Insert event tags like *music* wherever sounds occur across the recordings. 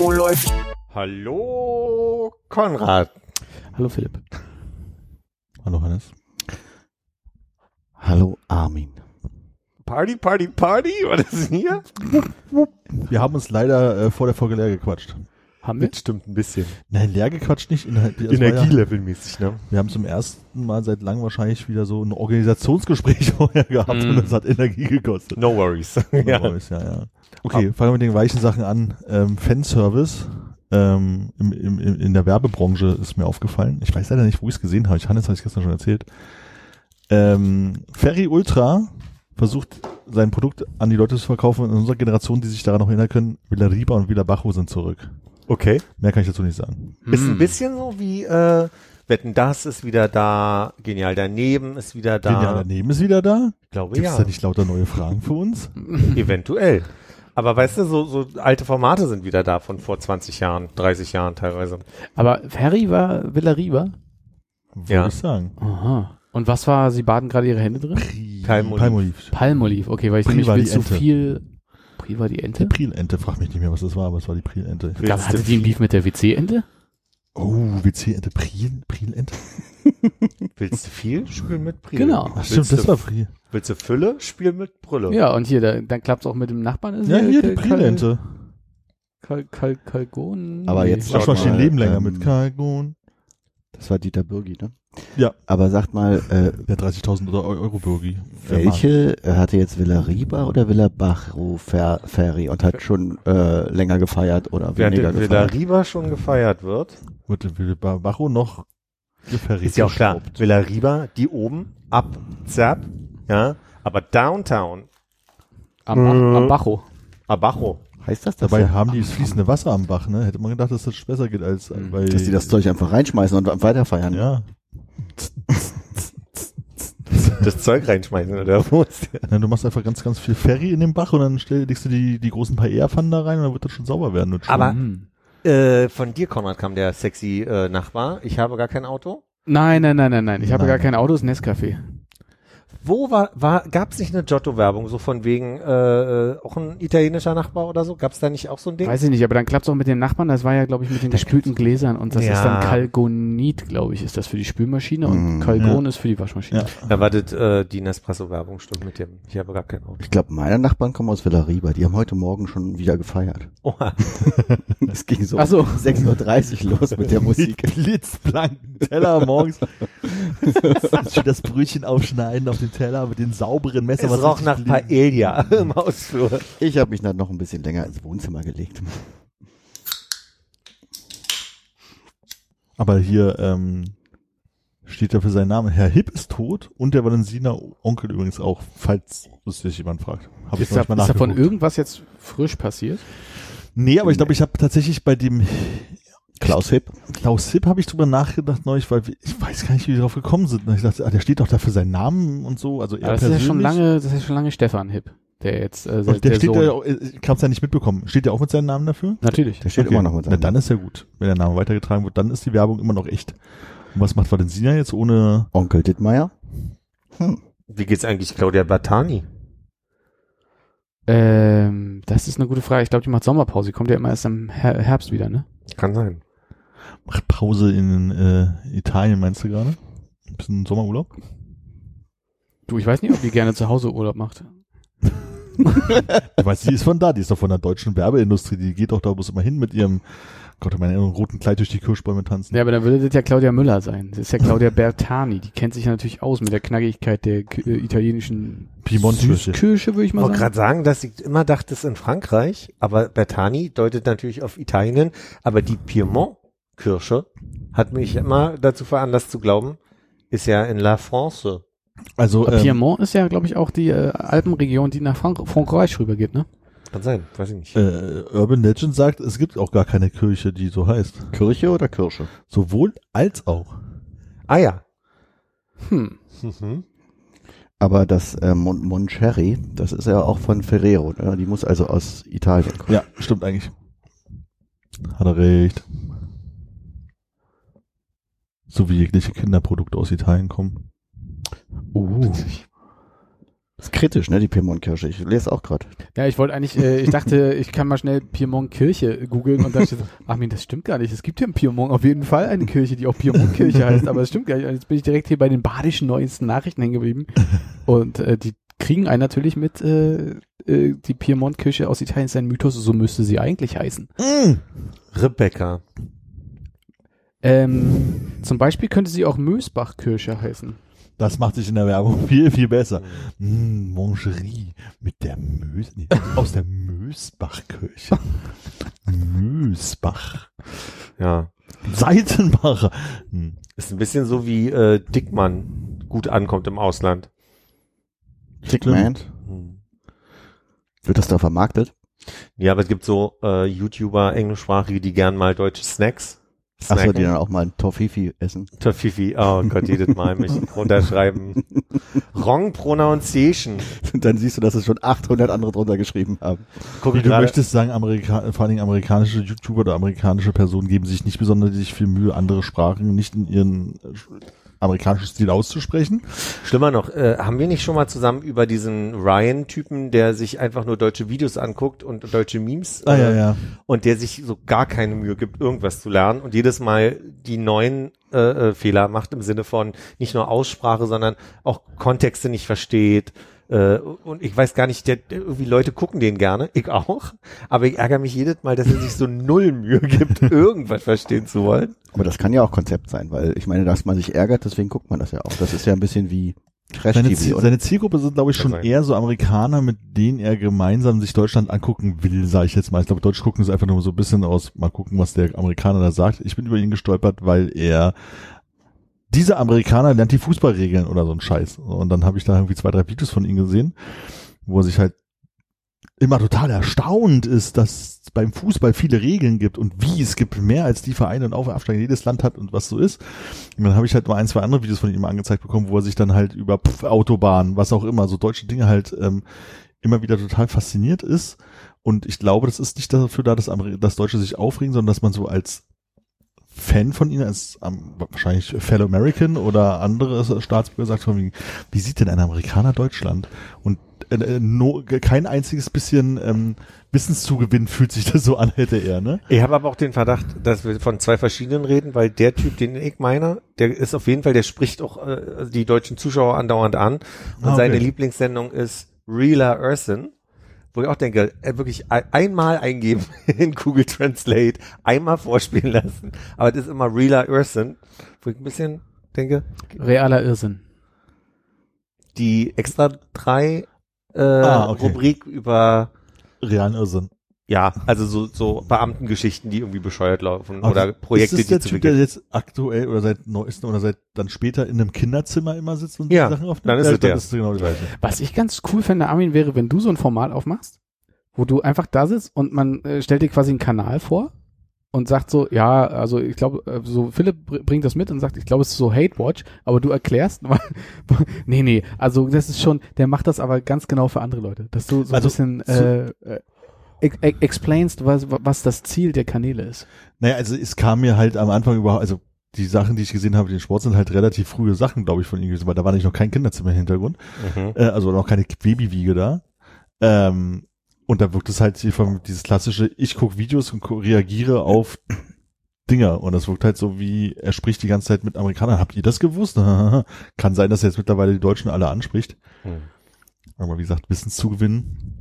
Oh, läuft. Hallo, Konrad. Hallo Philipp. Hallo Hannes. Hallo Armin. Party, Party, Party, was ist denn hier? Wir haben uns leider äh, vor der Folge leer gequatscht. Haben wir? Das stimmt ein bisschen. Nein, leer gequatscht nicht. Inhalt, das war ja, Energielevelmäßig, ne? wir haben zum ersten Mal seit langem wahrscheinlich wieder so ein Organisationsgespräch *laughs* vorher gehabt Mm. und das hat Energie gekostet. No worries. *laughs* Ja. ja. ja, ja. Okay, fangen wir mit den weichen Sachen an. Ähm, Fanservice ähm, im, im, im, in der Werbebranche ist mir aufgefallen. Ich weiß leider nicht, wo ich es gesehen habe. Ich, Hannes habe ich gestern schon erzählt. Ähm, Ferry Ultra versucht sein Produkt an die Leute zu verkaufen. In unserer Generation, die sich daran noch erinnern können, Villa Riba und Villa Bajo sind zurück. Okay. Mehr kann ich dazu nicht sagen. Ist Hm. ein bisschen so wie, äh, Wetten, das ist wieder da, Genial daneben ist wieder da. Genial daneben ist wieder da. Ich glaube Gibt es ja. da nicht lauter neue Fragen für uns? *laughs* Eventuell. Aber weißt du, so, so alte Formate sind wieder da von vor 20 Jahren, 30 Jahren teilweise. Aber Ferry war Villariba? Würde Ja. ich sagen. Aha. Und was war, sie baden gerade ihre Hände drin? Palmolive. Palmolive. Palmolive, okay, weil ich nämlich Priva die zu Ente. viel. Priva die Die Ente? Prilente, frag mich nicht mehr, was das war, aber es war die Prilente. Hatte die einen Beef mit der WC-Ente? Oh, WC-Ente, Pril, Prilente? Willst du viel? Spiel mit Brille. Genau. Ach stimmt, Willst das du, war Pril. willst du Fülle? Spiel mit Brille. Ja, und hier, da, dann klappt's auch mit dem Nachbarn. Ist Ja, hier, die Kal- Prilente. Kal, Kal, Kalgon? Aber Nee. jetzt- Waschmaschinen mal, leben länger ähm, mit Kalgon. Das war Dieter Bürgi, ne? Ja. Aber sagt mal, äh, Der 30.000 Euro Bürgi. welche äh, hatte jetzt Villa Riba oder Villa Bachro Fer Ferry und hat schon äh, länger gefeiert oder Während weniger der Villa gefeiert? Riba schon gefeiert wird, Wird will Bajo noch. Ist ja auch klar, Villa Riba, die oben, ab, zap, ja, aber Downtown, Am, Mhm. am Bacho. Abajo. Heißt das, dass, Dabei ja, haben die das fließende Wasser am Bach, ne? Hätte man gedacht, dass das besser geht als Mhm. bei... dass die das Zeug einfach reinschmeißen und weiter feiern? Ja. das Zeug reinschmeißen oder wo ist der? ja. Du machst einfach ganz, ganz viel Ferry in den Bach und dann stell, legst du die, die großen paar Ehrpfannen da rein und dann wird das schon sauber werden. Aber- Strom. Äh, von dir, Konrad, kam der sexy äh, Nachbar. Ich habe gar kein Auto. Nein, nein, nein, nein, nein. Ich habe Nein. gar kein Auto, es ist Nescafé. Wo war, war gab es nicht eine Giotto-Werbung, so von wegen äh, äh, auch ein italienischer Nachbar oder so? Gab es da nicht auch so ein Ding? Weiß ich nicht, aber dann klappt's auch mit dem Nachbarn. Das war ja, glaube ich, mit den gespülten Gläsern. Und das Ja. ist dann Kalgonit, glaube ich, ist das für die Spülmaschine. Und Mhm. Kalgon ist für die Waschmaschine. Ja. Da wartet äh, die Nespresso-Werbung stimmt mit dem. Ich habe gar kein Auto. Ich glaube, meine Nachbarn kommen aus Villa Riba. Die haben heute Morgen schon wieder gefeiert. Oha. *laughs* Es ging so Ach so. 6.30 Uhr los mit der Musik. blitzblanken Teller morgens. *laughs* Das Brötchen aufschneiden auf den Teller mit den sauberen Messern. Es roch nach Paella *laughs* im Hausflur. Ich habe mich dann noch ein bisschen länger ins Wohnzimmer gelegt. Aber hier ähm, steht ja für seinen Namen. Herr Hipp ist tot und der Valensiner Onkel übrigens auch, falls es sich jemand fragt. Hab Ist, noch da, mal ist davon irgendwas jetzt frisch passiert? Nee, aber ich glaube, ich habe tatsächlich bei dem Klaus Hipp. Klaus Hipp habe ich drüber nachgedacht neulich, weil ich weiß gar nicht, wie wir drauf gekommen sind. Und ich dachte, ah, der steht doch da für seinen Namen und so. Also er Aber das ist ja schon persönlich. lange, das ist ja schon lange Stefan Hipp, der jetzt äh, Und der, steht Sohn. ja, auch- ich hab's ja nicht mitbekommen. Steht der auch mit seinem Namen dafür? Natürlich. Der steht Okay. immer noch mit Na, seinem dann ist ja gut. Wenn der Name weitergetragen wird, dann ist die Werbung immer noch echt. Und was macht Valensina jetzt ohne Onkel Dittmeier. Hm. Wie geht's eigentlich Claudia Bertani? Ähm, das ist eine gute Frage. Ich glaube, die macht Sommerpause. Die kommt ja immer erst im Her Herbst wieder, ne? Kann sein. Macht Pause in äh, Italien, meinst du gerade? Ein bisschen Sommerurlaub? Du, ich weiß nicht, ob die gerne zu Hause Urlaub macht. Du weißt, die ist von da, die ist doch von der deutschen Werbeindustrie, die geht doch da bloß immer hin mit ihrem, Gott, in meinem roten Kleid durch die Kirschbäume tanzen. Ja, aber dann würde das ja Claudia Müller sein. Das ist ja Claudia Bertani. Die kennt sich ja natürlich aus mit der Knackigkeit der äh, italienischen. Süßkirsche, würde ich Ich mal wollte sagen. gerade sagen, dass ich immer dachte, es ist in Frankreich, aber Bertani deutet natürlich auf Italien, aber die Piemont-Kirsche hat mich immer dazu veranlasst zu glauben, ist ja in La France. Also, ähm, Piemont ist ja, glaube ich, auch die äh, Alpenregion, die nach Frank Frankreich rübergeht, ne? Kann sein, weiß ich nicht. Äh, Urban Legend sagt, es gibt auch gar keine Kirche, die so heißt. Kirche oder Kirsche? Sowohl als auch. Ah ja. Hm. Mhm. Aber das äh, Mon Moncherry, das ist ja auch von Ferrero. Ne? Die muss also aus Italien kommen. Ja, stimmt eigentlich. Hat er recht. So wie jegliche Kinderprodukte aus Italien kommen. Uh. Das ist kritisch, ne, die Piemont-Kirsche. Ich lese auch gerade. Ja, ich wollte eigentlich, äh, ich dachte, *laughs* ich kann mal schnell Piemont-Kirche googeln und dachte so, ach mir, das stimmt gar nicht. Es gibt hier in Piemont auf jeden Fall eine Kirche, die auch Piemont-Kirche heißt, aber es stimmt gar nicht. Und Jetzt bin ich direkt hier bei den badischen neuesten Nachrichten hängen geblieben. *laughs* Und äh, die kriegen einen natürlich mit, äh, äh, die Piemont-Kirche aus Italien ist ein Mythos, so müsste sie eigentlich heißen. Rebecca. Ähm, zum Beispiel könnte sie auch Mösbach-Kirche heißen. Das macht sich in der Werbung *laughs* viel, viel besser. Mm, Mangerie mit der Mös, nee, aus der Mösbachkirche. Mösbach. Ja. Seitenbacher. Hm. Ist ein bisschen so wie äh, Dickmann gut ankommt im Ausland. Dickman. Hm. Wird das da vermarktet? Ja, aber es gibt so äh, YouTuber, englischsprachige, die gern mal deutsche Snacks Achso, die dann auch mal ein Tofifi essen. Tofifi, oh Gott, jedes Mal mich runterschreiben. *laughs* Wrong Pronunciation. Und dann siehst du, dass es schon 800 andere drunter geschrieben haben. Guck Wie du gerade. möchtest sagen, Amerika vor allen Dingen amerikanische YouTuber oder amerikanische Personen geben sich nicht besonders viel Mühe, andere Sprachen nicht in ihren amerikanischen Stil auszusprechen. Schlimmer noch, äh, haben wir nicht schon mal zusammen über diesen Ryan-Typen, der sich einfach nur deutsche Videos anguckt und deutsche Memes Ah, ja, äh, ja. und der sich so gar keine Mühe gibt, irgendwas zu lernen und jedes Mal die neuen äh, äh, Fehler macht im Sinne von nicht nur Aussprache, sondern auch Kontexte nicht versteht. Äh, und ich weiß gar nicht, der, irgendwie Leute gucken den gerne, *laughs* ich auch, aber ich ärgere mich jedes Mal, dass er sich so null Mühe gibt, *laughs* irgendwas verstehen zu wollen. Aber das kann ja auch Konzept sein, weil ich meine, dass man sich ärgert, deswegen guckt man das ja auch. Das ist ja ein bisschen wie Seine, Trash-TV, Ziel, oder? seine Zielgruppe sind, glaube ich, schon eher so Amerikaner, mit denen er gemeinsam sich Deutschland angucken will, sage ich jetzt mal. Ich glaube, Deutsch gucken ist einfach nur so ein bisschen aus, mal gucken, was der Amerikaner da sagt. Ich bin über ihn gestolpert, weil er dieser Amerikaner lernt die Fußballregeln oder so ein Scheiß. Und dann habe ich da irgendwie zwei, drei Videos von ihm gesehen, wo er sich halt immer total erstaunt ist, dass beim Fußball viele Regeln gibt und wie es gibt mehr als die Vereine und Auf- und Absteiger jedes Land hat und was so ist. Und dann habe ich halt mal ein, zwei andere Videos von ihm angezeigt bekommen, wo er sich dann halt über Pff, Autobahn, was auch immer, so deutsche Dinge halt ähm, immer wieder total fasziniert ist. Und ich glaube, das ist nicht dafür da, dass, Ameri dass Deutsche sich aufregen, sondern dass man so als Fan von ihnen, als ähm, wahrscheinlich Fellow American oder andere Staatsbürger sagt von wegen, wie sieht denn ein Amerikaner Deutschland? Und äh, äh, no, kein einziges bisschen ähm, Wissenszugewinn fühlt sich *laughs* das so an, hätte er, ne? Ich habe aber auch den Verdacht, dass wir von zwei verschiedenen reden, weil der Typ, den ich meine, der ist auf jeden Fall, der spricht auch äh, die deutschen Zuschauer andauernd an. Und Ah, okay. seine Lieblingssendung ist Realer Earthen, wo ich auch denke, äh, wirklich ein, einmal eingeben *laughs* in Google Translate, einmal vorspielen lassen. Aber das ist immer Realer Earthen, wo ich ein bisschen denke, Realer Irrsinn. die extra drei äh, Ah, okay. Rubrik über Realen Irrsinn. Ja, also so, so Beamtengeschichten, die irgendwie bescheuert laufen Aber oder Projekte, ist das der die zu Typ, der jetzt aktuell oder seit neuesten oder seit dann später in einem Kinderzimmer immer sitzt und Ja, die Sachen aufnimmt? dann ist ja, es der. Das ist genau die gleiche. Was ich ganz cool fände, Armin, wäre, wenn du so ein Format aufmachst, wo du einfach da sitzt und man äh, stellt dir quasi einen Kanal vor und sagt so, ja, also ich glaube, äh, so Philipp br- bringt das mit und sagt, ich glaube, es ist so Hate Watch, aber du erklärst, *laughs* nee, nee, also das ist schon, der macht das aber ganz genau für andere Leute, dass du so Also, ein bisschen äh, äh, ex- explainst, was, was das Ziel der Kanäle ist. Naja, also es kam mir halt am Anfang überhaupt, also die Sachen, die ich gesehen habe, den Sport sind halt relativ frühe Sachen, glaube ich, von ihm gewesen, weil da war nicht noch kein Kinderzimmer im Hintergrund, Mhm. äh, also noch keine Babywiege da. Ähm, und da wirkt es halt vom, dieses klassische, ich gucke Videos und reagiere auf *clears throat* Dinger. Und das wirkt halt so wie, er spricht die ganze Zeit mit Amerikanern. Habt ihr das gewusst? *laughs* Kann sein, dass er jetzt mittlerweile die Deutschen alle anspricht. Hm. Aber wie gesagt, Wissenszugewinn.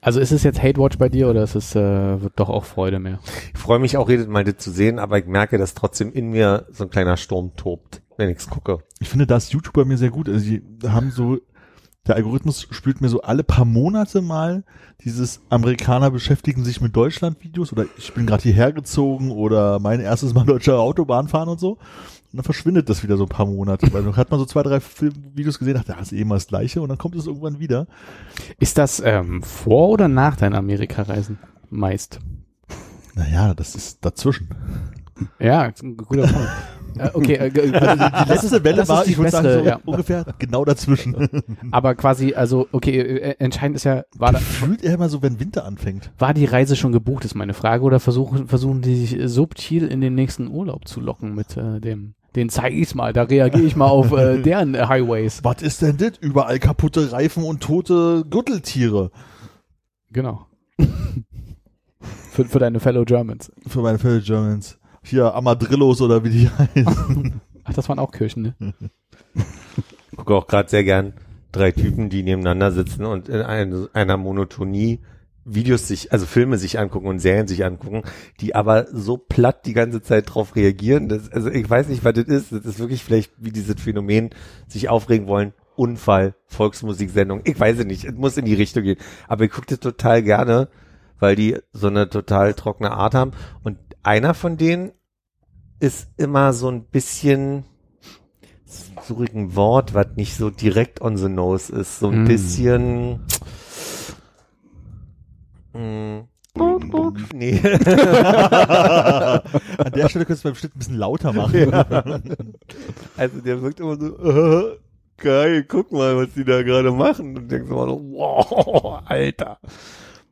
Also ist es jetzt Hate Watch bei dir oder ist es äh, wird doch auch Freude mehr? Ich freue mich auch jedes Mal, das zu sehen, aber ich merke, dass trotzdem in mir so ein kleiner Sturm tobt, wenn ich's gucke. Ich finde das YouTuber mir sehr gut. Also die haben so, der Algorithmus spült mir so alle paar Monate mal dieses Amerikaner beschäftigen sich mit Deutschland-Videos oder ich bin gerade hierher gezogen oder mein erstes Mal deutscher Autobahn fahren und so. Und dann verschwindet das wieder so ein paar Monate, weil dann hat man so zwei, drei Filmvideos gesehen, dachte, das ist eh immer das Gleiche und dann kommt es irgendwann wieder. Ist das ähm, vor oder nach deinen Amerika-Reisen? Meist. Naja, das ist dazwischen. Ja, ist ein guter Punkt. äh, okay, äh, Also die letzte Welle das ist war, die ich würde sagen, bessere, so ja. ungefähr genau dazwischen. aber quasi, also, okay, äh, entscheidend ist ja, war, da, Fühlt er immer so, wenn Winter anfängt. war die Reise schon gebucht, ist meine Frage, oder versuchen, versuchen die sich subtil in den nächsten Urlaub zu locken mit äh, dem, den zeige ich's mal, da reagiere ich mal auf äh, *laughs* deren äh, Highways. Was ist denn das? Überall kaputte Reifen und tote Gürteltiere. Genau. *laughs* für, für deine Fellow Germans. Für meine Fellow Germans. Hier Amadrillos oder wie die *laughs* heißen. Ach, das waren auch Kirchen, ne? gucke auch gerade sehr gern drei Typen, die nebeneinander sitzen und in ein, einer Monotonie Videos sich, also Filme sich angucken und Serien sich angucken, die aber so platt die ganze Zeit drauf reagieren. Das, also ich weiß nicht, was das ist. Das ist wirklich vielleicht wie dieses Phänomen, sich aufregen wollen. Unfall, Volksmusiksendung. Ich weiß es nicht. Es muss in die Richtung gehen. Aber ich gucke das total gerne, weil die so eine total trockene Art haben. Und einer von denen ist immer so ein bisschen, suche ein Wort, was nicht so direkt on the nose ist. So ein Mm. bisschen, mm, nee. *laughs* An der Stelle könntest du beim Schnitt ein bisschen lauter machen. Also der wirkt immer so, äh, geil, guck mal, was die da gerade machen. Und denkst immer so, wow, Alter.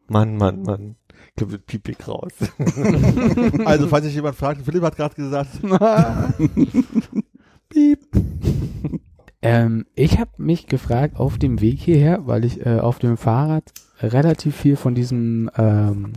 Mann, Mann, Mann. Ich glaube, das piep raus. *laughs* Also, falls sich jemand fragt, Philipp hat gerade gesagt, *laughs* Ähm, ich habe mich gefragt auf dem Weg hierher, weil ich äh, auf dem Fahrrad relativ viel von diesem, ähm,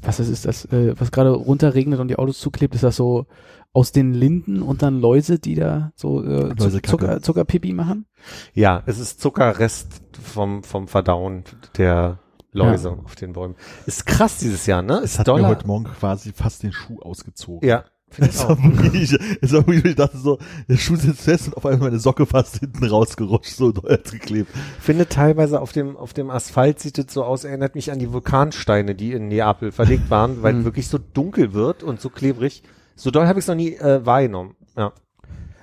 was das ist das, äh, was gerade runterregnet und die Autos zuklebt, ist das so aus den Linden und dann Läuse, die da so äh. Zucker, Zuckerpipi machen? ja, es ist Zuckerrest vom, vom Verdauen der Läuse auf den Bäumen. Ist krass dieses Jahr, ne? es Ist hat mir Dollar. heute Morgen quasi fast den Schuh ausgezogen. Ja, finde ich Es auch. war wirklich, es war wirklich, ich dachte so, der Schuh sitzt fest und auf einmal meine Socke fast hinten rausgerutscht, so doll geklebt. finde teilweise auf dem, auf dem Asphalt sieht es so aus, erinnert mich an die Vulkansteine, die in Neapel verlegt waren, weil Mhm. es wirklich so dunkel wird und so klebrig. So doll habe ich es noch nie äh, wahrgenommen. Ja.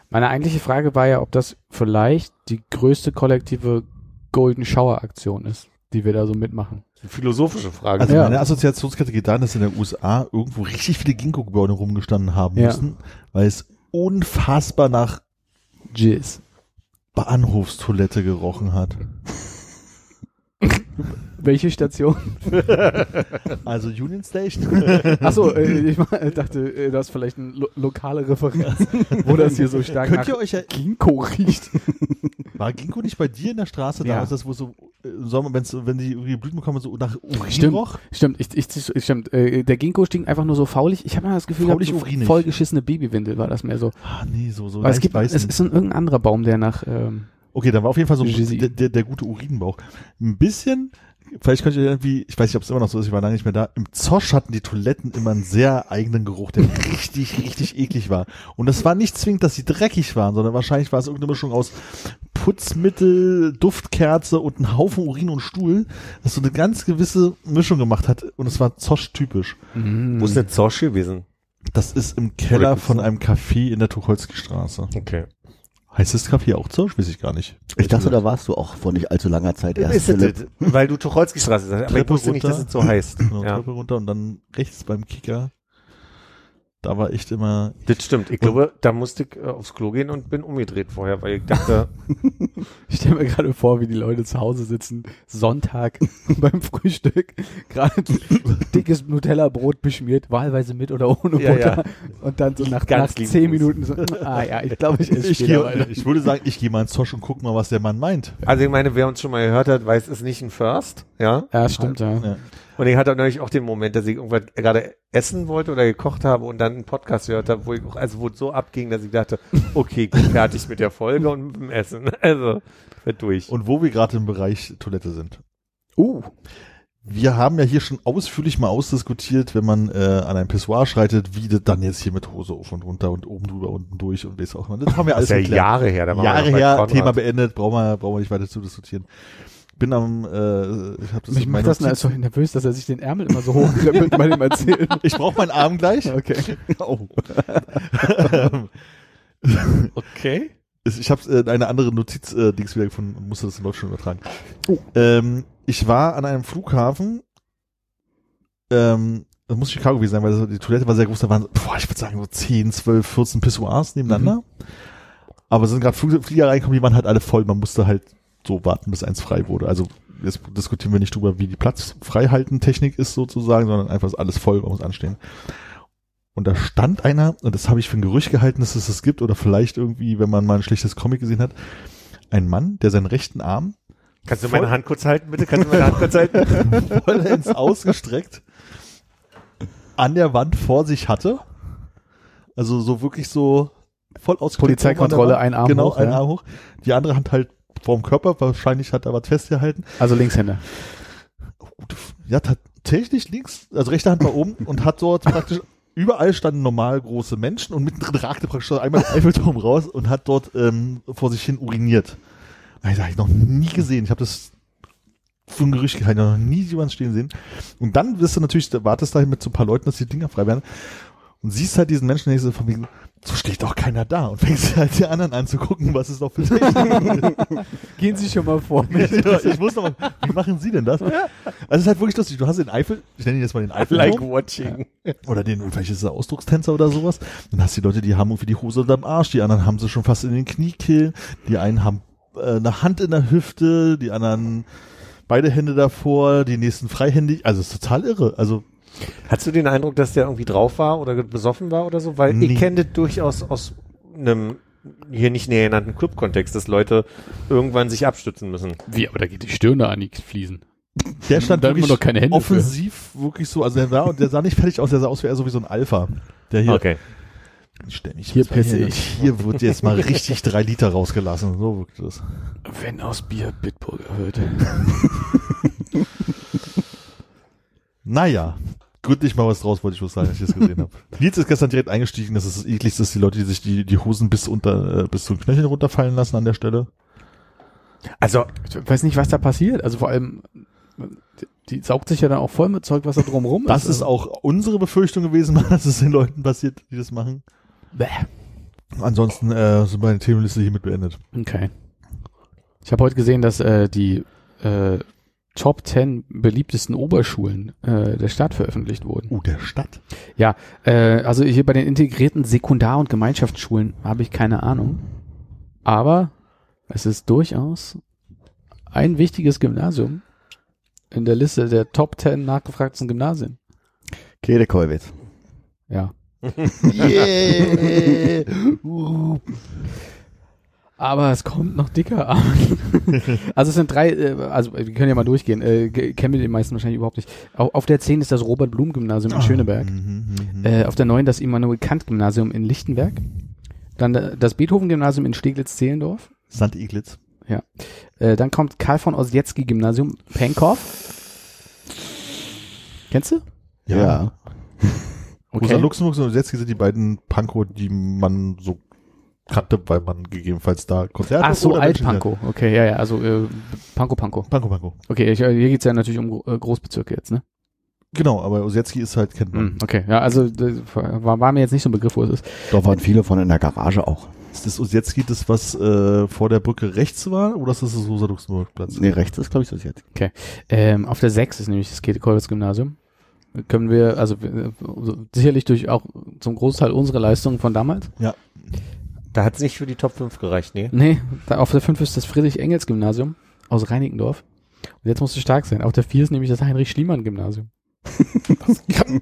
Meine eigentliche Frage war ja, ob das vielleicht die größte kollektive Golden Shower Aktion ist, die wir da so mitmachen. Eine philosophische Frage. Also Ja. meine Assoziationskette geht dahin, dass in den USA irgendwo richtig viele Ginkgo-Gebäude rumgestanden haben Ja. müssen, weil es unfassbar nach Jizz. Bahnhofstoilette gerochen hat. Welche Station? *laughs* Also Union Station. Achso, äh, ich mein, dachte, äh, das ist vielleicht eine lo lokale Referenz, wo das hier so stark Könnt nach ihr euch ja, Ginkgo riecht. war Ginkgo nicht bei dir in der Straße Ja. da? Ist das wo so äh, im Sommer, wenn's, wenn die irgendwie Blüten bekommen, so nach Urin Stimmt. roch? Stimmt, ich, ich, stimmt. Äh, der Ginkgo stinkt einfach nur so faulig. Ich habe mal das Gefühl, Faulig, gehabt, so vollgeschissene Babywindel war das mehr so. Ah, nee, so, so Weil es gibt, es ist ein irgendein anderer Baum, der nach, ähm, Okay, dann war auf jeden Fall so der, der, der gute Urinbauch. Ein bisschen, vielleicht könnt ihr irgendwie, ich weiß nicht, ob es immer noch so ist, ich war lange nicht mehr da, im Zosch hatten die Toiletten immer einen sehr eigenen Geruch, der *laughs* richtig, richtig eklig war. Und das war nicht zwingend, dass sie dreckig waren, sondern wahrscheinlich war es irgendeine Mischung aus Putzmittel, Duftkerze und ein Haufen Urin und Stuhl, das so eine ganz gewisse Mischung gemacht hat. Und es war Zosch-typisch. mm, Wo ist denn Zosch gewesen? Das ist im Keller von einem Café in der Tucholsky-Straße. Okay. Heißt das Café auch Zosch? Weiß ich gar nicht. Ich dachte, da warst du auch vor nicht allzu langer Zeit erst. Ist Philipp. weil du Tucholsky-Straße sagst, aber ich wusste nicht, dass runter. es so heißt. Genau, Ja. Treppe runter und dann rechts beim Kicker. Da war echt immer. Das stimmt. Ich glaube, da musste ich äh, aufs Klo gehen und bin umgedreht vorher, weil ich dachte, *laughs* Ich stelle mir gerade vor, wie die Leute zu Hause sitzen, Sonntag *laughs* beim Frühstück, gerade *laughs* dickes Nutella-Brot beschmiert, wahlweise mit oder ohne Ja, Butter. ja. Und dann so nach, Ganz nach zehn Minuten so, ah ja, ich glaube, ich esse Ich, gehe, ich würde sagen, ich gehe mal ins Zosch und guck mal, was der Mann meint. also ich meine, wer uns schon mal gehört hat, weiß, es ist nicht ein First, ja. Ja, stimmt, ja. Ja. Und ich hatte natürlich auch den Moment, dass ich irgendwas gerade essen wollte oder gekocht habe und dann einen Podcast gehört habe, wo ich auch, also wo es so abging, dass ich dachte, okay, fertig mit der Folge und mit dem Essen. *laughs* Also, wird durch. Und wo wir gerade im Bereich Toilette sind. Uh, Wir haben ja hier schon ausführlich mal ausdiskutiert, wenn man äh, an ein Pissoir schreitet, wie das dann jetzt hier mit Hose auf und runter und oben drüber, unten durch und weiß auch immer. Das haben wir das alles ist ja geklärt. Jahre her. Da Jahre her. Thema beendet, brauchen wir, brauchen wir nicht weiter zu diskutieren. Bin am, äh, ich habe das Mich in macht das Notizen- so nervös, dass er sich den Ärmel immer so hochklemmelt bei dem Erzählen. *laughs* Ich brauche meinen Arm gleich. *laughs* Okay. Oh. *laughs* Okay. Ich habe äh, eine andere Notiz äh, Dings wieder gefunden und musste das in Deutsch schon übertragen. Ähm, ich war an einem Flughafen, ähm, das muss Chicago gewesen sein, weil die Toilette war sehr groß, da waren, so, boah, ich würde sagen, so 10, 12, 14 Pissoirs nebeneinander. Aber es sind gerade Flieger reingekommen, die waren halt alle voll, man musste halt so warten, bis eins frei wurde. Also jetzt diskutieren wir nicht drüber, wie die Platzfreihalten-Technik ist sozusagen, sondern einfach ist alles voll, man muss anstehen. Und da stand einer, und das habe ich für ein Gerücht gehalten, dass es das gibt, oder vielleicht irgendwie, wenn man mal ein schlechtes Comic gesehen hat, ein Mann, der seinen rechten Arm Kannst du meine Hand kurz halten, bitte? Kannst du meine Hand kurz halten? *laughs* vollends ausgestreckt an der Wand vor sich hatte. Also so wirklich so voll ausgestreckt. Polizeikontrolle, ein Arm. Genau, hoch, ein ja. Arm hoch. Die andere Hand halt vorm Körper, wahrscheinlich hat er was festgehalten. Also Linkshänder. Ja, tatsächlich links, also rechte Hand war oben *laughs* und hat dort praktisch überall standen normal große Menschen und mittendrin ragte praktisch einmal der Eiffelturm raus und hat dort ähm, vor sich hin uriniert. Alter, hab ich noch nie gesehen. Ich habe das für ein Gerücht gehalten, noch nie jemanden stehen sehen. Und dann wirst du natürlich, wartest da mit so ein paar Leuten, dass die Dinger frei werden. Und siehst halt diesen Menschen, der so von wegen, so steht doch keiner da. Und fängst *laughs* halt die anderen an zu gucken, was ist doch für Technik. *laughs* Gehen Sie schon mal vor. *laughs* ich muss noch mal, wie machen Sie denn das? Also es ist halt wirklich lustig. Du hast den Eifel, ich nenne ihn jetzt mal den Eifel. like watching. Oder den, vielleicht ist er Ausdruckstänzer oder sowas. Dann hast du die Leute, die haben irgendwie die Hose unterm Arsch, die anderen haben sie schon fast in den Kniekehlen, die einen haben äh, eine Hand in der Hüfte, die anderen beide Hände davor, die nächsten freihändig. Also es ist total irre. Also Hast du den Eindruck, dass der irgendwie drauf war oder besoffen war oder so? Weil Nee. ich kenne das durchaus aus einem hier nicht näher genannten Club-Kontext, dass Leute irgendwann sich abstützen müssen. Wie, aber da geht die Stirn da an die Fliesen. der stand Da wirklich doch keine Hände für. offensiv wirklich so, also der sah, der sah nicht fertig aus, der sah aus wie eher so wie so ein Alpha. Der hier, Okay. stell mich Hier pisse ich. Hier wird jetzt mal richtig drei Liter rausgelassen. So wirkt das. Wenn aus Bier Bitburger wird. *laughs* Naja, gründlich mal was draus, wollte ich was sagen, als ich das gesehen habe. *laughs* Nils ist gestern direkt eingestiegen, dass es das ekligste ist, die Leute, die sich die, die Hosen bis unter, äh, bis zum Knöchel runterfallen lassen an der Stelle. Also, Ich weiß nicht, was da passiert. Also vor allem, die, die saugt sich ja dann auch voll mit Zeug, was da drumrum ist. Das ist auch unsere Befürchtung gewesen, *laughs* dass es den Leuten passiert, die das machen. Bäh. Ansonsten äh, sind meine Themenliste hiermit beendet. Okay. Ich habe heute gesehen, dass äh, die äh, Top 10 beliebtesten Oberschulen äh, der Stadt veröffentlicht wurden. Uh, der Stadt. Äh, also hier bei den integrierten Sekundar- und Gemeinschaftsschulen habe ich keine Ahnung. Aber es ist durchaus ein wichtiges Gymnasium in der Liste der Top 10 nachgefragten Gymnasien. Kedekolwitz. Ja. *laughs* Yeah. *laughs* uh. Aber es kommt noch dicker an. *laughs* also es sind drei, äh, also wir können ja mal durchgehen. Äh, kennen wir den meisten wahrscheinlich überhaupt nicht. Auf, auf der 10 ist das Robert-Blum-Gymnasium in Schöneberg. Mhm, mhm, mhm. Äh, auf der 9 das Immanuel-Kant-Gymnasium in Lichtenberg. Dann äh, das Beethoven-Gymnasium in Steglitz-Zehlendorf. St. Iglitz. Äh, dann kommt Karl von Ossietzky-Gymnasium Pankow. Kennst du? Ja. *laughs* Rosa Luxemburg und Osetski sind die beiden Pankow, die man so kannte, weil man gegebenenfalls da Konzerte Ach so, Alt-Pankow. Okay, ja, ja, also äh, Pankow. kennt. Pankow, Pankow. Okay, ich, äh, hier geht's ja natürlich um äh, Großbezirke jetzt, ne? Genau, aber Osetski ist halt, kennt man. Hm, okay, ja, also war, war mir jetzt nicht so ein Begriff, wo es ist. Da waren viele von in der Garage auch. Ist das Osetski das, was äh, vor der Brücke rechts war, oder ist das das Rosa-Luxemburg-Platz? Nee, rechts ist, glaube ich, das jetzt. Ähm, auf der 6 ist nämlich das Käthe-Kollwitz-Gymnasium. Können wir, also sicherlich durch auch zum Großteil unsere Leistungen von damals. Da hat es nicht für die Top 5 gereicht, nee. Nee, da auf der 5 ist das Friedrich-Engels-Gymnasium aus Reinickendorf. Und jetzt musst du stark sein. Auf der 4 ist nämlich das Heinrich-Schliemann-Gymnasium. *laughs*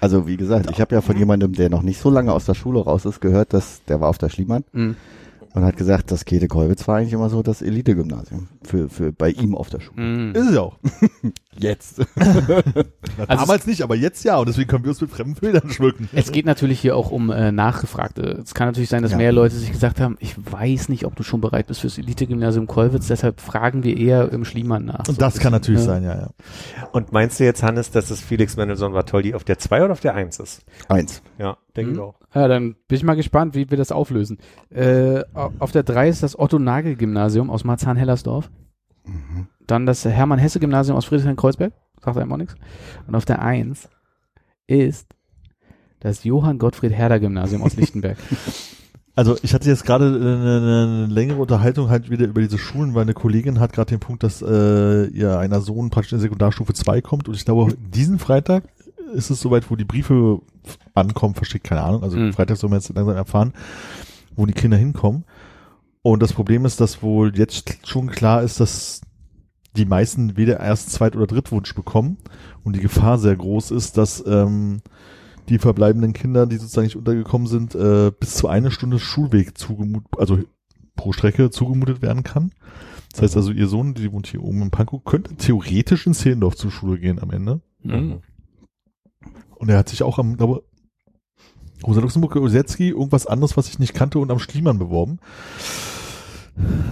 Also wie gesagt, ich habe ja von jemandem, der noch nicht so lange aus der Schule raus ist, gehört, dass der war auf der Schliemann Mhm. und hat gesagt, das Käthe Kollwitz war eigentlich immer so das Elite-Gymnasium für, für bei ihm auf der Schule. Mhm. Ist es auch. *laughs* Jetzt. *laughs* Na, Also damals nicht, aber jetzt ja. Und deswegen können wir uns mit fremden Bildern schmücken. Es geht natürlich hier auch um äh, Nachgefragte. Es kann natürlich sein, dass Ja. mehr Leute sich gesagt haben, ich weiß nicht, ob du schon bereit bist fürs Elite-Gymnasium Kollwitz, deshalb fragen wir eher im Schliemann nach. So Und das kann natürlich ne? sein, ja, ja. Und meinst du jetzt, Hannes, dass es Felix Mendelssohn Bartholdy auf der 2 oder auf der 1 ist? Eins. Ja, denke ich Mhm. auch. Ja, dann bin ich mal gespannt, wie wir das auflösen. Äh, au- auf der 3 ist das Otto-Nagel-Gymnasium aus Marzahn-Hellersdorf. Mhm. Dann das Hermann-Hesse-Gymnasium aus Friedrichshain-Kreuzberg. Sagt einem auch nichts. Und auf der 1 ist das Johann-Gottfried-Herder-Gymnasium aus Lichtenberg. *laughs* Also ich hatte jetzt gerade eine, eine längere Unterhaltung halt wieder über diese Schulen, weil eine Kollegin hat gerade den Punkt, dass äh, ihr einer Sohn praktisch in Sekundarstufe 2 kommt und ich glaube, diesen Freitag ist es soweit, wo die Briefe ankommen, verschickt, keine Ahnung, also Mhm. Freitag soll man jetzt langsam erfahren, wo die Kinder hinkommen. Und das Problem ist, dass wohl jetzt schon klar ist, dass die meisten weder Erst-, Zweit- oder Drittwunsch bekommen und die Gefahr sehr groß ist, dass ähm, die verbleibenden Kinder, die sozusagen nicht untergekommen sind, äh, bis zu eine Stunde Schulweg zugemutet, also pro Strecke zugemutet werden kann. Das heißt also, ihr Sohn, die wohnt hier oben in Pankow, könnte theoretisch in Zehlendorf zur Schule gehen am Ende. Mhm. Und er hat sich auch am, glaube Rosa Luxemburg Osetzky, irgendwas anderes, was ich nicht kannte, und am Schliemann beworben.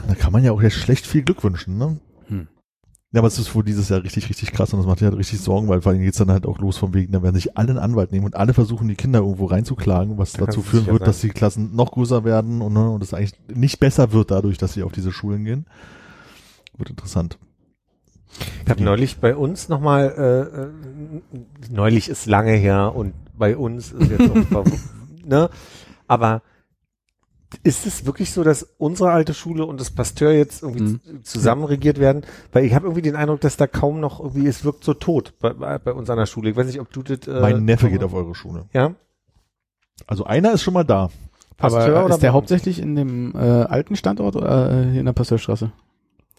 Da kann man ja auch jetzt schlecht viel Glück wünschen, ne? Ja, aber es ist wohl dieses Jahr richtig, richtig krass und das macht mir halt richtig Sorgen, weil vor allem geht's dann halt auch los vom Wegen, da werden sich alle einen Anwalt nehmen und alle versuchen, die Kinder irgendwo reinzuklagen, was Da dazu führen wird, sein. dass die Klassen noch größer werden und, ne, und es eigentlich nicht besser wird dadurch, dass sie auf diese Schulen gehen. Wird interessant. Ich habe neulich bei uns nochmal, äh, äh, neulich ist lange her und bei uns ist jetzt auch, ver- *laughs* ne? Aber ist es wirklich so, dass unsere alte Schule und das Pasteur jetzt irgendwie Mhm. zusammen regiert werden? Weil ich habe irgendwie den Eindruck, dass da kaum noch irgendwie, es wirkt so tot bei, bei, bei uns an der Schule. Ich weiß nicht, ob du das... Äh, mein Neffe geht auf eure Schule. Ja? Also einer ist schon mal da. Aber Pasteur oder ist der hauptsächlich in dem äh, alten Standort oder äh, hier in der Pasteurstraße?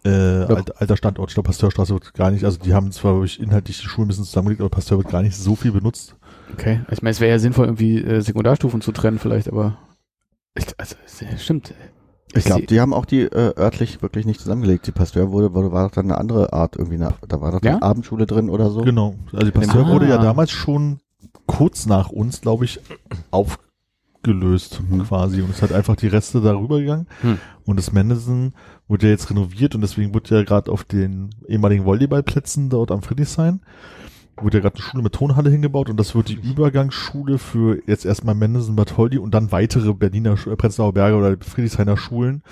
Äh, alter, alter Standort, ich glaube, Pasteurstraße wird gar nicht, also die haben zwar glaub ich, inhaltlich die Schulen ein bisschen zusammengelegt, aber Pasteur wird gar nicht so viel benutzt. Okay. Ich meine, es wäre ja sinnvoll, irgendwie äh, Sekundarstufen zu trennen vielleicht, aber ich, also es stimmt. Ich glaube, die haben auch die äh, örtlich wirklich nicht zusammengelegt. Die Pasteur wurde, wurde war doch dann eine andere Art irgendwie, eine, da war doch Ja? eine Abendschule drin oder so. Genau. Also die Pasteur Ah. wurde ja damals schon kurz nach uns, glaube ich, aufgelöst Mhm. quasi und es hat einfach die Reste darüber gegangen. Hm. Und das Mendelssohn wurde ja jetzt renoviert und deswegen wurde ja gerade auf den ehemaligen Volleyballplätzen dort am Friedrichshain wurde ja gerade eine Schule mit Tonhalle hingebaut und das wird die Übergangsschule für jetzt erstmal Mendelssohn Bartholdy und dann weitere Berliner, äh, Prenzlauer Berge oder Friedrichshainer Schulen,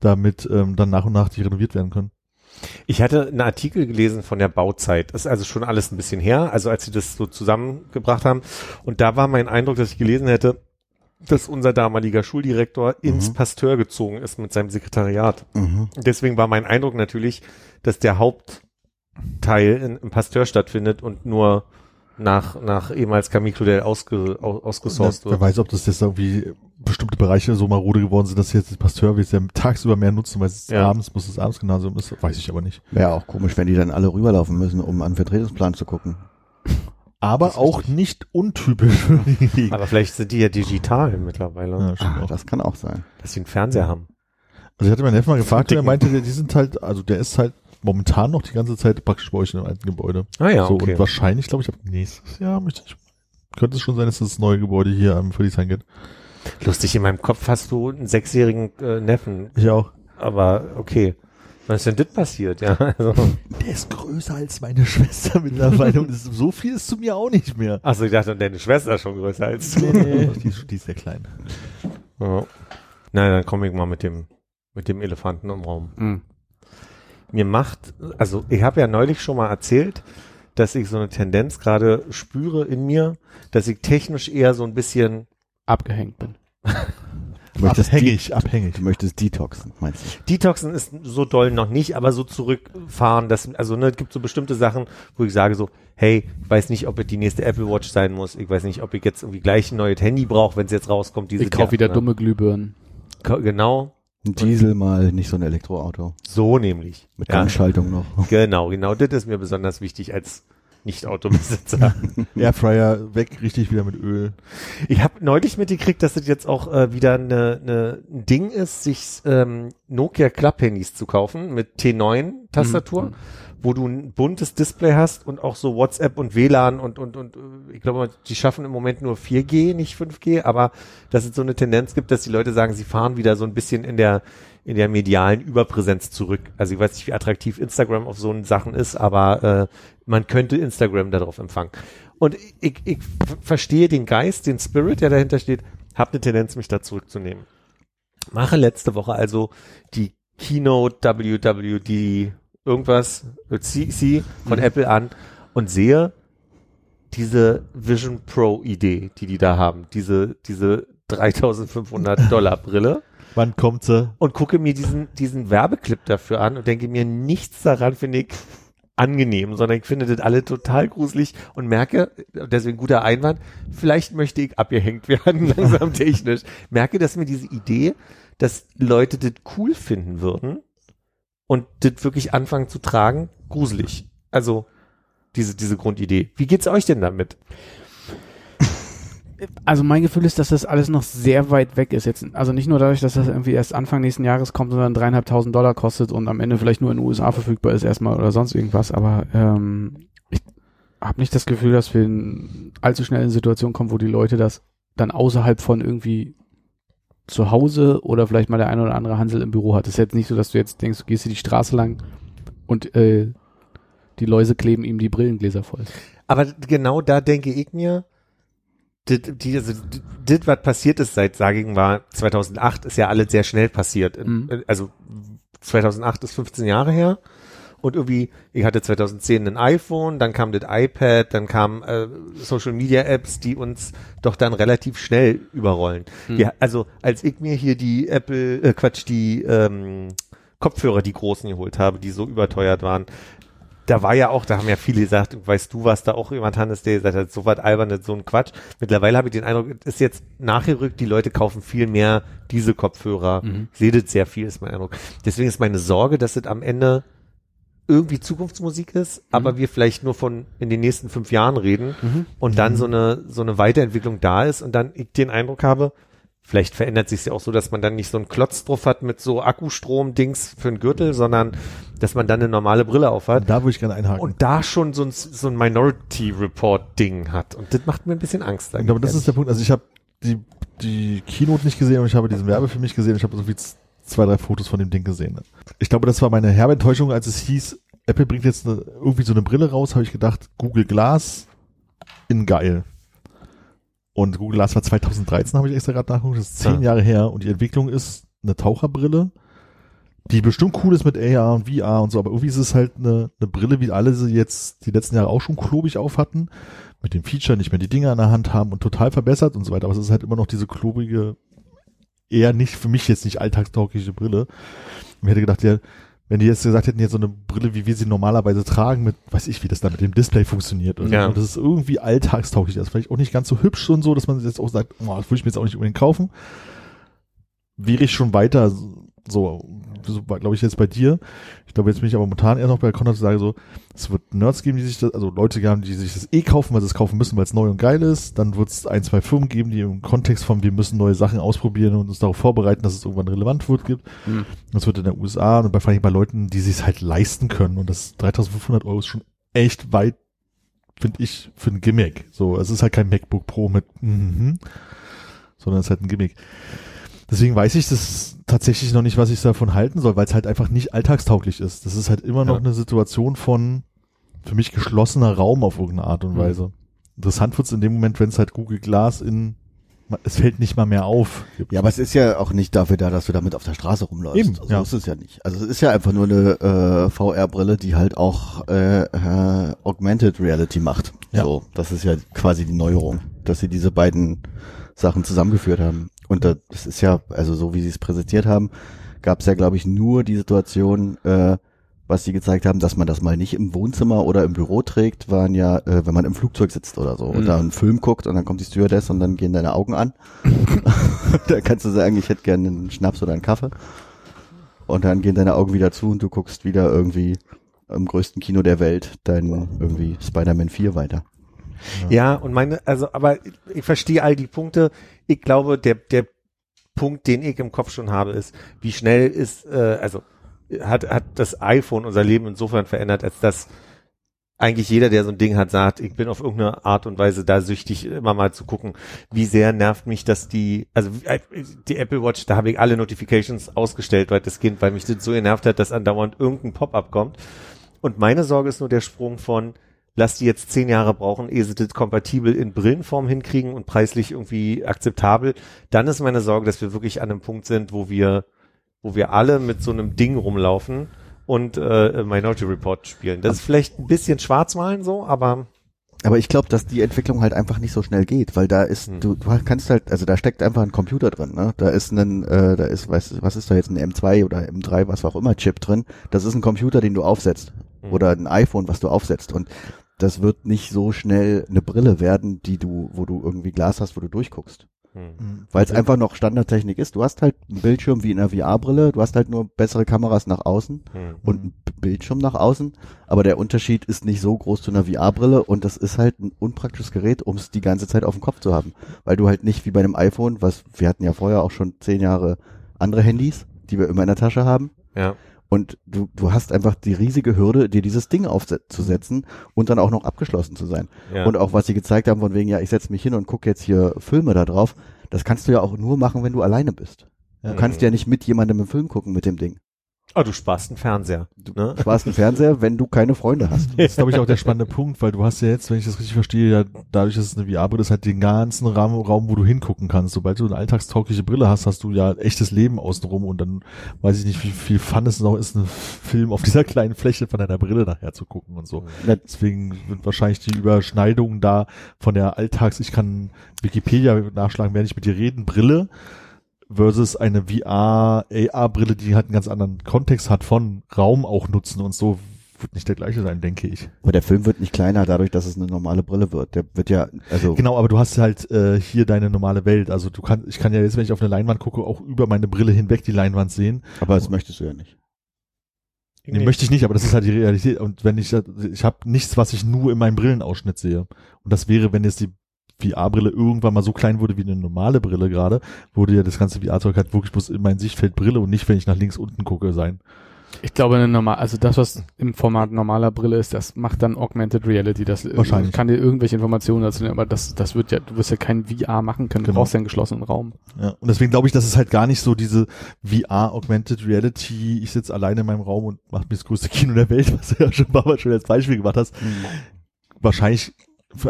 damit ähm, dann nach und nach die renoviert werden können. Ich hatte einen Artikel gelesen von der Bauzeit. Das ist also schon alles ein bisschen her, also als sie das so zusammengebracht haben. Und da war mein Eindruck, dass ich gelesen hätte, dass unser damaliger Schuldirektor ins Mhm. Pasteur gezogen ist mit seinem Sekretariat. Mhm. Deswegen war mein Eindruck natürlich, dass der Hauptteil in, im Pasteur stattfindet und nur nach, nach ehemals Camille ausge, aus, ausgesourced Wer, wer wird. weiß, ob das jetzt irgendwie bestimmte Bereiche so marode geworden sind, dass jetzt das Pasteur wir es ja tagsüber mehr nutzen, weil es Ja. abends muss das Abendsgymnasium ist, weiß ich aber nicht. Wäre auch komisch, wenn die dann alle rüberlaufen müssen, um an den Vertretungsplan zu gucken. Aber auch richtig. nicht untypisch für die Gegend. Aber vielleicht sind die ja digital mittlerweile, Ja, Ah, das kann auch sein. dass sie einen Fernseher haben. Also ich hatte meinen Neffen mal gefragt und er *laughs* meinte, die sind halt, also der ist halt momentan noch die ganze Zeit praktisch bei euch in dem alten Gebäude. Ah ja, so, okay. und wahrscheinlich, glaube ich, ab nächstes Jahr möchte ich, könnte es schon sein, dass das neue Gebäude hier am Friedrichshain geht. Lustig, in meinem Kopf hast du einen sechsjährigen äh, Neffen, Ich auch. aber okay. Was ist denn das passiert? Ja, *laughs* also, Der ist größer als meine *laughs* Schwester mittlerweile und ist, so viel ist zu mir auch nicht mehr. achso, ich dachte, deine Schwester ist schon größer als du. die, ist, die ist sehr klein. Ja. Nein, dann komme ich mal mit dem, mit dem Elefanten im Raum. Mhm. Mir macht, also ich habe ja neulich schon mal erzählt, dass ich so eine Tendenz gerade spüre in mir, dass ich technisch eher so ein bisschen abgehängt bin. Du möchtest, abhängig, abhängig. du möchtest detoxen, meinst du? Detoxen ist so doll noch nicht, aber so zurückfahren, das, also ne, es gibt so bestimmte Sachen, wo ich sage so, hey, ich weiß nicht, ob es die nächste Apple Watch sein muss, ich weiß nicht, ob ich jetzt irgendwie gleich ein neues Handy brauche, wenn es jetzt rauskommt. Diese Ich kaufe wieder ne? dumme Glühbirnen. Genau, Ein Diesel mal, nicht so ein Elektroauto. so nämlich. Mit Ja, Gangschaltung noch. *laughs* genau, genau, das ist mir besonders wichtig als Nicht-Autobesitzer. *laughs* Airfryer weg, richtig wieder mit Öl. Ich habe neulich mitgekriegt, dass das jetzt auch äh, wieder eine, eine, ein Ding ist, sich ähm, Nokia Club-Handys zu kaufen mit T9-Tastatur, Mhm. Wo du ein buntes Display hast und auch so WhatsApp und WLAN und, und, und, äh, ich glaube, die schaffen im Moment nur 4G, nicht 5G, aber dass es so eine Tendenz gibt, dass die Leute sagen, sie fahren wieder so ein bisschen in der, in der medialen Überpräsenz zurück. Also ich weiß nicht, wie attraktiv Instagram auf so Sachen ist, aber äh, man könnte Instagram darauf empfangen. Und ich, ich verstehe den Geist, den Spirit, der dahinter steht, habe eine Tendenz, mich da zurückzunehmen. Mache letzte Woche also die Keynote WWD irgendwas CC von mhm. Apple an und sehe diese Vision Pro Idee, die die da haben, diese diese 3500 *laughs* Dollar Brille. Wann kommt sie? Und gucke mir diesen diesen Werbeclip dafür an und denke mir nichts daran finde ich angenehm, sondern ich finde das alle total gruselig und merke, deswegen guter Einwand, vielleicht möchte ich abgehängt werden, *laughs* langsam technisch. Merke, dass mir diese Idee, dass Leute das cool finden würden und das wirklich anfangen zu tragen, gruselig. Also diese, diese Grundidee. Wie geht's euch denn damit? Also mein Gefühl ist, dass das alles noch sehr weit weg ist. Jetzt, also nicht nur dadurch, dass das irgendwie erst Anfang nächsten Jahres kommt, sondern dreieinhalbtausend Dollar kostet und am Ende vielleicht nur in den USA verfügbar ist erstmal oder sonst irgendwas. Aber ähm, ich habe nicht das Gefühl, dass wir in allzu schnell in eine Situation kommen, wo die Leute das dann außerhalb von irgendwie zu Hause oder vielleicht mal der eine oder andere Hansel im Büro hat. Es ist jetzt nicht so, dass du jetzt denkst, du gehst hier die Straße lang und äh, die Läuse kleben ihm die Brillengläser voll. Aber genau da denke ich mir, das, die, also, das, was passiert ist seit, sage ich mal, 2008, ist ja alles sehr schnell passiert. Mhm. Also 2008 ist 15 Jahre her und irgendwie, ich hatte 2010 ein iPhone, dann kam das iPad, dann kamen äh, Social Media Apps, die uns doch dann relativ schnell überrollen. Hm. Ja, also als ich mir hier die Apple, äh, Quatsch, die ähm, Kopfhörer, die großen geholt habe, die so überteuert waren, da war ja auch, da haben ja viele gesagt, weißt du, was da auch jemand Hannes, der gesagt hat, so was albern, so ein Quatsch. Mittlerweile habe ich den Eindruck, ist jetzt nachgerückt, die Leute kaufen viel mehr diese Kopfhörer. Mhm. Seht sehr viel, ist mein Eindruck. Deswegen ist meine Sorge, dass es am Ende irgendwie Zukunftsmusik ist, mhm. aber wir vielleicht nur von in den nächsten fünf Jahren reden mhm. und dann mhm. so eine so eine Weiterentwicklung da ist und dann ich den Eindruck habe, vielleicht verändert sich ja auch so, dass man dann nicht so einen Klotz drauf hat mit so Akkustrom-Dings für einen Gürtel, sondern dass man dann eine normale Brille aufhat. Da würde ich gerne einhaken. Und da schon so ein, so ein Minority Report-Ding hat. Und das macht mir ein bisschen Angst. Aber das ist der Punkt. Also ich habe die, die Keynote nicht gesehen und ich habe diesen Werbe für mich gesehen. Ich habe so viel zwei, drei Fotos von dem Ding gesehen. Ich glaube, das war meine herbe Enttäuschung, als es hieß, Apple bringt jetzt eine, irgendwie so eine Brille raus, habe ich gedacht, Google Glass in geil. Und Google Glass war 2013, habe ich extra gerade nachgeguckt, das ist zehn ja. Jahre her und die Entwicklung ist eine Taucherbrille, die bestimmt cool ist mit AR und VR und so, aber irgendwie ist es halt eine, eine Brille, wie alle sie jetzt die letzten Jahre auch schon klobig auf hatten, mit dem Feature nicht mehr die Dinger in der Hand haben und total verbessert und so weiter, aber es ist halt immer noch diese klobige eher nicht, für mich jetzt nicht alltagstaugliche Brille. Ich hätte gedacht, ja, wenn die jetzt gesagt hätten, jetzt so eine Brille, wie wir sie normalerweise tragen, mit, weiß ich, wie das da mit dem Display funktioniert. Oder ja. Und das ist irgendwie alltagstauglich. Das ist vielleicht auch nicht ganz so hübsch und so, dass man jetzt auch sagt, oh, das würde ich mir jetzt auch nicht unbedingt kaufen. Wäre ich schon weiter so, so glaube ich jetzt bei dir. Ich glaube, jetzt bin ich aber momentan eher noch bei Konrad zu sagen, so, es wird Nerds geben, die sich das, also Leute geben, die sich das eh kaufen, weil sie es kaufen müssen, weil es neu und geil ist. Dann wird es ein, zwei Firmen geben, die im Kontext von, wir müssen neue Sachen ausprobieren und uns darauf vorbereiten, dass es irgendwann relevant wird, gibt. Mhm. Das wird in der USA und bei vor allem bei Leuten, die sich halt leisten können. Und das 3500 Euro ist schon echt weit, finde ich, für ein Gimmick. So, es ist halt kein MacBook Pro mit, mhm, sondern es ist halt ein Gimmick. Deswegen weiß ich das tatsächlich noch nicht, was ich davon halten soll, weil es halt einfach nicht alltagstauglich ist. Das ist halt immer noch ja. eine Situation von für mich geschlossener Raum auf irgendeine Art und mhm. Weise. Interessant wird es in dem Moment, wenn es halt Google Glass in es fällt nicht mal mehr auf. Ja, aber es ist ja auch nicht dafür da, dass du damit auf der Straße rumläufst. Eben, also ja. ist es ja nicht. Also es ist ja einfach nur eine äh, VR-Brille, die halt auch äh, äh, Augmented Reality macht. Ja. So, das ist ja quasi die Neuerung, dass sie diese beiden Sachen zusammengeführt haben. Und das ist ja, also so wie sie es präsentiert haben, gab es ja, glaube ich, nur die Situation, äh, was sie gezeigt haben, dass man das mal nicht im Wohnzimmer oder im Büro trägt, waren ja, äh, wenn man im Flugzeug sitzt oder so mhm. und da einen Film guckt und dann kommt die Stewardess und dann gehen deine Augen an. *laughs* da kannst du sagen, ich hätte gerne einen Schnaps oder einen Kaffee. Und dann gehen deine Augen wieder zu und du guckst wieder irgendwie im größten Kino der Welt dein irgendwie Spider-Man 4 weiter. Ja. und meine, also, aber ich verstehe all die Punkte. Ich glaube, der, der Punkt, den ich im Kopf schon habe, ist, wie schnell ist, äh, also hat, hat das iPhone unser Leben insofern verändert, als dass eigentlich jeder, der so ein Ding hat, sagt, ich bin auf irgendeine Art und Weise da süchtig, immer mal zu gucken, wie sehr nervt mich, dass die, also äh, die Apple Watch, da habe ich alle Notifications ausgestellt, weil das Kind, weil mich das so genervt hat, dass andauernd irgendein Pop-up kommt. Und meine Sorge ist nur der Sprung von, lass die jetzt zehn Jahre brauchen, ehe sie das kompatibel in Brillenform hinkriegen und preislich irgendwie akzeptabel. Dann ist meine Sorge, dass wir wirklich an einem Punkt sind, wo wir, wo wir alle mit so einem Ding rumlaufen und äh, Minority Report spielen. Das ist vielleicht ein bisschen Schwarzmalen so, aber aber ich glaube, dass die Entwicklung halt einfach nicht so schnell geht, weil da ist, hm. du, du kannst halt, also da steckt einfach ein Computer drin, ne? Da ist ein, äh, da ist, was, was ist da jetzt ein M2 oder M3, was auch immer Chip drin. Das ist ein Computer, den du aufsetzt. Hm. Oder ein iPhone, was du aufsetzt. Und das wird nicht so schnell eine Brille werden, die du, wo du irgendwie Glas hast, wo du durchguckst. Hm. Weil es einfach noch Standardtechnik ist. Du hast halt einen Bildschirm wie in einer VR-Brille, du hast halt nur bessere Kameras nach außen hm. und einen Bildschirm nach außen, aber der Unterschied ist nicht so groß zu einer VR-Brille und das ist halt ein unpraktisches Gerät, um es die ganze Zeit auf dem Kopf zu haben. Weil du halt nicht wie bei einem iPhone, was wir hatten ja vorher auch schon zehn Jahre andere Handys, die wir immer in der Tasche haben. Ja. Und du, du hast einfach die riesige Hürde, dir dieses Ding aufzusetzen und dann auch noch abgeschlossen zu sein. Ja. Und auch was sie gezeigt haben, von wegen, ja, ich setze mich hin und gucke jetzt hier Filme da drauf, das kannst du ja auch nur machen, wenn du alleine bist. Du kannst ja nicht mit jemandem im Film gucken mit dem Ding. Ah, du sparst einen Fernseher. Du ne? sparst einen Fernseher, wenn du keine Freunde hast. Das ist, glaube ich, auch der spannende Punkt, weil du hast ja jetzt, wenn ich das richtig verstehe, ja, dadurch, dass es eine VR-Brille ist, halt den ganzen Raum, Raum, wo du hingucken kannst. Sobald du eine alltagstaugliche Brille hast, hast du ja echtes Leben außenrum und dann weiß ich nicht, wie viel Fun es noch ist, einen Film auf dieser kleinen Fläche von deiner Brille nachher zu gucken und so. Deswegen sind wahrscheinlich die Überschneidungen da von der Alltags, ich kann Wikipedia nachschlagen, während ich mit dir reden, Brille versus eine VR, AR-Brille, die halt einen ganz anderen Kontext hat von Raum auch nutzen und so wird nicht der gleiche sein, denke ich. Aber der Film wird nicht kleiner dadurch, dass es eine normale Brille wird. Der wird ja, also. Genau, aber du hast halt äh, hier deine normale Welt. Also du kannst, ich kann ja jetzt, wenn ich auf eine Leinwand gucke, auch über meine Brille hinweg die Leinwand sehen. Aber das möchtest du ja nicht. Nee, möchte ich nicht, aber das ist halt die Realität. Und wenn ich, ich habe nichts, was ich nur in meinem Brillenausschnitt sehe. Und das wäre, wenn jetzt die VR-Brille irgendwann mal so klein wurde wie eine normale Brille gerade, wurde ja das ganze VR-Zeug halt wirklich bloß in mein Sichtfeld Brille und nicht, wenn ich nach links unten gucke, sein. Ich glaube, eine normal, also das, was im Format normaler Brille ist, das macht dann Augmented Reality. Das äh, Wahrscheinlich. kann dir irgendwelche Informationen dazu nehmen, aber das, das wird ja, du wirst ja kein VR machen können. Du genau. brauchst ja einen geschlossenen Raum. Ja, und deswegen glaube ich, dass es halt gar nicht so diese VR Augmented Reality, ich sitze alleine in meinem Raum und mache mir das größte Kino der Welt, *laughs* was du ja schon ein paar Mal schon als Beispiel gemacht hast. Mhm. Wahrscheinlich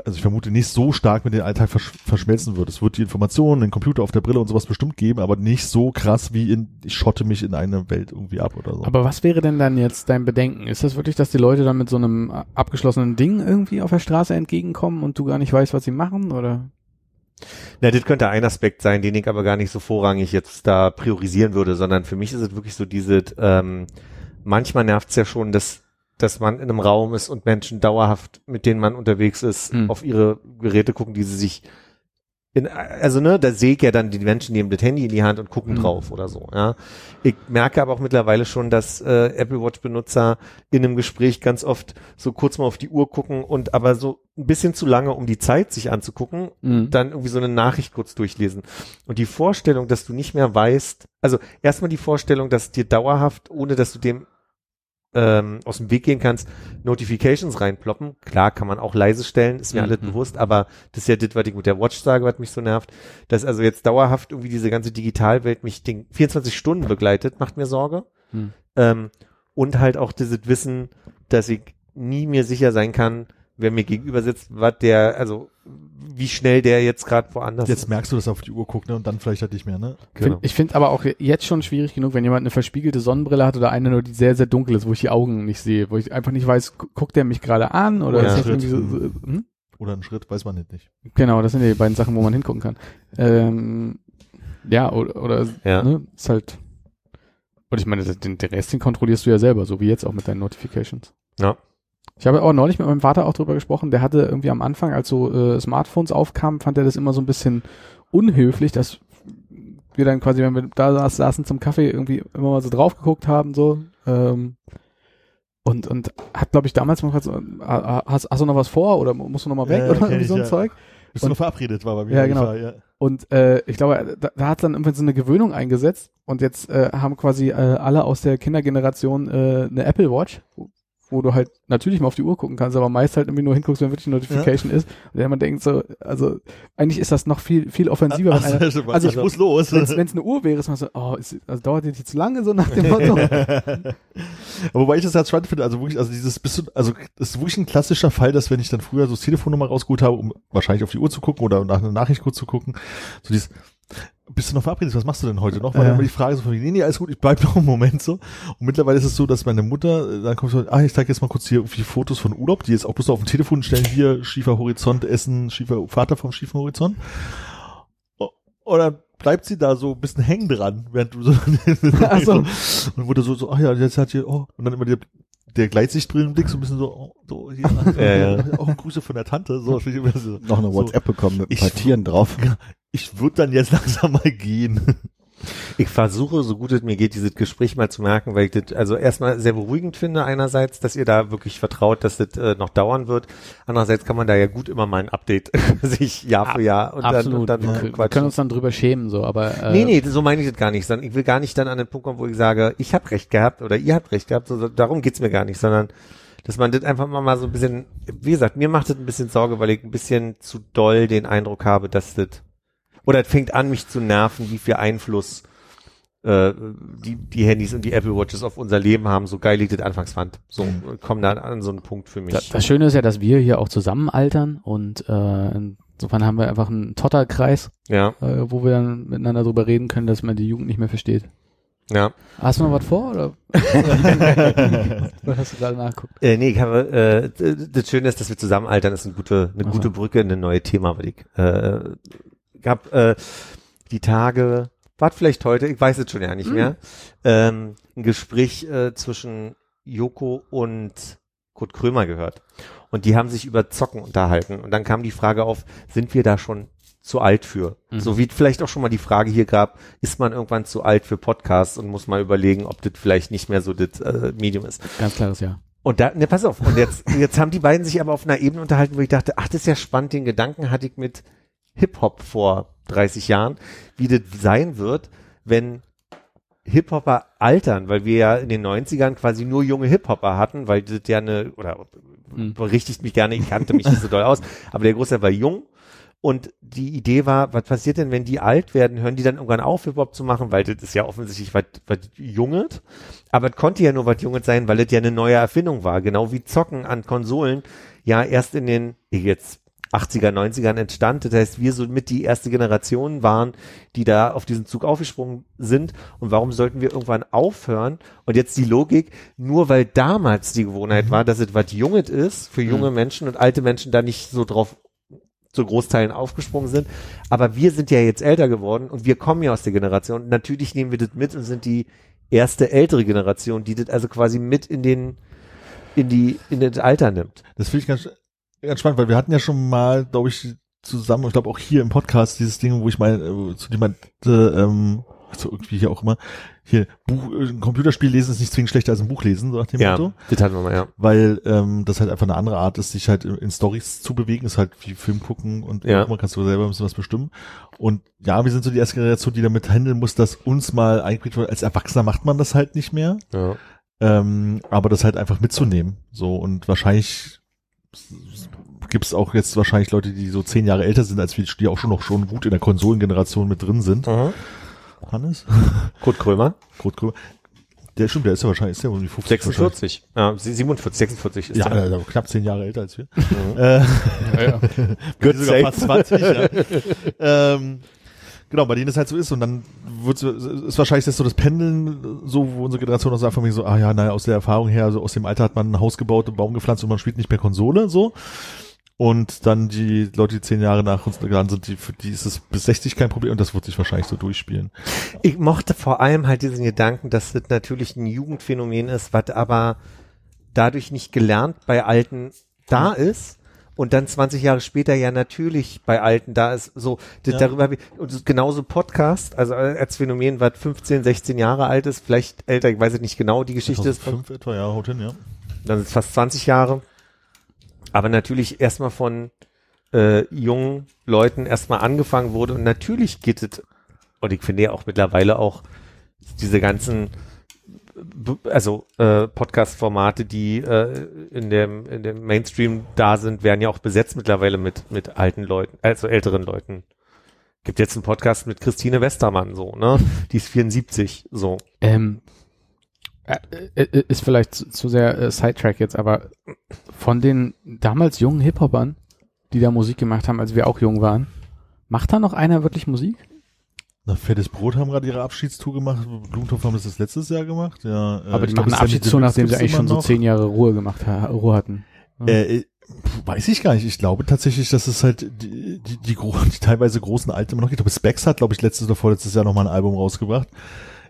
also ich vermute nicht so stark mit dem Alltag versch verschmelzen wird. Es wird die Informationen, den Computer auf der Brille und sowas bestimmt geben, aber nicht so krass wie in, ich schotte mich in eine Welt irgendwie ab oder so. Aber was wäre denn dann jetzt dein Bedenken? Ist das wirklich, dass die Leute dann mit so einem abgeschlossenen Ding irgendwie auf der Straße entgegenkommen und du gar nicht weißt, was sie machen oder? Na, das könnte ein Aspekt sein, den ich aber gar nicht so vorrangig jetzt da priorisieren würde, sondern für mich ist es wirklich so diese, ähm, manchmal nervt es ja schon, dass dass man in einem Raum ist und Menschen dauerhaft, mit denen man unterwegs ist, mhm. auf ihre Geräte gucken, die sie sich in, also ne, da sehe ich ja dann die Menschen nehmen das Handy in die Hand und gucken mhm. drauf oder so. Ja, ich merke aber auch mittlerweile schon, dass äh, Apple Watch Benutzer in einem Gespräch ganz oft so kurz mal auf die Uhr gucken und aber so ein bisschen zu lange, um die Zeit sich anzugucken, mhm. dann irgendwie so eine Nachricht kurz durchlesen. Und die Vorstellung, dass du nicht mehr weißt, also erstmal die Vorstellung, dass dir dauerhaft, ohne dass du dem ähm, aus dem Weg gehen kannst, Notifications reinploppen. Klar, kann man auch leise stellen, ist mir mhm. alles bewusst, aber das ist ja das, was ich mit der Watch sage, was mich so nervt, dass also jetzt dauerhaft irgendwie diese ganze Digitalwelt mich den 24 Stunden begleitet, macht mir Sorge. Mhm. Ähm, und halt auch dieses Wissen, dass ich nie mir sicher sein kann, wer mir gegenüber sitzt, was der, also wie schnell der jetzt gerade woanders Jetzt merkst du, dass er auf die Uhr guckt, ne? Und dann vielleicht halt nicht mehr, ne? Genau. ich finde aber auch jetzt schon schwierig genug, wenn jemand eine verspiegelte Sonnenbrille hat oder eine nur, die sehr, sehr dunkel ist, wo ich die Augen nicht sehe, wo ich einfach nicht weiß, guckt der mich gerade an oder ja. ist das irgendwie so, so hm? Oder ein Schritt, weiß man nicht. Genau, das sind ja die beiden Sachen, wo man hingucken kann. Ähm, ja, oder, oder ja. Ne, ist halt. Und ich meine, den, den Rest den kontrollierst du ja selber, so wie jetzt auch mit deinen Notifications. Ja. Ich habe auch neulich mit meinem Vater auch drüber gesprochen, der hatte irgendwie am Anfang, als so äh, Smartphones aufkamen, fand er das immer so ein bisschen unhöflich, dass wir dann quasi, wenn wir da saßen zum Kaffee, irgendwie immer mal so drauf geguckt haben, so. Ähm, und, und hat, glaube ich, damals mal gesagt, so, hast, hast du noch was vor oder musst du noch mal weg ja, oder irgendwie so ein ja. Zeug? Bist du noch verabredet, war bei mir. Ja, genau. Fall, ja. Und äh, ich glaube, da, da hat dann irgendwann so eine Gewöhnung eingesetzt und jetzt äh, haben quasi äh, alle aus der Kindergeneration äh, eine Apple Watch, wo, du halt natürlich mal auf die Uhr gucken kannst, aber meist halt irgendwie nur hinguckst, wenn wirklich eine Notification ja. ist. Und dann man denkt so, also eigentlich ist das noch viel viel offensiver. Ach, einer, also, also ich muss los. Wenn es eine Uhr wäre, ist man so, oh, ist, also dauert das jetzt lange so nach dem Motto. *laughs* Wobei ich das halt spannend finde, also wirklich, also dieses bist du, also das ist wirklich ein klassischer Fall, dass wenn ich dann früher so das Telefon nochmal rausgeholt habe, um wahrscheinlich auf die Uhr zu gucken oder nach einer Nachricht kurz zu gucken, so dieses bist du noch verabredet? Was machst du denn heute noch? Ja. dann immer die Frage so von, nee, nee, alles gut, ich bleib noch einen Moment so. Und mittlerweile ist es so, dass meine Mutter, äh, dann kommt so, ah, ich zeige jetzt mal kurz hier irgendwie Fotos von Urlaub, die jetzt auch bloß auf dem Telefon stellen, hier, schiefer Horizont, Essen, schiefer Vater vom schiefen Horizont. Oder bleibt sie da so ein bisschen hängen dran, während du so, *laughs* also. und wurde so, so, ach ja, jetzt hat hier, oh, und dann immer der, der Gleitsichtbrillenblick so ein bisschen so, oh, so hier, *laughs* ja, ja. auch ein Grüße von der Tante, so. so Noch eine WhatsApp so, bekommen mit ein paar Tieren drauf *laughs* ich würde dann jetzt *laughs* langsam mal gehen. Ich versuche, so gut es mir geht, dieses Gespräch mal zu merken, weil ich das also erstmal sehr beruhigend finde einerseits, dass ihr da wirklich vertraut, dass das äh, noch dauern wird. Andererseits kann man da ja gut immer mal ein Update *laughs* sich Jahr für Jahr und Absolut. dann, und dann wir, wir können uns dann drüber schämen, so, aber äh, Nee, nee, so meine ich das gar nicht, sondern ich will gar nicht dann an den Punkt kommen, wo ich sage, ich habe recht gehabt oder ihr habt recht gehabt, so, darum geht's mir gar nicht, sondern dass man das einfach mal, mal so ein bisschen, wie gesagt, mir macht das ein bisschen Sorge, weil ich ein bisschen zu doll den Eindruck habe, dass das oder es fängt an, mich zu nerven, wie viel Einfluss äh, die, die Handys und die Apple Watches auf unser Leben haben. So geil liegt das anfangs fand. So kommen da an so einen Punkt für mich. Das, das Schöne ist ja, dass wir hier auch zusammen altern und äh, insofern haben wir einfach einen Totterkreis, ja. äh, wo wir dann miteinander drüber reden können, dass man die Jugend nicht mehr versteht. Ja. Hast du noch was vor oder? *laughs* was hast du gerade nachguckt? Äh, nee, ich habe, äh, das Schöne ist, dass wir zusammen altern, ist eine gute, eine also. gute Brücke, eine neue Thema, weil ich äh, gab äh, die Tage, war vielleicht heute, ich weiß es schon ja nicht mhm. mehr, ähm, ein Gespräch äh, zwischen Joko und Kurt Krömer gehört. Und die haben sich über Zocken unterhalten. Und dann kam die Frage auf, sind wir da schon zu alt für? Mhm. So wie vielleicht auch schon mal die Frage hier gab, ist man irgendwann zu alt für Podcasts und muss mal überlegen, ob das vielleicht nicht mehr so das äh, Medium ist. Ganz klares Ja. Und da, ne, pass auf. Und jetzt, jetzt haben die beiden sich aber auf einer Ebene unterhalten, wo ich dachte, ach, das ist ja spannend. Den Gedanken hatte ich mit Hip-Hop vor 30 Jahren, wie das sein wird, wenn Hip-Hopper altern, weil wir ja in den 90ern quasi nur junge Hip-Hopper hatten, weil das ja eine, oder hm. berichtigt mich gerne, ich kannte mich nicht so doll aus, *laughs* aber der Großteil war jung. Und die Idee war, was passiert denn, wenn die alt werden, hören die dann irgendwann auf, Hip-Hop zu machen, weil das ist ja offensichtlich was, was Junges, aber es konnte ja nur was Junges sein, weil es ja eine neue Erfindung war, genau wie Zocken an Konsolen ja erst in den, jetzt 80er, 90ern entstand. Das heißt, wir so mit die erste Generation waren, die da auf diesen Zug aufgesprungen sind. Und warum sollten wir irgendwann aufhören? Und jetzt die Logik, nur weil damals die Gewohnheit mhm. war, dass es was Junges ist für junge mhm. Menschen und alte Menschen da nicht so drauf zu Großteilen aufgesprungen sind. Aber wir sind ja jetzt älter geworden und wir kommen ja aus der Generation. Natürlich nehmen wir das mit und sind die erste ältere Generation, die das also quasi mit in den in die in das Alter nimmt. Das finde ich ganz ganz spannend, weil wir hatten ja schon mal, glaube ich, zusammen, ich glaube auch hier im Podcast dieses Ding, wo ich mal äh, zu jemand, äh, ähm, also irgendwie hier auch immer, hier, Buch, äh, ein Computerspiel lesen ist nicht zwingend schlechter als ein Buch lesen, so nach dem ja, Motto. Das hatten wir mal, ja. Weil ähm, das halt einfach eine andere Art ist, sich halt in, in Stories zu bewegen, ist halt wie Film gucken und ja. man kannst du selber ein bisschen was bestimmen. Und ja, wir sind so die erste Generation, die damit handeln muss, dass uns mal eingeprägt wird. Als Erwachsener macht man das halt nicht mehr. Ja. Ähm, aber das halt einfach mitzunehmen. So und wahrscheinlich gibt es auch jetzt wahrscheinlich Leute, die so zehn Jahre älter sind als wir, die auch schon noch schon gut in der Konsolengeneration mit drin sind. Mhm. Hannes? *laughs* Kurt Krömer. Kurt Krömer. Der stimmt, der ist ja wahrscheinlich, ist ja irgendwie 50. 46. Ja, 47, 46 ist ja, der. Ja, knapp zehn Jahre älter als wir. Mhm. *laughs* Äh, ja, ja. *laughs* Good sogar fast 20, ja. ähm, genau, bei denen es halt so ist und dann wird ist wahrscheinlich das so das Pendeln, so wo unsere Generation auch sagt von mir so, ah ja, naja, aus der Erfahrung her, so aus dem Alter hat man ein Haus gebaut, einen Baum gepflanzt und man spielt nicht mehr Konsole, so. Und dann die Leute, die zehn Jahre nach uns dran sind, die, für die ist es bis 60 kein Problem und das wird sich wahrscheinlich so durchspielen. Ich mochte vor allem halt diesen Gedanken, dass das natürlich ein Jugendphänomen ist, was aber dadurch nicht gelernt bei Alten da ist und dann 20 Jahre später ja natürlich bei Alten da ist. So, ja. darüber habe ich, und genauso Podcast, also als Phänomen, was 15, 16 Jahre alt ist, vielleicht älter, ich weiß nicht genau, die Geschichte ist. Fünf etwa, ja, haut hin, ja. Dann sind es fast 20 Jahre. Aber natürlich erstmal von äh, jungen Leuten erstmal angefangen wurde. Und natürlich geht es, und ich finde ja auch mittlerweile auch diese ganzen also äh, Podcast-Formate, die äh, in dem in dem Mainstream da sind, werden ja auch besetzt mittlerweile mit mit alten Leuten, also älteren Leuten. Gibt jetzt einen Podcast mit Christine Westermann, so ne? Die ist 74, so. Ähm, äh, äh, ist vielleicht zu, zu sehr äh, Sidetrack jetzt, aber von den damals jungen Hip-Hopern, die da Musik gemacht haben, als wir auch jung waren, macht da noch einer wirklich Musik? Na, Fettes Brot haben gerade ihre Abschiedstour gemacht. Blumentopf haben das das letztes Jahr gemacht. Ja, äh, Aber die machen eine Abschiedstour, nachdem sie eigentlich schon so zehn Jahre Ruhe gemacht Ruhe hatten. Ja. Äh, äh weiß ich gar nicht. Ich glaube tatsächlich, dass es halt die, die, die, *laughs* die teilweise großen Alten immer noch gibt. Glaube, Specs hat, glaube ich, letztes oder vorletztes Jahr nochmal ein Album rausgebracht.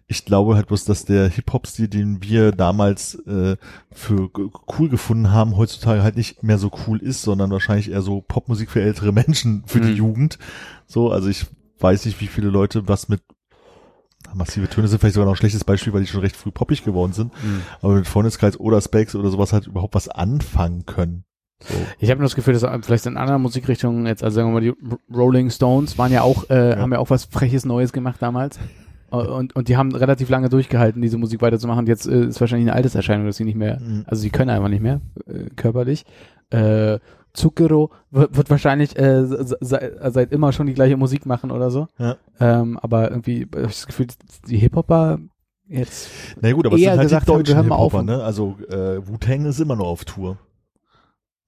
Ich glaube halt bloß, dass der Hip-Hop-Stil, den wir damals äh, für cool gefunden haben, heutzutage halt nicht mehr so cool ist, sondern wahrscheinlich eher so Popmusik für ältere Menschen, für mhm. die Jugend. So, also ich weiß nicht, wie viele Leute was mit massive Töne sind vielleicht sogar noch ein schlechtes Beispiel, weil die schon recht früh poppig geworden sind, mhm. aber mit Freundeskreis oder Specs oder sowas halt überhaupt was anfangen können. So. Ich habe nur das Gefühl, dass vielleicht in anderen Musikrichtungen jetzt, also sagen wir mal, die Rolling Stones waren ja auch, äh, ja. haben ja auch was freches Neues gemacht damals. Und, und die haben relativ lange durchgehalten, diese Musik weiterzumachen. Jetzt äh, ist wahrscheinlich eine Alterserscheinung, dass sie nicht mehr, mhm. also sie können einfach nicht mehr äh, körperlich. Äh, Zucchero wird, wird wahrscheinlich äh, seit, seit immer schon die gleiche Musik machen oder so. Ja. Ähm, aber irgendwie habe ich das Gefühl, die Hip-Hopper jetzt. Na gut, aber es sind halt gesagt, die deutschen Hip-Hopper, ne? Also äh, Wu-Tang ist immer noch auf Tour.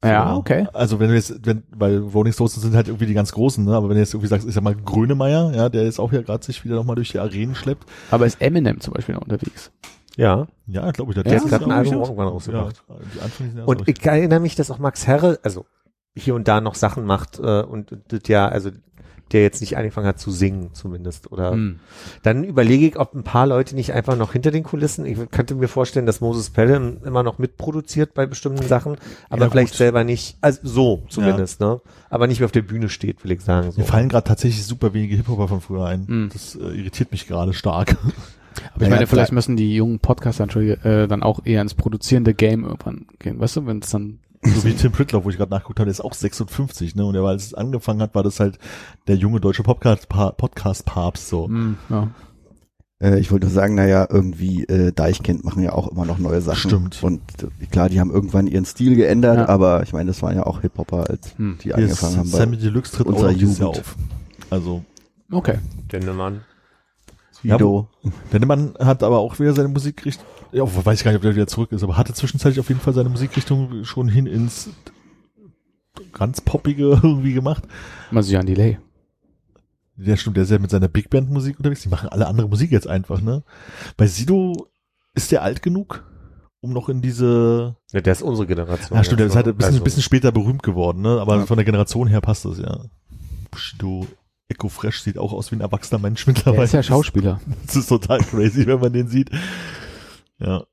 So, ja, okay. Also wenn du jetzt, wenn, weil Rolling Stones sind halt irgendwie die ganz großen, ne? Aber wenn du jetzt irgendwie sagst, ich sag mal Grönemeyer, ja, der ist auch ja gerade sich wieder nochmal durch die Arenen schleppt. Aber ist Eminem zum Beispiel noch unterwegs? Ja. Ja, glaube ich. Der, der hat gerade ein Album irgendwann rausgebracht. Ja, und ich erinnere mich, dass auch Max Herre, also hier und da noch Sachen macht äh, und, und das ja, also der jetzt nicht angefangen hat zu singen zumindest. Oder hm. dann überlege ich, ob ein paar Leute nicht einfach noch hinter den Kulissen. Ich könnte mir vorstellen, dass Moses Pelham immer noch mitproduziert bei bestimmten Sachen, aber ja, vielleicht gut. selber nicht, also so zumindest, ja. ne? Aber nicht mehr auf der Bühne steht, will ich sagen. So. Mir fallen gerade tatsächlich super wenige Hip-Hopper von früher ein. Hm. Das äh, irritiert mich gerade stark. Aber ich meine, vielleicht müssen die jungen Podcaster äh, dann auch eher ins produzierende Game irgendwann gehen, weißt du, wenn es dann so wie Tim Pritloff, wo ich gerade nachgeguckt habe, der ist auch 56, ne? Und er war, als es angefangen hat, war das halt der junge deutsche Podcast-Papst, so. Mm, ja. Äh, ich wollte nur sagen, naja, irgendwie äh, Deichkind machen ja auch immer noch neue Sachen. Stimmt. Und äh, klar, die haben irgendwann ihren Stil geändert, ja. aber ich meine, das waren ja auch Hip-Hopper, als hm. die angefangen haben. Sammy Deluxe tritt unserer auch Jugend auf. Also. Okay. Dennemann. Sido. Ja, Dennemann hat aber auch wieder seine Musikrichtung ja, weiß ich gar nicht, ob der wieder zurück ist, aber hatte zwischenzeitlich auf jeden Fall seine Musikrichtung schon hin ins ganz poppige irgendwie gemacht. Masian Delay. Der stimmt, der ist ja mit seiner Big Band Musik unterwegs. Die machen alle andere Musik jetzt einfach, ne? Bei Sido ist der alt genug, um noch in diese. Ja, der ist unsere Generation. Ja, stimmt, der ist halt ein bisschen, also. bisschen später berühmt geworden, ne? Aber ja. von der Generation her passt das, ja. Bushido, Echo Fresh sieht auch aus wie ein erwachsener Mensch mittlerweile. Der ist ja Schauspieler. *laughs* Das ist total crazy, wenn man den sieht. Ja.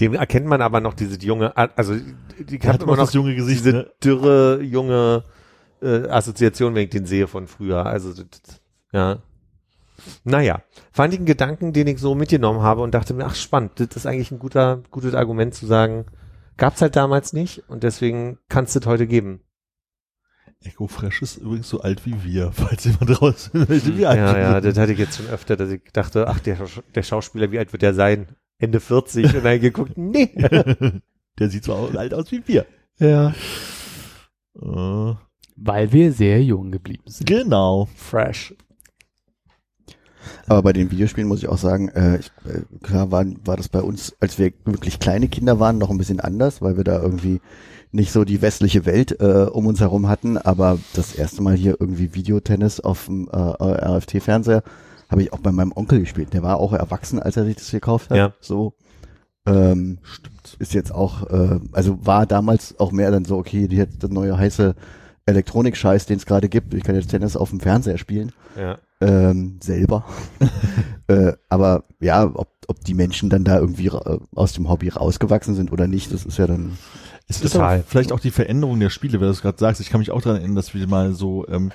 Dem erkennt man aber noch diese junge, also die hat immer noch das junge Gesicht, diese ne? dürre junge äh, Assoziation, wenn ich den sehe von früher. Also ja. Naja, fand ich einen Gedanken, den ich so mitgenommen habe und dachte mir, ach spannend, das ist eigentlich ein guter, gutes Argument zu sagen, gab's halt damals nicht und deswegen kannst du es heute geben. Echo Fresh ist übrigens so alt wie wir, *laughs* falls jemand raus wie alt Ja, ja, das hatte ich jetzt schon öfter, dass ich dachte, ach, der, der Schauspieler, wie alt wird der sein? Ende 40 und dann geguckt, *laughs* nee. *laughs* der sieht so alt aus wie wir. Ja. Uh. Weil wir sehr jung geblieben sind. Genau. Fresh. Aber bei den Videospielen muss ich auch sagen, äh, ich, äh, klar war, war das bei uns, als wir wirklich kleine Kinder waren, noch ein bisschen anders, weil wir da irgendwie nicht so die westliche Welt äh, um uns herum hatten, aber das erste Mal hier irgendwie Videotennis auf dem äh, RFT-Fernseher habe ich auch bei meinem Onkel gespielt. Der war auch erwachsen, als er sich das gekauft hat. Ja. So. Ähm, Stimmt. Ist jetzt auch, äh, also war damals auch mehr dann so, okay, die hat der neue heiße Elektronik-Scheiß, den es gerade gibt. Ich kann jetzt Tennis auf dem Fernseher spielen. Ja. Ähm, selber. *laughs* äh, aber ja, ob, ob die Menschen dann da irgendwie aus dem Hobby rausgewachsen sind oder nicht, das ist ja dann es ist auch vielleicht auch die Veränderung der Spiele, wenn du es gerade sagst. Ich kann mich auch daran erinnern, dass wir mal so ähm,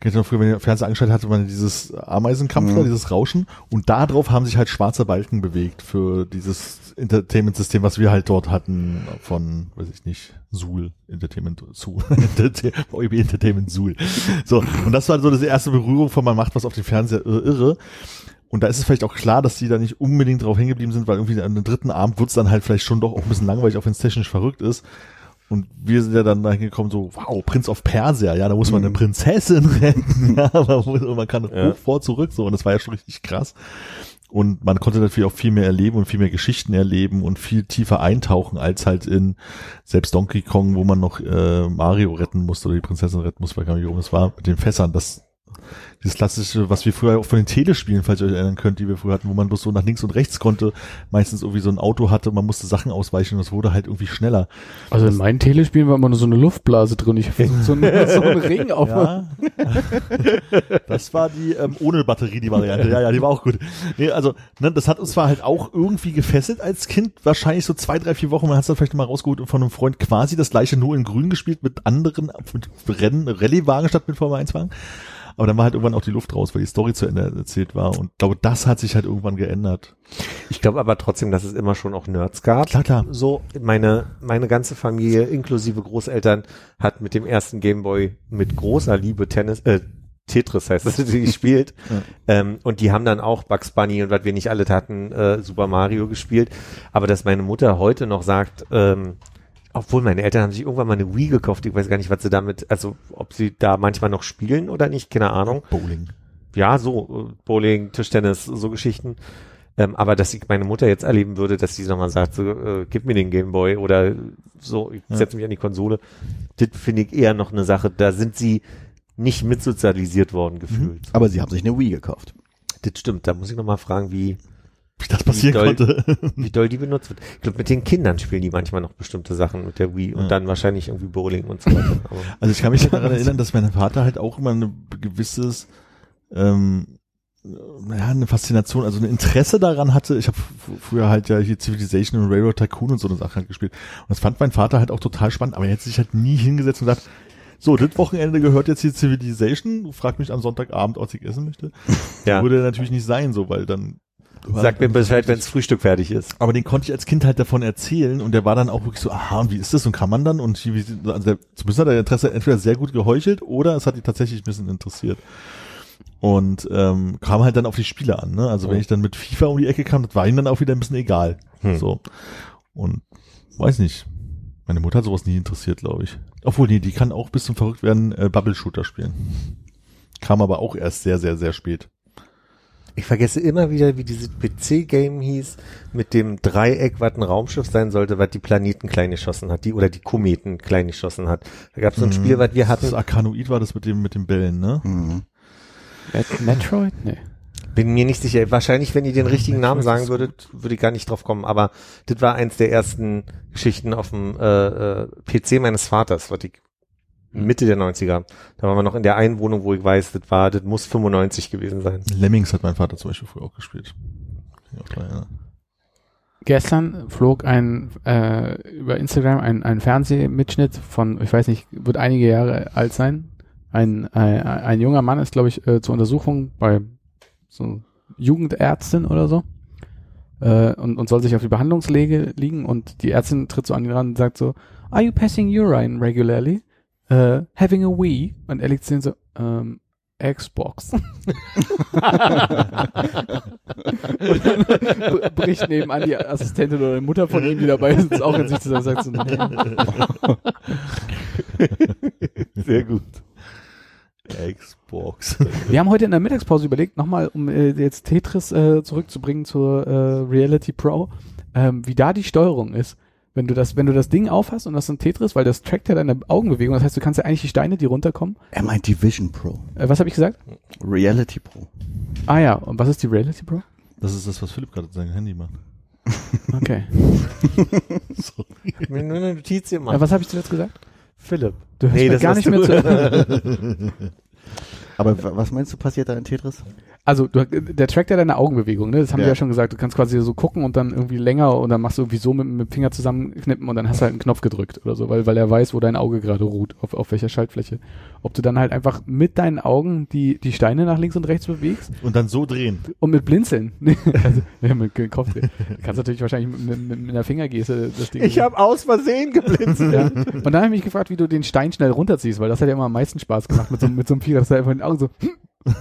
kennt ihr noch früher, wenn ihr Fernseher angeschaltet hatte, man dieses Ameisenkampf Mhm. da, dieses Rauschen und da drauf haben sich halt schwarze Balken bewegt für dieses Entertainment-System, was wir halt dort hatten von, weiß ich nicht, Suhl, Entertainment, Suhl, *laughs* VEB Entertainment Suhl. So, und das war so das erste Berührung von man macht was auf dem Fernseher ir- irre. Und da ist es vielleicht auch klar, dass die da nicht unbedingt drauf hängen geblieben sind, weil irgendwie an dem dritten Abend wird's dann halt vielleicht schon doch auch ein bisschen langweilig, auch wenn es technisch verrückt ist. Und wir sind ja dann dahin gekommen, so, wow, Prinz of Persia, ja, da muss man eine Prinzessin retten, *laughs* ja, man, muss, man kann Ja. hoch, vor, zurück, so, und das war ja schon richtig krass. Und man konnte natürlich auch viel mehr erleben und viel mehr Geschichten erleben und viel tiefer eintauchen als halt in selbst Donkey Kong, wo man noch äh, Mario retten musste oder die Prinzessin retten musste, weil gar nicht, warum es war, mit den Fässern, das dieses klassische, was wir früher auch von den Telespielen, falls ihr euch erinnern könnt, die wir früher hatten, wo man bloß so nach links und rechts konnte, meistens irgendwie so ein Auto hatte, man musste Sachen ausweichen und es wurde halt irgendwie schneller. Also in meinen Telespielen war immer nur so eine Luftblase drin. Ich hab so, einen, *laughs* so einen Ring auf. Ja. *laughs* das war die ähm, ohne Batterie, die Variante. Ja, ja, die war auch gut. Nee, also, ne, das hat uns zwar halt auch irgendwie gefesselt als Kind, wahrscheinlich so zwei, drei, vier Wochen. Man hat es dann vielleicht mal rausgeholt und von einem Freund quasi das gleiche nur in grün gespielt mit anderen, mit Rennen, Rallye-Wagen statt mit Formel 1-Wagen. Aber dann war halt irgendwann auch die Luft raus, weil die Story zu Ende erzählt war. Und ich glaube, das hat sich halt irgendwann geändert. Ich glaube aber trotzdem, dass es immer schon auch Nerds gab. Klar, klar. So, meine, meine ganze Familie, inklusive Großeltern, hat mit dem ersten Gameboy mit großer Liebe Tennis, äh, Tetris heißt das, *laughs* gespielt. ähm, und die haben dann auch Bugs Bunny und was wir nicht alle hatten, äh, Super Mario gespielt. Aber dass meine Mutter heute noch sagt, ähm, obwohl meine Eltern haben sich irgendwann mal eine Wii gekauft, ich weiß gar nicht, was sie damit, also ob sie da manchmal noch spielen oder nicht, keine Ahnung Bowling. ja, so äh, Bowling, Tischtennis, so Geschichten. Ähm, aber dass ich meine Mutter jetzt erleben würde, dass sie nochmal sagt, so, äh, gib mir den Gameboy oder so, ich Ja. setze mich an die Konsole. Das finde ich eher noch eine Sache, da sind sie nicht mitsozialisiert worden gefühlt. Aber sie haben sich eine Wii gekauft. Das stimmt, da muss ich nochmal fragen, wie, Wie das passieren doll- konnte. *laughs* wie doll die benutzt wird. Ich glaube, mit den Kindern spielen die manchmal noch bestimmte Sachen mit der Wii Ja. und dann wahrscheinlich irgendwie Bowling und so weiter. *laughs* Aber Also ich kann mich *laughs* daran erinnern, dass mein Vater halt auch immer ein gewisses, ähm, ja, eine Faszination, also ein Interesse daran hatte. Ich habe früher halt ja hier Civilization und Railroad Tycoon und so eine Sache halt gespielt. Und das fand mein Vater halt auch total spannend, aber er hat sich halt nie hingesetzt und gesagt, so, das Wochenende gehört jetzt hier Civilization, frag mich am Sonntagabend, was ich essen möchte. ja, Würde natürlich nicht sein, so, weil dann sag mir Bescheid, wenns Frühstück fertig ist. aber den konnte ich als Kind halt davon erzählen und der war dann auch wirklich so, aha, und wie ist das und kann man dann? Und wie, also der, zumindest hat der Interesse entweder sehr gut geheuchelt oder es hat ihn tatsächlich ein bisschen interessiert. Und ähm, kam halt dann auf die Spiele an, ne? Also wenn Mhm. ich dann mit FIFA um die Ecke kam, das war ihm dann auch wieder ein bisschen egal. Hm. So. Und weiß nicht. Meine Mutter hat sowas nie interessiert, glaube ich. Obwohl, nee, die kann auch bis zum Verrücktwerden äh, Bubble-Shooter spielen. Kam aber auch erst sehr, sehr, sehr spät. Ich vergesse immer wieder, wie dieses PC-Game hieß, mit dem Dreieck, was ein Raumschiff sein sollte, was die Planeten klein geschossen hat, die oder die Kometen klein geschossen hat. Da gab es so ein Mhm. Spiel, was wir Das hatten. Arkanoid war das mit dem, mit den Bällen, ne? Mhm. Met Metroid? Nee. Bin mir nicht sicher. Wahrscheinlich, wenn ihr den richtigen Namen sagen würdet, würde ich gar nicht drauf kommen. Aber das war eins der ersten Geschichten auf dem äh, äh, PC meines Vaters, was ich Mitte der 90er. Da waren wir noch in der einen Wohnung, wo ich weiß, das war, das muss 95 gewesen sein. Lemmings hat mein Vater zum Beispiel früher auch gespielt. Auch erinnern. Gestern flog ein äh, über Instagram ein, ein Fernsehmitschnitt von, ich weiß nicht, wird einige Jahre alt sein. Ein, ein, ein junger Mann ist, glaube ich, äh, zur Untersuchung bei so Jugendärztin oder so äh, und, und soll sich auf die Behandlungslege liegen und die Ärztin tritt so an ihn ran und sagt so, Are you passing urine regularly? Uh, having a Wii? Und er liegt so, ähm, Xbox. *laughs* und dann bricht nebenan die Assistentin oder die Mutter von ihm, die dabei ist, auch in sich zusammen und sagt so, Sehr gut. Xbox. Wir haben heute in der Mittagspause überlegt, nochmal, um äh, jetzt Tetris äh, zurückzubringen zur äh, Reality Pro, ähm, wie da die Steuerung ist. Wenn du das, wenn du das Ding aufhast und das ist ein Tetris, weil das trackt ja deine Augenbewegung, das heißt, du kannst ja eigentlich die Steine, die runterkommen. Er meint die Vision Pro. Äh, was habe ich gesagt? Reality Pro. Ah ja, und was ist die Reality Pro? Das ist das, was Philipp gerade mit seinem Handy macht. *laughs* Okay. *laughs* Ich will nur eine Notiz hier Äh, machen. was habe ich zuletzt gesagt? Philipp. Du hörst Nee, mir das gar nicht mehr du. *laughs* zu. Aber wa- was meinst du passiert da in Tetris? Also du, der trackt ja deine Augenbewegung, ne? Das haben Ja. wir ja schon gesagt. Du kannst quasi so gucken und dann irgendwie länger und dann machst du irgendwie so mit, mit dem Finger zusammenknippen und dann hast du halt einen Knopf gedrückt oder so, weil, weil er weiß, wo dein Auge gerade ruht, auf, auf welcher Schaltfläche. Ob du dann halt einfach mit deinen Augen die, die Steine nach links und rechts bewegst Und dann so drehen. und mit Blinzeln. *laughs* also, ja, mit dem Kopf drehen. Du kannst natürlich wahrscheinlich mit, mit, mit einer Fingergeste das Ding. Ich habe aus Versehen geblinzelt. ja. Und dann habe ich mich gefragt, wie du den Stein schnell runterziehst, weil das hat ja immer am meisten Spaß gemacht mit so, mit so einem Vierer, dass du einfach in den Augen so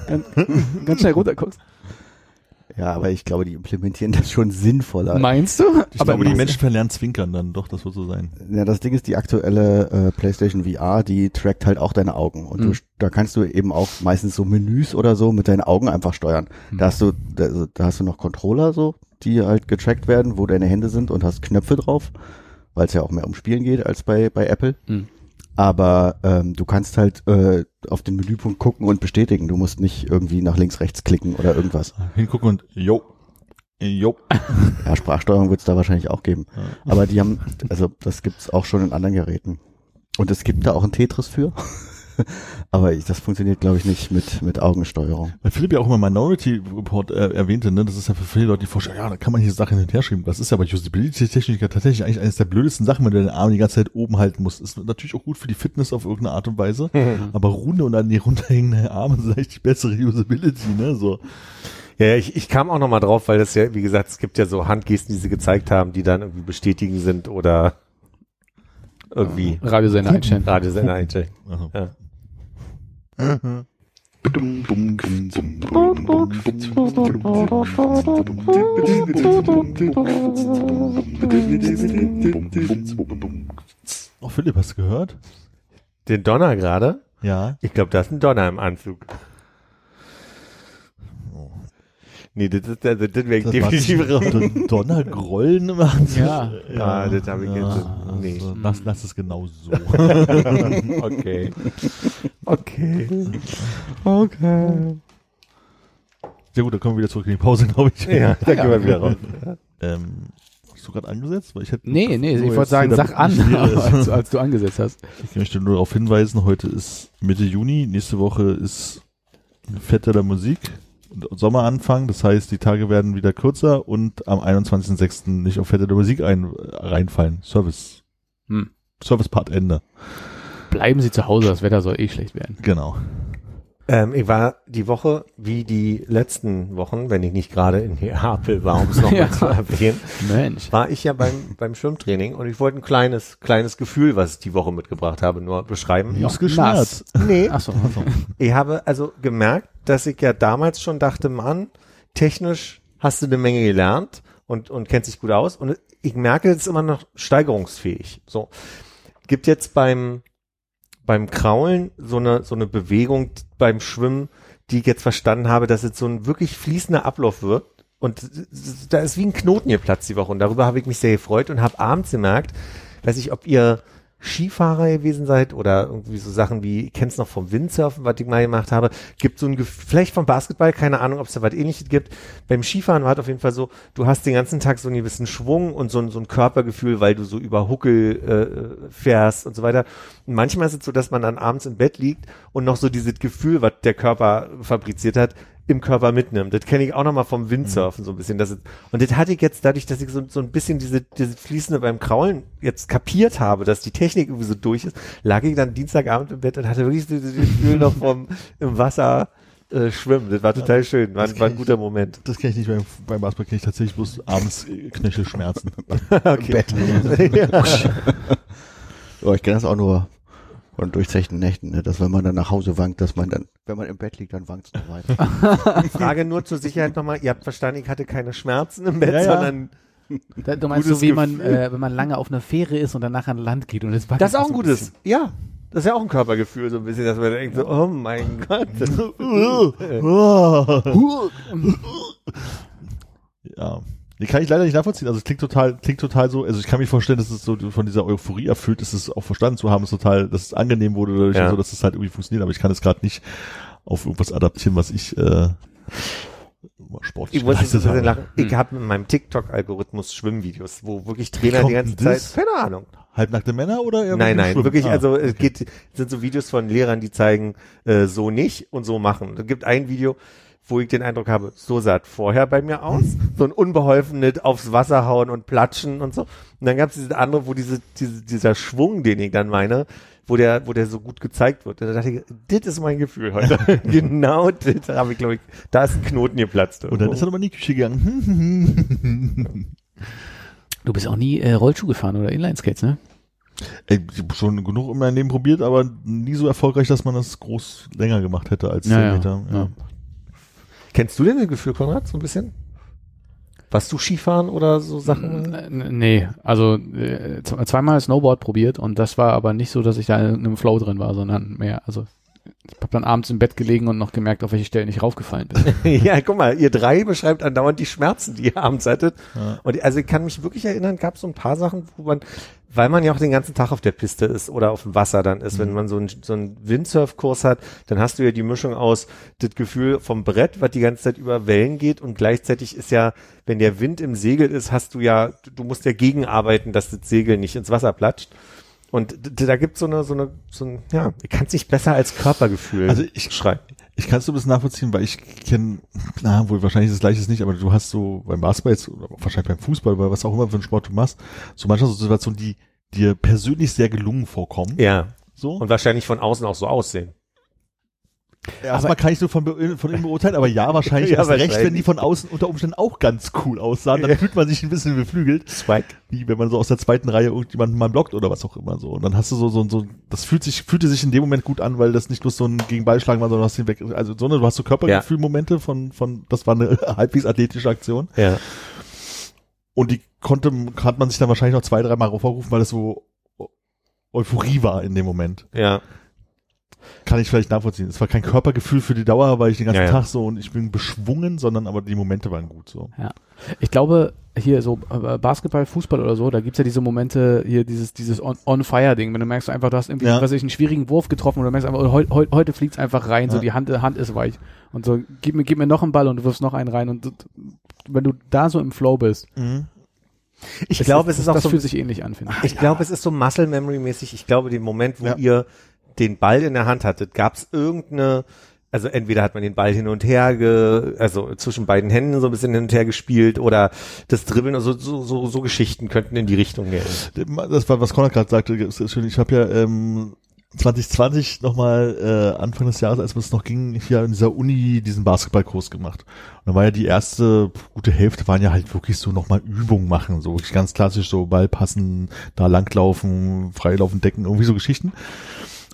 ganz, ganz schnell runterguckst. Ja, aber ich glaube, die implementieren das schon sinnvoller. Meinst du? Ich glaube, die Menschen verlernen zwinkern dann. Doch, das wird so sein. Ja, das Ding ist, die aktuelle äh, PlayStation VR, die trackt halt auch deine Augen. Und Mhm. du, da kannst du eben auch meistens so Menüs oder so mit deinen Augen einfach steuern. Mhm. Da hast du, da, also, da hast du noch Controller so, die halt getrackt werden, wo deine Hände sind und hast Knöpfe drauf, weil es ja auch mehr um Spielen geht als bei, bei Apple. Mhm. Aber ähm, du kannst halt äh, auf den Menüpunkt gucken und bestätigen. Du musst nicht irgendwie nach links, rechts klicken oder irgendwas. Hingucken und jo. Jo. *laughs* Ja, Sprachsteuerung wird es da wahrscheinlich auch geben. Aber die haben, also das gibt's auch schon in anderen Geräten. Und es gibt da auch ein Tetris für. *laughs* Aber ich, das funktioniert, glaube ich, nicht mit, mit Augensteuerung. Weil Philipp ja auch immer Minority Report äh, erwähnte, ne, das ist ja für viele Leute die Vorstellung, ja, da kann man hier Sachen hin und her schieben. Das ist ja bei Usability-Technik ja tatsächlich eigentlich eines der blödesten Sachen, wenn du deinen Arm die ganze Zeit oben halten musst. Ist natürlich auch gut für die Fitness auf irgendeine Art und Weise, *laughs* aber runde und an die runterhängenden Arme sind eigentlich die bessere Usability, ne, so. Ja, ich, ich kam auch noch mal drauf, weil das ja, wie gesagt, es gibt ja so Handgesten, die sie gezeigt haben, die dann irgendwie bestätigen sind oder irgendwie Radiosender einstellen. Radiosender einstellen. Ja. Oh, Philipp, hast du gehört? Den Donner gerade? Ja. Ich glaube, da ist ein Donner im Anzug. Nee, das ist also das wäre definitiv raus. Don- Donnergrollen Anzug. Ja. Ah, das habe ich jetzt. Ja, Nee. also, lass, lass es genau so. *laughs* Okay. Okay. Okay. Sehr gut, dann kommen wir wieder zurück in die Pause, glaube ich. Ja, da gehen wir wieder raus. Ähm, hast du gerade angesetzt? Weil ich hätte Nee, nee, ich wollte sagen, sag an, *laughs* als, als du angesetzt hast. Ich möchte nur darauf hinweisen, heute ist Mitte Juni, nächste Woche ist Fette der Musik, und Sommeranfang, das heißt, die Tage werden wieder kürzer und am 21.06. nicht auf Fette der Musik ein, reinfallen. Service. Hm. Service-Part Ende. Bleiben Sie zu Hause, das Wetter soll eh schlecht werden. Genau. Ähm, ich war die Woche, wie die letzten Wochen, wenn ich nicht gerade in Neapel war, um es nochmal *laughs* Ja. zu erwähnen, Mensch. war ich ja beim, beim Schwimmtraining und ich wollte ein kleines, kleines Gefühl, was ich die Woche mitgebracht habe, nur beschreiben. Muskelschmerz. Nee, Achso. ich habe also gemerkt, dass ich ja damals schon dachte, Mann, technisch hast du eine Menge gelernt und, und kennst dich gut aus und ich merke, es ist immer noch steigerungsfähig. So. Gibt jetzt beim, beim Kraulen so eine, so eine Bewegung beim Schwimmen, die ich jetzt verstanden habe, dass es so ein wirklich fließender Ablauf wird. Und da ist wie ein Knoten geplatzt die Woche. Und darüber habe ich mich sehr gefreut und habe abends gemerkt, weiß ich, ob ihr Skifahrer gewesen seid oder irgendwie so Sachen wie, ich kenn's noch vom Windsurfen, was ich mal gemacht habe, gibt so ein vielleicht vom Basketball, keine Ahnung, ob es da was ähnliches gibt. Beim Skifahren war es auf jeden Fall so, du hast den ganzen Tag so einen gewissen Schwung und so ein, so ein Körpergefühl, weil du so über Huckel äh, fährst und so weiter. Und manchmal ist es so, dass man dann abends im Bett liegt und noch so dieses Gefühl, was der Körper fabriziert hat, im Körper mitnimmt. Das kenne ich auch noch mal vom Windsurfen so ein bisschen. Das ist, und das hatte ich jetzt dadurch, dass ich so, so ein bisschen diese, diese Fließende beim Kraulen jetzt kapiert habe, dass die Technik irgendwie so durch ist, lag ich dann Dienstagabend im Bett und hatte wirklich so dieses Gefühl noch vom im Wasser äh, schwimmen. Das war total schön. War, das war ein guter Moment. Das kenne ich nicht beim, beim Basketball, kenne ich tatsächlich bloß abends Knöchelschmerzen. *laughs* okay. *laughs* ja. *laughs* Oh, ich kenne das auch nur von durchzechten Nächten, ne? dass wenn man dann nach Hause wankt, dass man dann, wenn man im Bett liegt, dann wankt es noch weiter. *laughs* Frage nur zur Sicherheit nochmal. Ihr habt verstanden, ich hatte keine Schmerzen im Bett, Ja, ja. sondern Da, du meinst Gutes so, wie man, Gefühl. äh, wenn man lange auf einer Fähre ist und danach an Land geht und es wackelt das ist auch ein gutes. bisschen. Ja. Das ist ja auch ein Körpergefühl, so ein bisschen, dass man denkt so, oh mein Gott. *laughs* ja. Die kann ich leider nicht nachvollziehen. Also es klingt total, klingt total so, also ich kann mir vorstellen, dass es so von dieser Euphorie erfüllt ist, es auch verstanden zu haben, ist total, dass es angenehm wurde dadurch, Ja. so, dass es halt irgendwie funktioniert, aber ich kann es gerade nicht auf irgendwas adaptieren, was ich äh, sportlich Ich muss jetzt ein lachen. Ich habe mit meinem TikTok-Algorithmus Schwimmvideos, wo wirklich Trainer die ganze das? Zeit, keine Ahnung. Halbnackte Männer oder Nein, nein, Schwimmen? wirklich, Ah, also es okay. geht, sind so Videos von Lehrern, die zeigen, äh, so nicht und so machen. Es gibt ein Video, wo ich den Eindruck habe, so sah es vorher bei mir aus. So ein unbeholfenes aufs Wasser hauen und platschen und so. Und dann gab es diese andere, wo diese, diese, dieser Schwung, den ich dann meine, wo der, wo der so gut gezeigt wird. Und da dachte ich, das ist mein Gefühl heute. *laughs* genau das habe ich, glaube ich, da ist ein Knoten geplatzt. Und dann ist er nochmal in die Küche gegangen. *laughs* du bist auch nie äh, Rollschuh gefahren oder Inlineskates, ne? Ey, ich habe schon genug in meinem Leben probiert, aber nie so erfolgreich, dass man das groß länger gemacht hätte als Ja, 10 ja, Meter. Ja. ja. Kennst du denn das Gefühl, Konrad, so ein bisschen? Warst du Skifahren oder so Sachen? N- Nee, also äh, zweimal Snowboard probiert und das war aber nicht so, dass ich da in einem Flow drin war, sondern mehr, also ich habe dann abends im Bett gelegen und noch gemerkt, auf welche Stellen ich raufgefallen bin. *laughs* ja, guck mal, ihr drei beschreibt andauernd die Schmerzen, die ihr abends hattet. Ja. Und also ich kann mich wirklich erinnern, gab es so ein paar Sachen, wo man, weil man ja auch den ganzen Tag auf der Piste ist oder auf dem Wasser dann ist, wenn man so einen so einen Windsurfkurs hat, dann hast du ja die Mischung aus das Gefühl vom Brett, was die ganze Zeit über Wellen geht und gleichzeitig ist ja, wenn der Wind im Segel ist, hast du ja, du musst ja gegenarbeiten, dass das Segel nicht ins Wasser platscht. Und da gibt's so eine, so eine, so ein, ja, ich kann es nicht besser als Körpergefühl Also ich- schreiben. Ich kann es so ein bisschen nachvollziehen, weil ich kenne, na, wohl wahrscheinlich ist das gleiche nicht, aber du hast so beim Basketball jetzt, oder wahrscheinlich beim Fußball, oder was auch immer für einen Sport du machst, so manchmal so Situationen, die dir persönlich sehr gelungen vorkommen. Ja. So. Und wahrscheinlich von außen auch so aussehen. Erstmal kann ich nur von, von innen beurteilen, aber ja, wahrscheinlich Ja, recht, wahrscheinlich. wenn die von außen unter Umständen auch ganz cool aussahen, dann Ja. fühlt man sich ein bisschen beflügelt, Swag. wie wenn man so aus der zweiten Reihe irgendjemanden mal blockt oder was auch immer so. Und dann hast du so, so, so, das fühlt sich, fühlte sich in dem Moment gut an, weil das nicht bloß so ein Gegenballschlagen war, sondern du hast ihn weg, also, sondern du hast so Körpergefühlmomente von, von, das war eine *laughs* halbwegs athletische Aktion. Ja. Und die konnte, hat man sich dann wahrscheinlich noch zwei, dreimal vorgerufen, weil es so Euphorie war in dem Moment. Ja. Kann ich vielleicht nachvollziehen. Es war kein Körpergefühl für die Dauer, weil ich den ganzen Ja, ja. Tag so und ich bin beschwungen, sondern aber die Momente waren gut so. Ich glaube, hier so äh, Basketball, Fußball oder so, da gibt's ja diese Momente, hier dieses, dieses On- On-Fire-Ding, wenn du merkst einfach, du hast irgendwie, Ja. was weiß ich, einen schwierigen Wurf getroffen oder du merkst einfach, heu, heu, heute fliegt's einfach rein, so Ja. die Hand, Hand ist weich. Und so, gib mir, gib mir noch einen Ball und du wirfst noch einen rein und du- wenn du da so im Flow bist, Ich glaube, es ist auch das so, fühlt sich ähnlich an, finde ich. ich glaube, es ist so Muscle Memory mäßig. Ich glaube, den Moment, wo Ja. ihr den Ball in der Hand hattet, gab es irgendeine, also entweder hat man den Ball hin und her, ge, also zwischen beiden Händen so ein bisschen hin und her gespielt oder das Dribbeln, also so, so, so Geschichten könnten in die Richtung gehen. Das war, was Conrad gerade sagte, ist schön. Ich habe ja ähm, 2020 nochmal äh, Anfang des Jahres, als es noch ging, hier in dieser Uni diesen Basketballkurs gemacht. Und da war ja die erste gute Hälfte waren ja halt wirklich so nochmal Übungen machen, so ganz klassisch so Ball passen, da langlaufen, freilaufen, decken, irgendwie so Geschichten.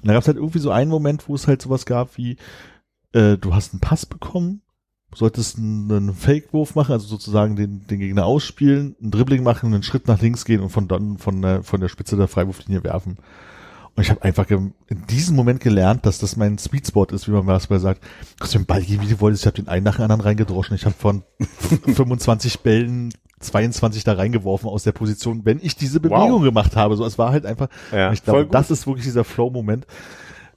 Und da gab es halt irgendwie so einen Moment, wo es halt sowas gab wie, äh, du hast einen Pass bekommen, solltest einen, Fake-Wurf machen, also sozusagen den, den Gegner ausspielen, einen Dribbling machen, einen Schritt nach links gehen und von dann von der, von der Spitze der Freiwurflinie werfen. Und ich habe einfach in diesem Moment gelernt, dass das mein Sweet Spot ist, wie man Basketball sagt. Du kannst den Ball wie du wolltest. Ich habe den einen nach dem anderen reingedroschen. Ich habe von *laughs* 25 Bällen 22 da reingeworfen aus der Position, wenn ich diese Bewegung gemacht habe. So, es war halt einfach, Ja, ich glaube, das ist wirklich dieser Flow-Moment.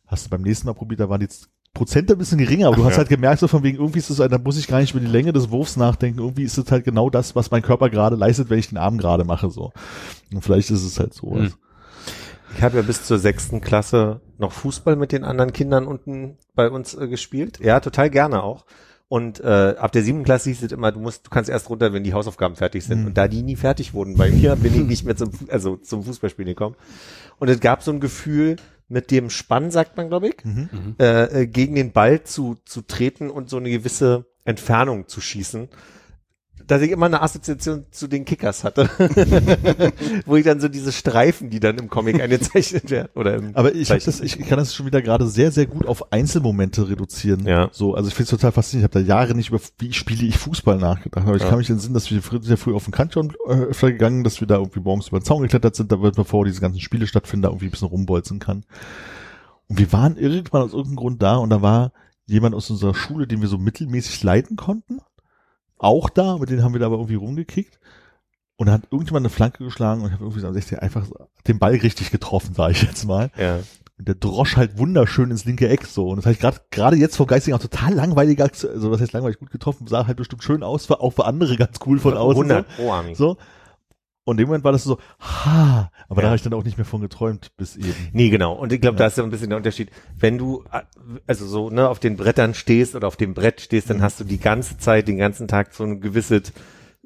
Hast du beim nächsten Mal probiert, da waren die Prozente ein bisschen geringer, aber du hast ja. halt gemerkt, so von wegen, irgendwie ist es, so, da muss ich gar nicht über die Länge des Wurfs nachdenken, irgendwie ist es halt genau das, was mein Körper gerade leistet, wenn ich den Arm gerade mache, so. Und vielleicht ist es halt so. Hm. Ich habe ja bis zur sechsten Klasse noch Fußball mit den anderen Kindern unten bei uns äh, gespielt. Ja, total gerne auch. Und äh, ab der siebten Klasse hieß es immer, du musst, du kannst erst runter, wenn die Hausaufgaben fertig sind. Mhm. Und da die nie fertig wurden bei mir, bin ich nicht mehr zum, also zum Fußballspielen gekommen. Und es gab so ein Gefühl, mit dem Spann, sagt man, glaube ich, Mhm. äh, äh, gegen den Ball zu, zu treten und so eine gewisse Entfernung zu schießen. Dass ich immer eine Assoziation zu den Kickers hatte. *laughs* Wo ich dann so diese Streifen, die dann im Comic eingezeichnet werden. Oder im Aber ich, das, ich kann das schon wieder gerade sehr, sehr gut auf Einzelmomente reduzieren. Ja. So, also ich finde es total faszinierend. Ich habe da Jahre nicht über, wie spiele ich Fußball nachgedacht. Aber ich Ja. kann mich in den Sinn, dass wir früher, sehr früh auf den Kanton äh, öfter gegangen, dass wir da irgendwie morgens über den Zaun geklettert sind, da wird bevor diese ganzen Spiele stattfinden, da irgendwie ein bisschen rumbolzen kann. Und wir waren irgendwann aus irgendeinem Grund da und da war jemand aus unserer Schule, den wir so mittelmäßig leiten konnten, auch da, mit denen haben wir da aber irgendwie rumgekickt. Und da hat irgendjemand eine Flanke geschlagen und ich habe irgendwie so am 16 einfach den Ball richtig getroffen, sage ich jetzt mal. ja. Und der drosch halt wunderschön ins linke Eck so. Und das habe ich gerade gerade jetzt vor Geisting auch total langweilig, also was heißt langweilig gut getroffen, sah halt bestimmt schön aus, war auch für andere ganz cool von außen. 100 Pro Army. So. Und in dem Moment war das so, ha, aber Ja. da habe ich dann auch nicht mehr von geträumt, bis eben. Nee, genau. Und ich glaube, Ja. da ist so ein bisschen der Unterschied. Wenn du äh, also so ne auf den Brettern stehst oder auf dem Brett stehst, dann hast du die ganze Zeit, den ganzen Tag so ein gewisses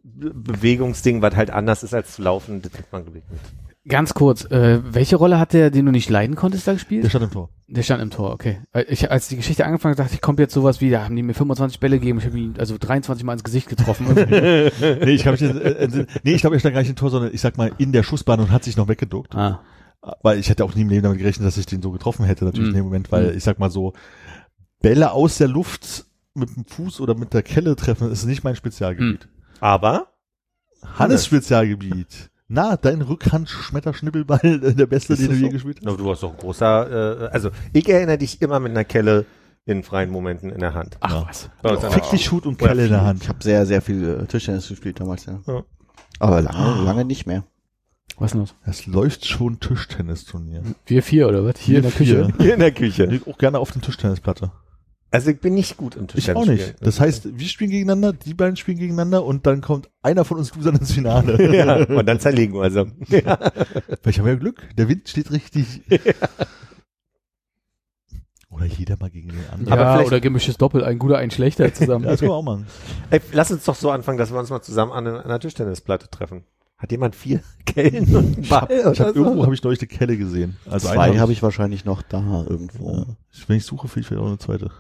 Be- Bewegungsding, was halt anders ist als zu laufen. Das hat man glaube ich mit. Ganz kurz, äh, welche Rolle hat der, den du nicht leiden konntest, da Der gespielt? stand im Tor. Der stand im Tor, okay. Ich, als die Geschichte angefangen hat, dachte ich, kommt jetzt sowas wie, da haben die mir 25 Bälle gegeben, ich habe ihn also 23 Mal ins Gesicht getroffen. *laughs* nee, ich jetzt, äh, äh, nee, ich glaube, er stand gar nicht im Tor, sondern ich sag mal in der Schussbahn und hat sich noch weggeduckt. ah. Weil ich hätte auch nie im Leben damit gerechnet, dass ich den so getroffen hätte, natürlich Mhm. in dem Moment, weil Mhm. ich sag mal so, Bälle aus der Luft mit dem Fuß oder mit der Kelle treffen, ist nicht mein Spezialgebiet. Aber Hannes Spezialgebiet. Na, dein Rückhand-Schmetterschnippelball, *laughs* äh, der beste, Ist den du das je so? gespielt hast? no, du hast doch ein großer, äh, also ich erinnere dich immer mit einer Kelle in freien Momenten in der Hand. Ach Ja. was. Bei uns Fick dich Hut und Kelle in der. Hand. Ich habe sehr, sehr viel äh, Tischtennis gespielt damals, ja. Ja. Aber lange, lange nicht mehr. Was denn los? Es läuft schon Tischtennisturnier. Wir vier oder was? Hier in der vier. Küche? Hier in der Küche. Ich auch gerne auf den Tischtennisplatte. Also ich bin nicht gut im Ich Tischtennis. auch nicht. Das heißt, wir spielen gegeneinander, die beiden spielen gegeneinander und dann kommt einer von uns Losern ins Finale. *laughs* ja, und dann zerlegen wir also. *laughs* Ja. Vielleicht haben wir ja Glück. Der Wind steht richtig. *laughs* Oder jeder mal gegen den anderen. Aber ja, oder gemischtes Doppel, ein guter, ein schlechter zusammen. Ja, das können wir auch machen. Ey, lass uns doch so anfangen, dass wir uns mal zusammen an einer, Tischtennisplatte treffen. Hat jemand vier Kellen und einen Ball? Ich hab, irgendwo habe ich neulich eine Kelle gesehen. Also Zwei eine habe ich wahrscheinlich noch da irgendwo. Ja. Ich- Wenn ich suche, finde ich vielleicht auch eine zweite.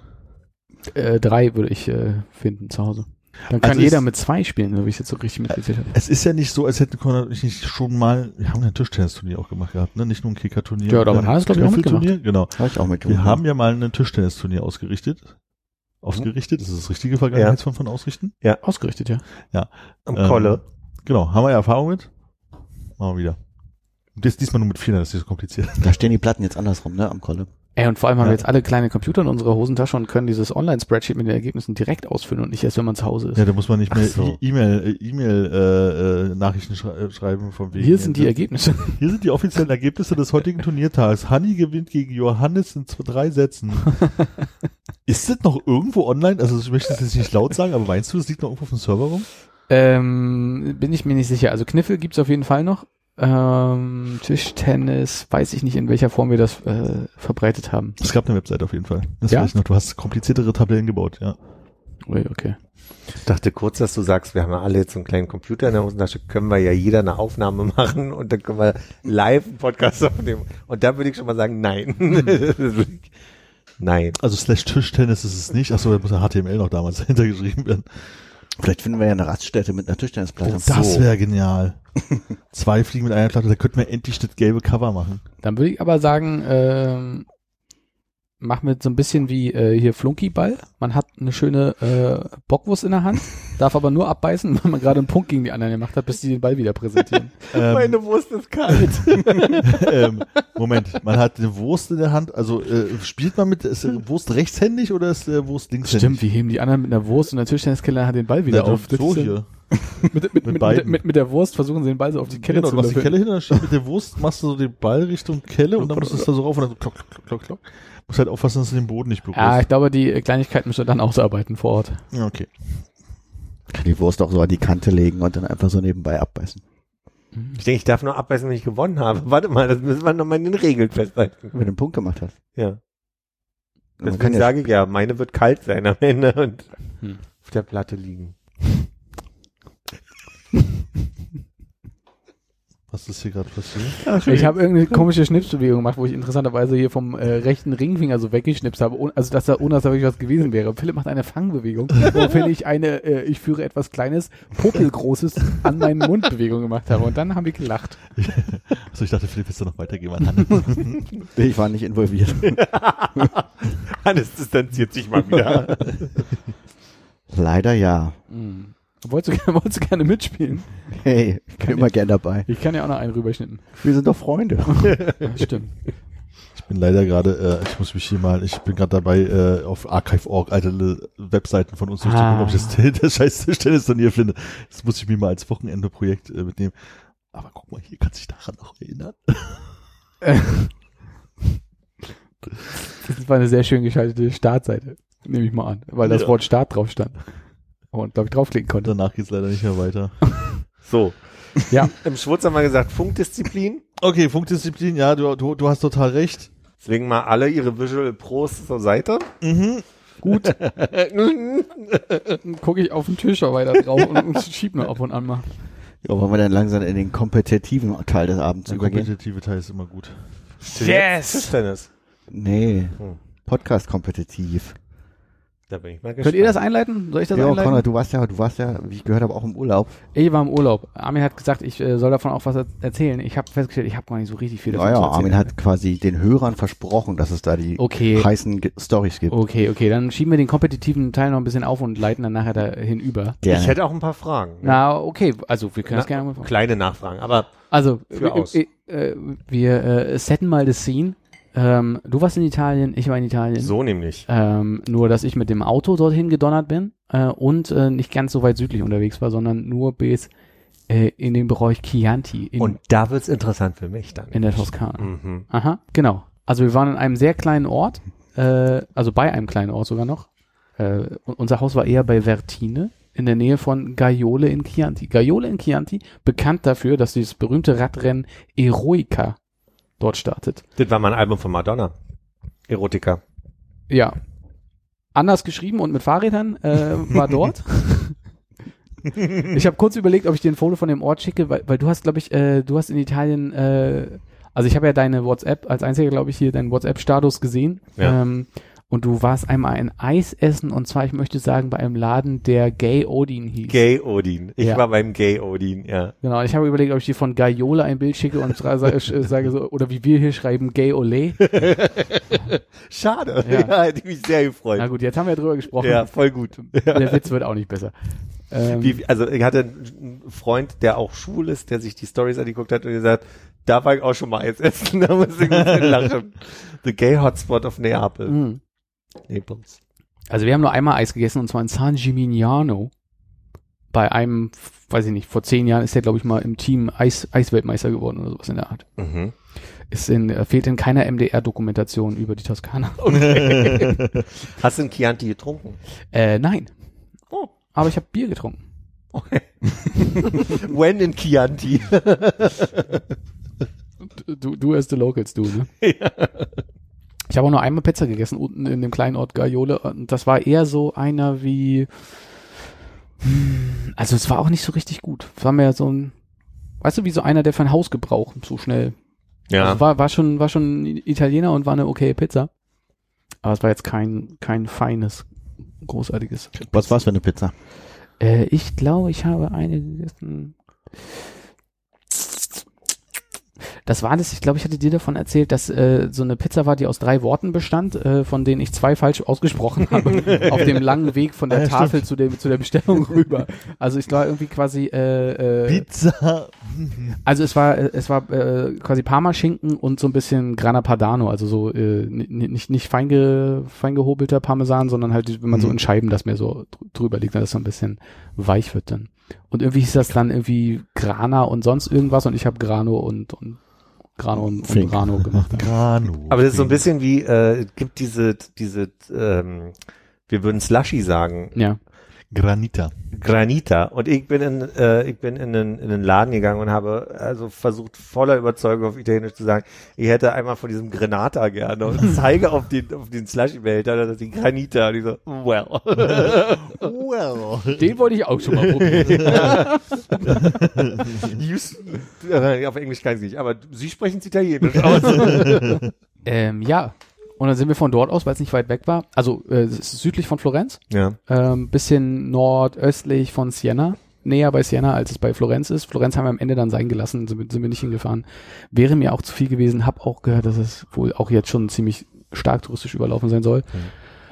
Äh, drei würde ich äh, finden zu Hause. Dann kann Also jeder mit zwei spielen, so wie ich es jetzt so richtig mitgezählt habe. Es ist ja nicht so, als hätten Konrad und ich nicht schon mal, wir haben ein Tischtennisturnier auch gemacht gehabt, ne? Nicht nur ein Kickerturnier. Ja, da sondern hat es, glaub ich, auch Knöpfelturnier, Genau. Habe ich auch mitgemacht. Wir haben ja mal ein Tischtennisturnier ausgerichtet. Ausgerichtet, das ist das richtige Vergangenheitsform von ausrichten. Ausgerichtet, ja. Am Ähm, Kolle. Genau, haben wir ja Erfahrung mit. Machen wir wieder. Und das diesmal nur mit Vieren, das ist nicht so kompliziert. Da stehen die Platten jetzt andersrum, ne, am Kolle. Ey, und vor allem haben Ja. wir jetzt alle kleine Computer in unserer Hosentasche und können dieses Online-Spreadsheet mit den Ergebnissen direkt ausfüllen und nicht erst, wenn man zu Hause ist. Ja, da muss man nicht mehr so. E- E-Mail, E-Mail, äh, äh, Nachrichten schrei äh, schreiben von wegen. Hier sind die Ergebnisse. *laughs* Hier sind die offiziellen Ergebnisse des heutigen Turniertages. Hanni gewinnt gegen Johannes in zwei, drei Sätzen. *laughs* Ist das noch irgendwo online? Also ich möchte es jetzt nicht laut sagen, aber meinst du, es liegt noch irgendwo auf dem Server rum? Ähm, bin ich mir nicht sicher. Also Kniffel gibt's auf jeden Fall noch. Ähm, Tischtennis, weiß ich nicht, in welcher Form wir das äh, verbreitet haben. Es gab eine Website auf jeden Fall. Das Ja? weiß ich noch. Du hast kompliziertere Tabellen gebaut, ja. Ui, okay. Ich dachte kurz, dass du sagst, wir haben ja alle jetzt so einen kleinen Computer in der Hosentasche, können wir ja jeder eine Aufnahme machen und dann können wir live einen Podcast aufnehmen. Und da würde ich schon mal sagen, nein. *laughs* nein. Also slash Tischtennis ist es nicht. Achso, da muss ja HTML noch damals *laughs* dahinter geschrieben werden. Vielleicht finden wir ja eine Raststätte mit einer Tischtennisplatte. Oh, das wäre genial. Zwei Fliegen mit einer Klappe, da könnten wir endlich das gelbe Cover machen. Dann würde ich aber sagen, ähm, machen wir so ein bisschen wie äh, hier Flunkyball. Man hat eine schöne äh, Bockwurst in der Hand, *laughs* darf aber nur abbeißen, wenn man gerade einen Punkt gegen die anderen gemacht hat, bis die den Ball wieder präsentieren. *laughs* Ähm, Wurst ist kalt. *laughs* ähm, Moment, man hat eine Wurst in der Hand, also äh, spielt man mit, ist äh, Wurst rechtshändig oder ist äh, Wurst linkshändig? Stimmt, wie heben die anderen mit einer Wurst und der Tischtenniskeller hat den Ball wieder Ja, auf. So hier. Mit, mit, mit, mit, mit, mit der Wurst versuchen sie den Ball so auf die Kelle genau, zu du machst die löffeln. Kelle hin, dann mit der Wurst, machst du so den Ball Richtung Kelle und dann musst du es da so rauf und dann so klock, klock, klock, klock. Musst halt aufpassen, dass du den Boden nicht berührst. Ja, ich glaube, die äh, Kleinigkeiten müssen wir dann ausarbeiten vor Ort. Ja, okay. Kann die Wurst auch so an die Kante legen und dann einfach so nebenbei abbeißen. Ich denke, ich darf nur abbeißen, wenn ich gewonnen habe. *laughs* Warte mal, das müssen wir nochmal in den Regeln festhalten. Wenn du einen Punkt gemacht hast. Ja. Deswegen kann ja, sage ich ja, meine wird kalt sein am Ende und Hm. auf der Platte liegen. Was ist hier gerade passiert? Ich habe irgendeine komische Schnipsbewegung gemacht, wo ich interessanterweise hier vom äh, rechten Ringfinger so weggeschnipst habe, ohne, also dass da ohne dass da wirklich was gewesen wäre. Philipp macht eine Fangbewegung, *laughs* wofür ich eine, äh, ich führe etwas Kleines, Popelgroßes an meinen Mund Bewegung gemacht habe. Und dann haben wir gelacht. *laughs* Also ich dachte, Philipp willst du noch weitergeben an Hannes. *laughs* ich war nicht involviert. Hannes distanziert sich mal wieder. Leider ja. Mhm. Wolltest du, *laughs* wolltest du gerne mitspielen? Hey, ich bin immer gern dabei. Ich kann ja auch noch einen rüberschnitten. Wir sind doch Freunde. *laughs* Ja, *laughs* stimmt. Ich bin leider gerade, äh, ich muss mich hier mal, ich bin gerade dabei, äh, auf Archive.org alte Webseiten von uns Ah. durchzugucken, ob ich das, das scheiß Tischtennis-Turnier finde. Das muss ich mir mal als Wochenende-Projekt äh, mitnehmen. Aber guck mal, hier kannst du dich daran noch erinnern. Das war eine sehr schön geschaltete Startseite. Nehme ich mal an, weil das Ja. Wort Start drauf stand. Und glaube ich draufklicken konnte. Danach geht's leider nicht mehr weiter. *laughs* So. Ja. Im Schwurz haben wir gesagt, Funkdisziplin. Okay, Funkdisziplin, ja, du, du, du hast total recht. Deswegen mal alle ihre Visual Pros zur Seite. Gut. *laughs* Gucke ich auf den Tisch weiter drauf und, und schieb nur ab und an mal. Ja, wollen wir dann langsam in den kompetitiven Teil des Abends Der übergehen? kompetitive Teil ist immer gut. Yes! Tischtennis. Nee, Hm. Podcast kompetitiv. Da bin ich mal gespannt. Könnt ihr das einleiten? Soll ich das Ja, einleiten? Konrad, du warst ja, du warst ja, wie ich gehört habe, auch im Urlaub. Ich war im Urlaub. Armin hat gesagt, ich äh, soll davon auch was er erzählen. Ich habe festgestellt, ich habe gar nicht so richtig viel davon Ja, zu erzählen. Armin hat quasi den Hörern versprochen, dass es da die Okay. heißen Stories gibt. Okay, okay, dann schieben wir den kompetitiven Teil noch ein bisschen auf und leiten dann nachher dahin über. Gerne. Ich hätte auch ein paar Fragen. Na, okay, also wir können das Na, gerne mal Kleine Nachfragen, aber Also, Für wir, aus. äh, äh, wir äh, setten mal das Scene. Ähm, du warst in Italien, ich war in Italien. so nämlich. Ähm, nur, dass ich mit dem Auto dorthin gedonnert bin äh, und äh, nicht ganz so weit südlich unterwegs war, sondern nur bis äh, in den Bereich Chianti in, Und da wird's interessant für mich dann. in der Toskana. Mhm. Aha, genau. Also wir waren in einem sehr kleinen Ort, äh, also bei einem kleinen Ort sogar noch. Äh, unser Haus war eher bei Vertine in der Nähe von Gaiole in Chianti. Gaiole in Chianti, bekannt dafür, dass dieses berühmte Radrennen Eroica dort startet. Das war mein Album von Madonna. Erotika. Ja. Anders geschrieben und mit Fahrrädern äh, war dort. *laughs* ich habe kurz überlegt, ob ich dir ein Foto von dem Ort schicke, weil, weil du hast, glaube ich, äh, du hast in Italien, äh, also ich habe ja deine WhatsApp, als einziger, glaube ich, hier deinen WhatsApp-Status gesehen. Ja. Ähm, und du warst einmal ein Eis essen und zwar, ich möchte sagen, bei einem Laden, der Gay Odin hieß. Gay Odin. Ich Ja. war beim Gay Odin, ja. Genau, ich habe überlegt, ob ich dir von Gaiola ein Bild schicke und *laughs* äh, sage so, oder wie wir hier schreiben, Gay Ole. *laughs* Schade. Ja. *laughs* Ja, hätte ich mich sehr gefreut. Na gut, jetzt haben wir drüber gesprochen. ja, voll gut. Der Witz wird auch nicht besser. Ähm, Wie, also ich hatte einen Freund, der auch schwul ist, der sich die Stories angeguckt hat und gesagt, da war ich auch schon mal Eis essen, da muss ich ein bisschen lachen. The Gay Hotspot of Neapel. mh. Naples. Also wir haben nur einmal Eis gegessen und zwar in San Gimignano. Bei einem, weiß ich nicht, vor zehn Jahren ist der, glaube ich, mal im Team Eis, Eisweltmeister geworden oder sowas in der Art. Mhm. Ist in, äh, fehlt in keiner MDR-Dokumentation über die Toskana. *laughs* *laughs* Hast du ein Chianti getrunken? Äh, nein. Oh. Aber ich habe Bier getrunken. *laughs* When in Chianti? Du, du as the locals, du, ne? Ich habe auch nur einmal Pizza gegessen, unten in dem kleinen Ort Gaiole. Und das war eher so einer wie. Hm, Also es war auch nicht so richtig gut. Es war mehr so ein, weißt du, wie so einer, der für ein Haus gebraucht, so schnell. ja. Also war, war schon, war schon Italiener und war eine okay Pizza. Aber es war jetzt kein, kein feines, großartiges. Was war's für eine Pizza? Äh, ich glaube, ich habe eine gegessen. Das war das, ich glaube, ich hatte dir davon erzählt, dass äh, so eine Pizza war, die aus drei Worten bestand, äh, von denen ich zwei falsch ausgesprochen *laughs* habe, auf dem langen Weg von der Ja, Tafel zu, dem, zu der Bestellung rüber. Also ich war irgendwie quasi, äh, äh, Pizza. also es war, äh, es war äh, quasi Parmaschinken und so ein bisschen Grana Padano, also so äh, nicht nicht fein, ge, fein gehobelter Parmesan, sondern halt, wenn man so Mhm. in Scheiben das mir so dr- drüber liegt, dass es so ein bisschen weich wird dann. Und irgendwie hieß das dann irgendwie Grana und sonst irgendwas und ich habe Grano und, und Grano und, und. Grano gemacht. Grano. Aber das ist so ein bisschen wie, äh, es gibt diese, diese, ähm, wir würden Slushy sagen, Ja. Granita. Granita. Und ich bin in, äh, ich bin in einen, in einen Laden gegangen und habe also versucht, voller Überzeugung auf Italienisch zu sagen, ich hätte einmal von diesem Granata gerne und *laughs* zeige auf den, auf den Slushy-Behälter, das ist die Granita. Und ich so, well. *laughs* Well. Den wollte ich auch schon mal probieren. *laughs* Use, äh, auf Englisch kann ich nicht, aber Sie sprechen es Italienisch aus. ähm, ja. Und dann sind wir von dort aus, weil es nicht weit weg war, also äh, es ist südlich von Florenz, ja. ähm, bisschen nordöstlich von Siena, näher bei Siena, als es bei Florenz ist. Florenz haben wir am Ende dann sein gelassen, sind, wir- sind wir nicht hingefahren. Wäre mir auch zu viel gewesen, hab auch gehört, dass es wohl auch jetzt schon ziemlich stark touristisch überlaufen sein soll.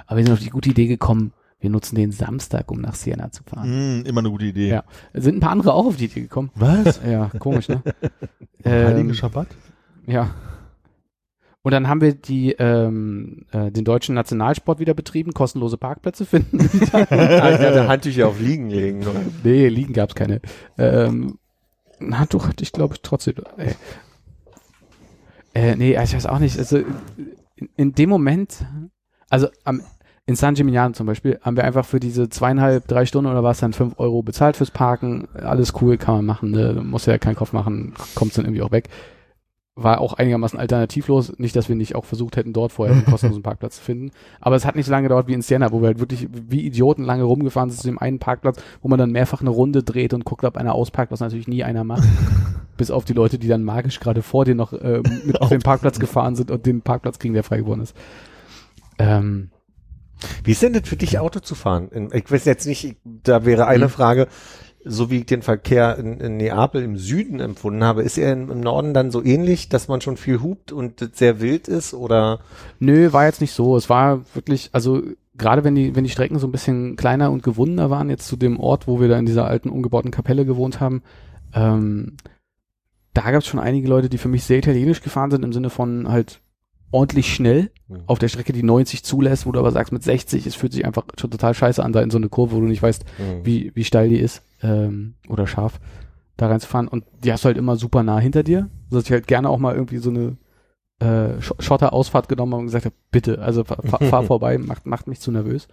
Aber wir sind auf die gute Idee gekommen, wir nutzen den Samstag, um nach Siena zu fahren. Mm, immer eine gute Idee. Ja. Sind ein paar andere auch auf die Idee gekommen. Was? Ja, komisch, ne? *laughs* Heiligen ähm, Schabbat? ja. Und dann haben wir die, ähm, äh, den deutschen Nationalsport wieder betrieben, kostenlose Parkplätze finden. *laughs* Ich hatte Handtücher auf Liegen legen. Oder? Nee, liegen gab's keine. Ähm, ein Handtuch hatte ich, glaube ich, trotzdem. Ey. Äh, nee, ich weiß auch nicht. Also in, in dem Moment, also am, in San Gimignano zum Beispiel haben wir einfach für diese zweieinhalb, drei Stunden oder was dann fünf Euro bezahlt fürs Parken. Alles cool, kann man machen, ne? muss ja keinen Kopf machen, kommt dann irgendwie auch weg. War auch einigermaßen alternativlos. Nicht, dass wir nicht auch versucht hätten, dort vorher einen *laughs* kostenlosen Parkplatz zu finden. Aber es hat nicht so lange gedauert wie in Siena, wo wir halt wirklich wie Idioten lange rumgefahren sind zu dem einen Parkplatz, wo man dann mehrfach eine Runde dreht und guckt, ob einer ausparkt, was natürlich nie einer macht. *laughs* Bis auf die Leute, die dann magisch gerade vor dir noch äh, mit auf den Parkplatz gefahren sind und den Parkplatz kriegen, der frei geworden ist. Ähm, Wie ist denn das für dich, Auto zu fahren? Ich weiß jetzt nicht, da wäre eine Mhm. Frage, so wie ich den Verkehr in, in Neapel im Süden empfunden habe, ist er im, im Norden dann so ähnlich, dass man schon viel hupt und sehr wild ist oder? Nö, war jetzt nicht so. Es war wirklich, also gerade wenn die, wenn die Strecken so ein bisschen kleiner und gewundener waren, jetzt zu dem Ort, wo wir da in dieser alten umgebauten Kapelle gewohnt haben, ähm, da gab es schon einige Leute, die für mich sehr italienisch gefahren sind, im Sinne von halt ordentlich schnell auf der Strecke, die 90 zulässt, wo du aber sagst mit 60, es fühlt sich einfach schon total scheiße an, da in so eine Kurve, wo du nicht weißt, Hm. wie, wie steil die ist ähm, oder scharf, da reinzufahren. Und die hast du halt immer super nah hinter dir, sodass ich halt gerne auch mal irgendwie so eine äh, Sch- Schotterausfahrt genommen habe und gesagt habe, bitte, also fahr, fahr, *laughs* fahr vorbei, macht, macht mich zu nervös.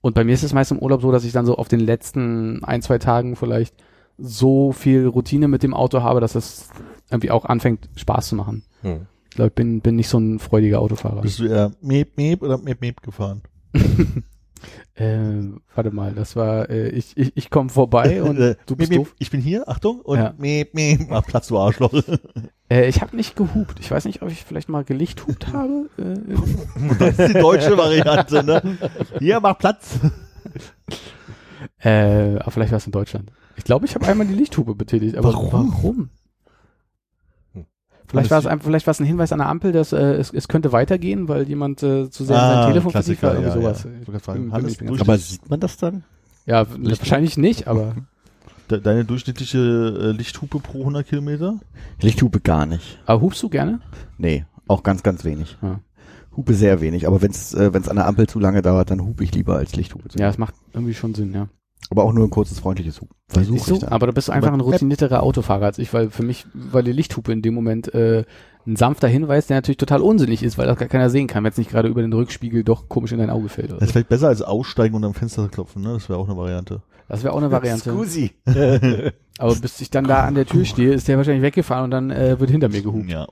Und bei mir ist es meist im Urlaub so, dass ich dann so auf den letzten ein, zwei Tagen vielleicht so viel Routine mit dem Auto habe, dass es irgendwie auch anfängt, Spaß zu machen. Hm. Ich glaube, ich bin, bin nicht so ein freudiger Autofahrer. Bist du eher Meep, Meep oder Meep, Meep gefahren? *laughs* Äh, warte mal, das war, äh, ich, ich, ich komme vorbei und Äh, du Meep, bist doof. Ich bin hier, Achtung, und Ja. Meep, Meep. Mach Platz, du Arschloch. *laughs* Äh, ich habe nicht gehupt. Ich weiß nicht, ob ich vielleicht mal gelichthupt habe. Äh, *laughs* Das ist die deutsche Variante, ne? Hier, mach Platz. äh, aber vielleicht war es in Deutschland. Ich glaube, ich habe einmal die Lichthupe betätigt. Aber Warum? warum? Vielleicht war es einfach, vielleicht war es ein Hinweis an der Ampel, dass äh, es, es könnte weitergehen, weil jemand äh, zu sehr Ah, sein Telefon war, Klassiker, irgendwie ja, sowas. ja. Bin- fragen, bin ganz Aber sieht man das dann? Ja, wahrscheinlich nicht, aber *laughs* De deine durchschnittliche äh, Lichthupe pro 100 Kilometer? Lichthupe gar nicht. aber hupst du gerne? Nee, auch ganz, ganz wenig. Ja. Hupe sehr wenig. Aber wenn es äh, wenn's an der Ampel zu lange dauert, dann hupe ich lieber als Lichthupe. zu Ja, es macht irgendwie schon Sinn, ja. Aber auch nur ein kurzes, freundliches Hupen. Versuche Siehst du? Aber da bist du einfach ein routinierterer Autofahrer als ich, weil für mich war die Lichthupe in dem Moment äh, ein sanfter Hinweis, der natürlich total unsinnig ist, weil das gar keiner sehen kann, wenn es nicht gerade über den Rückspiegel doch komisch in dein Auge fällt. Oder Das ist vielleicht besser als aussteigen und am Fenster klopfen, ne? Das wäre auch eine Variante. Das wäre auch eine Variante. Scusi. *laughs* Aber bis ich dann da an der Tür stehe, ist der wahrscheinlich weggefahren und dann äh, wird hinter mir gehupt. Ja.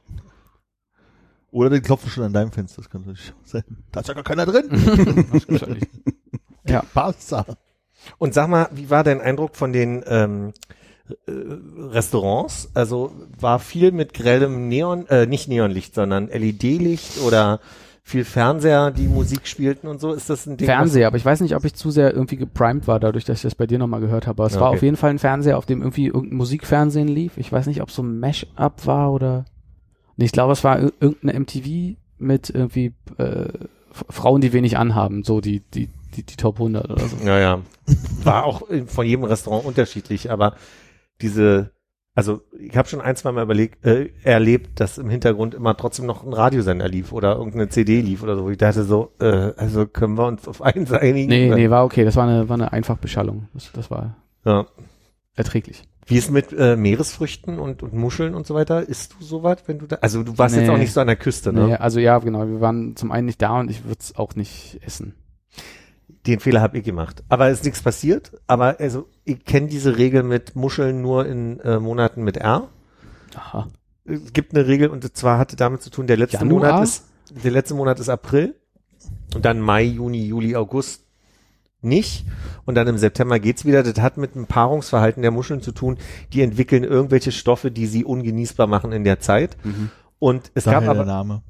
Oder die klopfen schon an deinem Fenster, das kann natürlich sein. Da ist ja gar keiner drin. *laughs* Wahrscheinlich. *laughs* Ja. Pasta. Und sag mal, wie war dein Eindruck von den ähm, äh, Restaurants? Also war viel mit grellem Neon, äh, nicht Neonlicht, sondern LED-Licht oder viel Fernseher, die Musik spielten und so? Ist das ein Ding? Fernseher, aber ich weiß nicht, ob ich zu sehr irgendwie geprimed war, dadurch, dass ich das bei dir nochmal gehört habe. Aber es Ja, war okay. auf jeden Fall ein Fernseher, auf dem irgendwie irgendein Musikfernsehen lief. Ich weiß nicht, ob so ein Mash-up war oder. Nee, ich glaube, es war ir- irgendeine MTV mit irgendwie äh, Frauen, die wenig anhaben, so die, die, die, die Top 100 oder so. Ja, ja. War auch von jedem Restaurant unterschiedlich, aber diese, also ich habe schon ein, zwei Mal überlegt, äh, erlebt, dass im Hintergrund immer trotzdem noch ein Radiosender lief oder irgendeine CD lief oder so. wo Ich dachte so, äh, also können wir uns auf eins einigen? Nee, nee, war okay. Das war eine, war eine Einfachbeschallung. Das, das war Ja. erträglich. Wie ist mit äh, Meeresfrüchten und, und Muscheln und so weiter? Isst du sowas, wenn du da? Also du warst jetzt Nee. auch nicht so an der Küste, ne? Nee, also ja, genau. Wir waren zum einen nicht da und ich würde es auch nicht essen. Den Fehler habe ich gemacht. Aber ist nichts passiert. Aber also ich kenne diese Regel mit Muscheln nur in äh, Monaten mit R. Aha. Es gibt eine Regel und zwar hatte damit zu tun, der letzte Januar? Monat ist der letzte Monat ist April und dann Mai, Juni, Juli, August nicht und dann im September geht's wieder. Das hat mit dem Paarungsverhalten der Muscheln zu tun. Die entwickeln irgendwelche Stoffe, die sie ungenießbar machen in der Zeit. Mhm. Und es Daher gab der aber Name.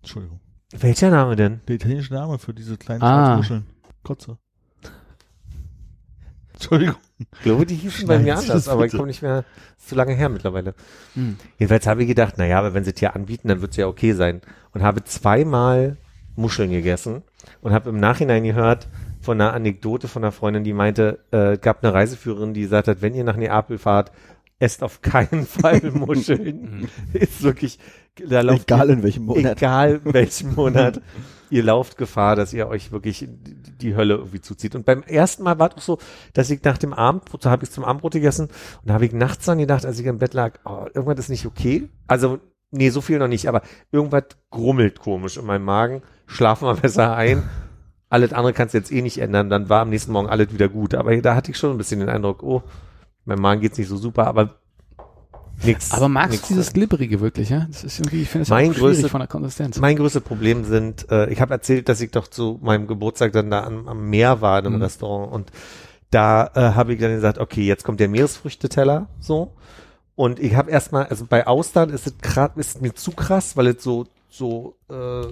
Entschuldigung. welcher Name denn? Der italienische Name für diese kleinen Ah. Muscheln. Kotze. *laughs* Entschuldigung. Ich glaube, die hießen bei mir anders, aber ich komme nicht mehr, zu lange her mittlerweile. Hm. Jedenfalls habe ich gedacht, naja, aber wenn sie es hier anbieten, dann wird es ja okay sein. Und habe zweimal Muscheln gegessen und habe im Nachhinein gehört von einer Anekdote von einer Freundin, die meinte, äh, gab eine Reiseführerin, die gesagt hat, wenn ihr nach Neapel fahrt, esst auf keinen *laughs* Fall Muscheln. ist wirklich, da lauft Egal in welchem Monat. Egal in welchem Monat. *laughs* Ihr lauft Gefahr, dass ihr euch wirklich die- Hölle irgendwie zuzieht. Und beim ersten Mal war es auch so, dass ich nach dem Abendbrot, so habe ich zum Abendbrot gegessen und da habe ich nachts dann gedacht, als ich im Bett lag, oh, irgendwas ist nicht okay. Also, nee, so viel noch nicht, aber irgendwas grummelt komisch in meinem Magen. Schlafen wir besser ein. alles andere kannst du jetzt eh nicht ändern, dann war am nächsten Morgen alles wieder gut. Aber da hatte ich schon ein bisschen den Eindruck, oh, mein Magen geht's nicht so super, aber nix. Aber magst du dieses Glibberige wirklich, ja? Das ist irgendwie, ich finde es schwierig größte- von der Konsistenz. Mein größtes Problem sind, äh, ich habe erzählt, dass ich doch zu meinem Geburtstag dann da am, am Meer war in einem Mhm. Restaurant und da äh, habe ich dann gesagt, okay, jetzt kommt der Meeresfrüchteteller so und ich habe erstmal, also bei Austern ist es krass, ist mir zu krass, weil es so so äh,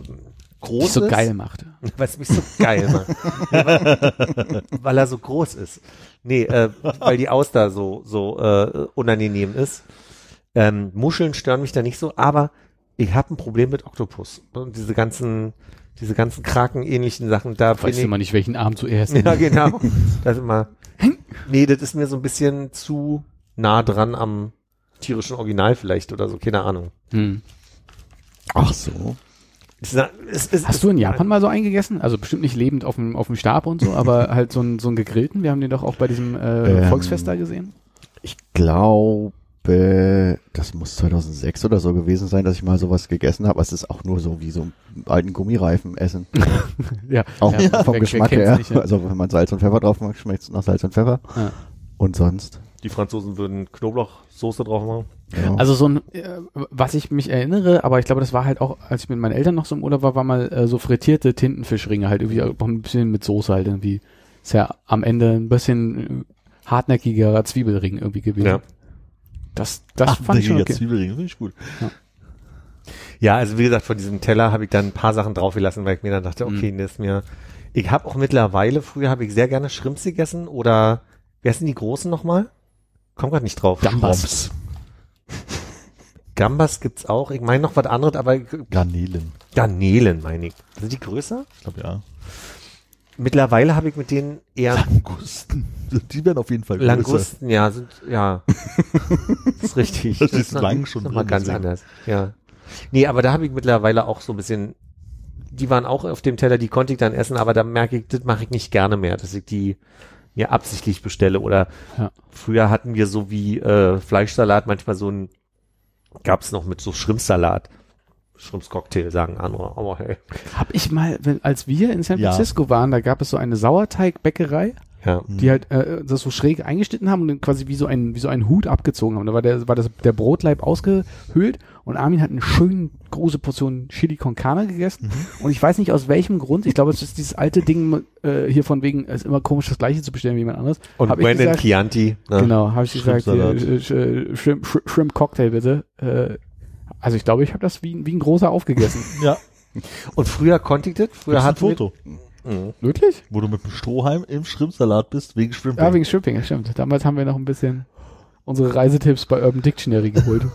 groß Nicht so ist. geil macht. *laughs* Weil es mich so geil macht. Weil, *laughs* weil er so groß ist. Nee, äh, weil die Auster so, so äh, unangenehm ist. Ähm, Muscheln stören mich da nicht so, aber ich habe ein Problem mit Oktopus. Und diese ganzen, diese ganzen Kraken-ähnlichen Sachen, da Weißt du immer nicht, welchen Arm zuerst. Ja, genau. Das ist immer. Nee, das ist mir so ein bisschen zu nah dran am tierischen Original vielleicht oder so, keine Ahnung. Hm. Ach so. Es es ist- Hast du in Japan mal so eingegessen? Also bestimmt nicht lebend auf dem, auf dem Stab und so, *laughs* aber halt so einen, so einen gegrillten. Wir haben den doch auch bei diesem äh, Ähm, Volksfest da gesehen. Ich glaube, das muss 2006 oder so gewesen sein, dass ich mal sowas gegessen habe. Es ist auch nur so wie so einen alten Gummireifen essen. *laughs* Ja, Auch ja, vom Geschmack her. nicht, ja? Also wenn man Salz und Pfeffer drauf macht, schmeckt es nach Salz und Pfeffer. Ja. Und sonst. Die Franzosen würden Knoblauchsoße drauf machen. Ja. Also so ein, äh, was ich mich erinnere, aber ich glaube, das war halt auch, als ich mit meinen Eltern noch so im Urlaub war, war mal äh, so frittierte Tintenfischringe halt irgendwie auch ein bisschen mit Soße halt irgendwie. Ist ja am Ende ein bisschen äh, hartnäckigerer Zwiebelring irgendwie gewesen. Ja. Das, das Ach, fand ich schon okay. Zwiebelring, finde ich gut. Ja, also wie gesagt, von diesem Teller habe ich dann ein paar Sachen draufgelassen, weil ich mir dann dachte, Mhm. okay, das ist mir. Ich habe auch mittlerweile, früher habe ich sehr gerne Shrimps gegessen oder wer sind die großen nochmal? Komm grad nicht drauf. Gambas. Gambas gibt's auch. Ich meine noch was anderes, aber Garnelen. Garnelen meine ich. Sind die größer? Ich glaube, ja. Mittlerweile habe ich mit denen eher Langusten. *laughs* Die werden auf jeden Fall größer. Langusten, ja, sind, ja. das *laughs* ist richtig. Das ist noch- lang schon mal ganz anders. Ja. Nee, aber da habe ich mittlerweile auch so ein bisschen, die waren auch auf dem Teller, die konnte ich dann essen, aber da merke ich, das mache ich nicht gerne mehr, dass ich die mir absichtlich bestelle oder Ja. früher hatten wir so wie äh, Fleischsalat manchmal so ein, gab's noch mit so Schrimpsalat. Schrimpscocktail sagen andere, aber hey. Hab ich mal, wenn, als wir in San Ja. Francisco waren, da gab es so eine Sauerteigbäckerei, Ja. die halt äh, das so schräg eingeschnitten haben und dann quasi wie so ein wie so einen Hut abgezogen haben. Da war der war das der Brotleib ausgehöhlt und Armin hat eine schön große Portion Chili con Carne gegessen und ich weiß nicht aus welchem Grund. Ich glaube, es ist dieses alte Ding äh, hier von wegen es ist immer komisch das gleiche zu bestellen wie jemand anderes. Und Hab Brandon gesagt- Chianti. Ne? Genau, habe ich gesagt, äh, äh, Shrimp, Shrimp, Shrimp Cocktail bitte. Äh, also ich glaube, ich habe das wie, wie ein großer aufgegessen. *laughs* Ja, Und früher konnte ich das. Früher wir- Foto, Mhm. Wirklich? wo du mit dem Strohhalm im Schrimpsalat bist, wegen Shrimping. Ja, wegen Shrimping, ja, stimmt. Damals haben wir noch ein bisschen unsere Reisetipps bei Urban Dictionary geholt. *laughs*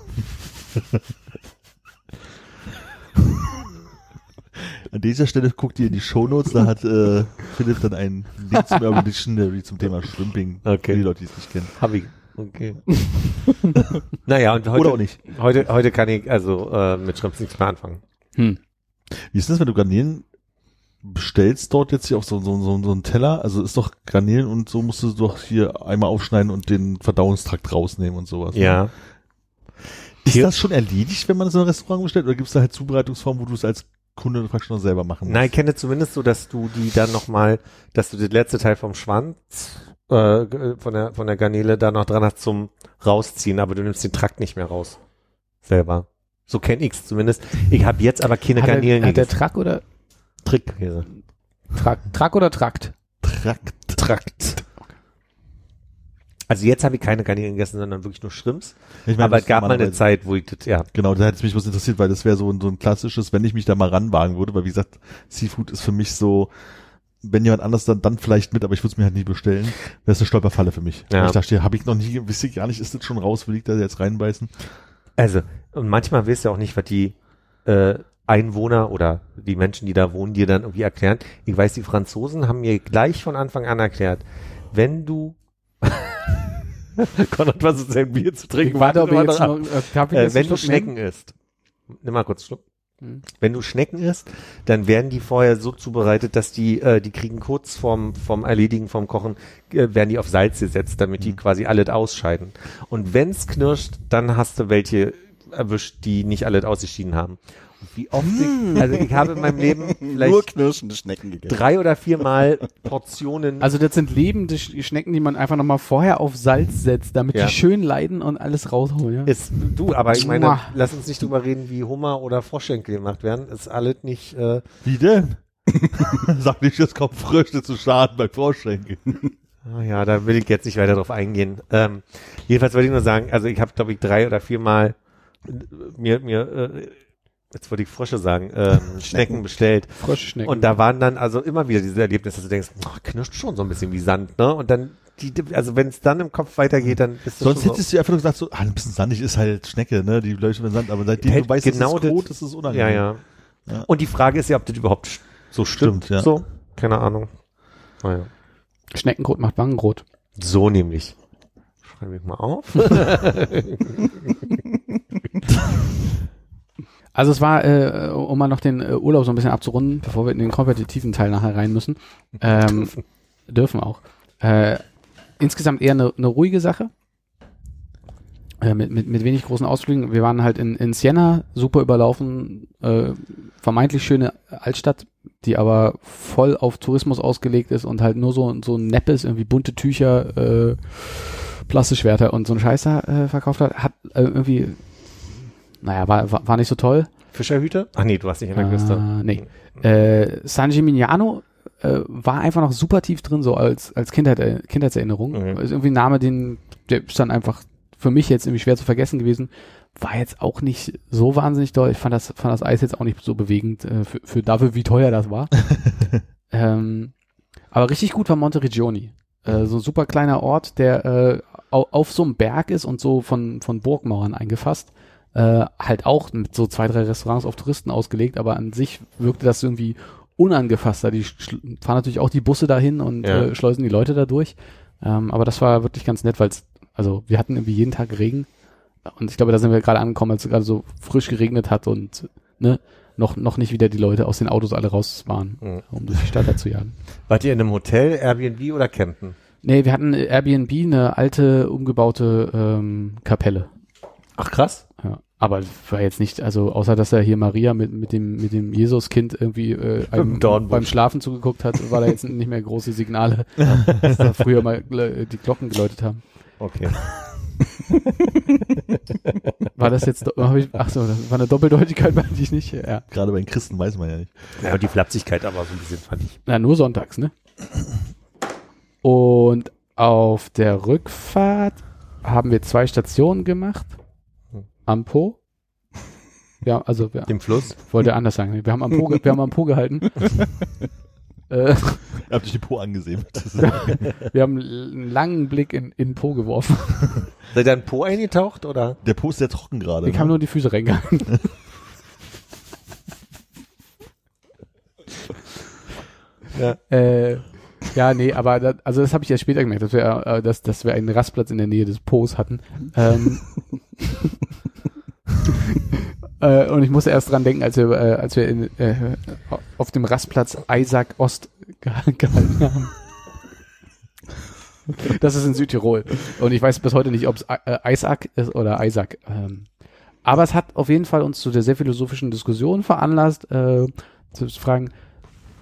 An dieser Stelle guckt ihr in die Shownotes, da hat äh, Philipp dann einen Link zum Urban Dictionary zum Thema Shrimping, Okay. für die Leute, die es nicht kennen. Hab ich. Okay. *laughs* naja, und heute, Oder auch nicht. heute, heute kann ich also äh, mit Shrimps nichts mehr anfangen. Hm. Wie ist das, wenn du Garnelen bestellst dort jetzt hier auf so, so, so, so einen Teller? Also ist doch Garnelen und so musst du doch hier einmal aufschneiden und den Verdauungstrakt rausnehmen und sowas. ne? Ja. Ist Hier- das schon erledigt, wenn man das in einem Restaurant bestellt? Oder gibt es da halt Zubereitungsformen, wo du es als Kunde praktisch noch selber machen musst? Nein, ich kenne zumindest so, dass du die dann nochmal, dass du das letzte Teil vom Schwanz äh, von der von der Garnele da noch dran hast zum rausziehen, aber du nimmst den Trakt nicht mehr raus. Selber. So kenn ich's zumindest. Ich habe jetzt aber keine Hat, Garnelen der, hat der. Track oder Trickkäse. Trakt? Track oder Trakt? Trakt. Trakt. Also jetzt habe ich keine Garnelen gegessen, sondern wirklich nur Shrimps. Ich meine, aber es gab mal eine Zeit, wo ich das, ja, Genau, da hätte es mich was interessiert, weil das wäre so ein, so ein klassisches, wenn ich mich da mal ranwagen würde, weil wie gesagt, Seafood ist für mich so, wenn jemand anders dann, dann vielleicht mit, aber ich würde es mir halt nie bestellen, wäre es eine Stolperfalle für mich. Ja. Ich dachte, habe ich noch nie, wisse ich gar nicht, ist das schon raus, will ich da jetzt reinbeißen? Also, und manchmal weißt du auch nicht, was die äh, Einwohner oder die Menschen, die da wohnen, dir dann irgendwie erklären. Ich weiß, die Franzosen haben mir gleich von Anfang an erklärt, wenn du *laughs* Konrad, was ist denn Bier zu trinken? Ich warte, ob Warte jetzt mal noch äh, äh, wenn du Schnecken isst, nimm mal kurz Schluck. Hm. Wenn du Schnecken isst, dann werden die vorher so zubereitet, dass die, äh, die kriegen kurz vorm, vom Erledigen, vom Kochen, äh, werden die auf Salz gesetzt, damit die quasi alles ausscheiden. Und wenn's knirscht, dann hast du welche erwischt, die nicht alles ausgeschieden haben. Wie oft ich, also ich habe in meinem Leben *laughs* Nur vielleicht knirschende Schnecken gegessen. drei oder viermal Portionen. Also das sind lebende Sch- Schnecken, die man einfach nochmal vorher auf Salz setzt, damit Ja. die schön leiden und alles rausholen. Ja? ist du, aber ich meine, Mua. lass uns nicht drüber reden, wie Hummer oder Froschschenkel gemacht werden. Ist alles nicht. Äh, Wie denn? *laughs* Sag nicht, es kommt Früchte zu Schaden beim Vorschenken. Ah ja, da will ich jetzt nicht weiter drauf eingehen. Ähm, jedenfalls wollte ich nur sagen, also ich habe, glaube ich, drei oder viermal äh, mir, mir äh, jetzt wollte ich Frosche sagen, ähm, *laughs* Schnecken bestellt. Froschschnecken. Und da waren dann also immer wieder diese Erlebnisse, dass du denkst, ach, knirscht schon so ein bisschen wie Sand, ne? Und dann, die, also wenn es dann im Kopf weitergeht, dann bist du Sonst schon hättest du einfach nur gesagt, so, ah, ein bisschen sandig ist halt Schnecke, ne? Die leuchtet mit Sand, aber seitdem Hält du weißt, genau es das- Kot ist, ist es so, unangenehm. ja, ja, Ja. Und die Frage ist ja, ob das überhaupt so stimmt. Stimmt, ja. So, keine Ahnung. Naja. Schneckenkrot macht Wangenrot. So nämlich. Schreibe ich mal auf. *laughs* *laughs* Also es war, äh, um mal noch den äh, Urlaub so ein bisschen abzurunden, bevor wir in den kompetitiven Teil nachher rein müssen. Ähm, dürfen auch. Äh, insgesamt eher eine, eine ruhige Sache. Äh, mit, mit, mit wenig großen Ausflügen. Wir waren halt in, in Siena, super überlaufen, äh, vermeintlich schöne Altstadt, die aber voll auf Tourismus ausgelegt ist und halt nur so, so Neppes, irgendwie bunte Tücher, äh, Plastikschwerter und so ein Scheiß da äh, verkauft hat. Hat äh, irgendwie, naja, war, war, war nicht so toll. Fischerhüte? Ach nee, du warst nicht in der Küste. Äh, nee. Äh, San Gimignano äh, war einfach noch super tief drin, so als, als Kindheit, äh, Kindheitserinnerung. Mhm. Ist irgendwie ein Name, den, der ist dann einfach für mich jetzt irgendwie schwer zu vergessen gewesen. War jetzt auch nicht so wahnsinnig doll. Ich fand das, fand das Eis jetzt auch nicht so bewegend, äh, für, für dafür, wie teuer das war. *laughs* ähm, aber richtig gut war Monte Regioni. Äh, so ein super kleiner Ort, der äh, au, auf so einem Berg ist und so von, von Burgmauern eingefasst. Äh, halt auch mit so zwei, drei Restaurants auf Touristen ausgelegt, aber an sich wirkte das irgendwie unangefasster. Die fahren natürlich auch die Busse dahin und Ja. äh, schleusen die Leute da durch. Ähm, aber das war wirklich ganz nett, weil es, also wir hatten irgendwie jeden Tag Regen. Und ich glaube, da sind wir gerade angekommen, als es gerade so frisch geregnet hat und ne, noch, noch nicht wieder die Leute aus den Autos alle raus waren, Mhm. um durch die Stadt zu jagen. Wart ihr in einem Hotel, Airbnb oder campen? Nee, wir hatten Airbnb, eine alte, umgebaute ähm, Kapelle. Ach krass. Aber war jetzt nicht, also außer dass er hier Maria mit, mit dem, mit dem Jesuskind irgendwie äh, einem beim Schlafen zugeguckt hat, war da jetzt nicht mehr große Signale, *laughs* dass da früher mal äh, die Glocken geläutet haben. Okay. *laughs* War das jetzt, hab ich, ach so, das war eine Doppeldeutigkeit, meinte ich nicht. Ja. Gerade bei den Christen weiß man ja nicht. Ja, und die Flapsigkeit aber so ein bisschen fand ich. Na, nur sonntags, ne? Und auf der Rückfahrt haben wir zwei Stationen gemacht. Am Po. Ja, also wir, Dem Fluss. wollte anders sagen. Wir haben am Po, wir haben am Po gehalten. *laughs* äh, Ihr habt euch die Po angesehen. *laughs* Wir haben einen langen Blick in, in den Po geworfen. *laughs* Seid ihr in Po eingetaucht oder? Der Po ist sehr trocken gerade. Ich ne? habe nur die Füße reingehalten. Ja. Äh, ja, nee, aber das, also das habe ich erst später gemerkt, dass wir, äh, dass, dass wir einen Rastplatz in der Nähe des Po's hatten. Ähm, *laughs* äh, und ich musste erst dran denken, als wir, äh, als wir in, äh, auf dem Rastplatz Isaac Ost geha- *laughs* gehalten haben. Das ist in Südtirol. Und ich weiß bis heute nicht, ob es äh, Isaac ist oder Isaac. Ähm, aber es hat auf jeden Fall uns zu der sehr philosophischen Diskussion veranlasst, äh, zu fragen,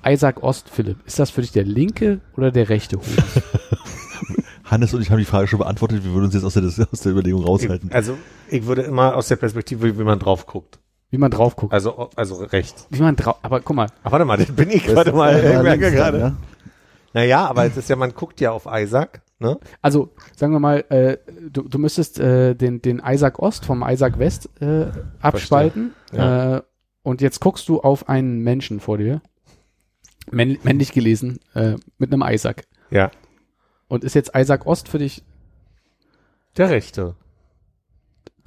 Isaac Ost, Philipp, ist das für dich der linke oder der rechte Hut? *laughs* Hannes und ich haben die Frage schon beantwortet. Wir würden uns jetzt aus der, aus der Überlegung raushalten. Also ich würde immer aus der Perspektive, wie man drauf guckt. Wie man drauf guckt. Also, also rechts. Wie man drauf, aber guck mal, Ach, warte mal, das bin ich Das gerade ist mal. ja Ich merke links dann, gerade. ja? Naja, aber es ist ja, man guckt ja auf Isaac, ne? also sagen wir mal, äh, du, du müsstest äh, den, den Isaac Ost vom Isaac West äh, abspalten Ja. äh, und jetzt guckst du auf einen Menschen vor dir, männ, männlich gelesen, äh, mit einem Isaac. Ja. Und ist jetzt Isaac Ost für dich Der Rechte.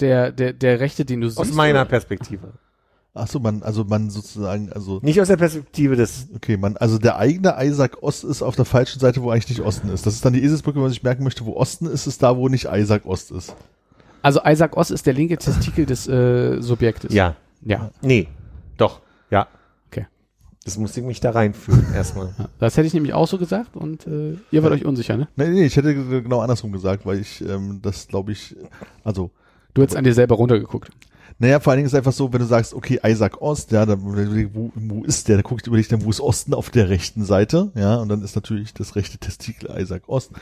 der, der, der Rechte, den du siehst? Aus meiner oder? Perspektive. Ach so, man, also man sozusagen, also, Nicht aus der Perspektive des, okay, man, also der eigene Isaac Ost ist auf der falschen Seite, wo eigentlich nicht Osten ist. Das ist dann die Eselsbrücke, wenn man sich merken möchte, wo Osten ist, ist da, wo nicht Isaac Ost ist. Also Isaac Ost ist der linke Testikel des äh, Subjektes. ja. Ja. Nee. Doch. Ja. Das musste ich mich da reinfühlen, *laughs* erstmal. Ja, Das hätte ich nämlich auch so gesagt und äh, ihr wart euch unsicher, ne? Nee, nee, ich hätte genau andersrum gesagt, weil ich ähm, das glaube ich, also Du hättest an dir selber runtergeguckt. Naja, vor allen Dingen ist es einfach so, wenn du sagst, okay, Isaac Ost, ja, dann, wo, wo ist der? Da guckt über dich dann, wo ist Osten auf der rechten Seite, ja, und dann ist natürlich das rechte Testikel Isaac Ost.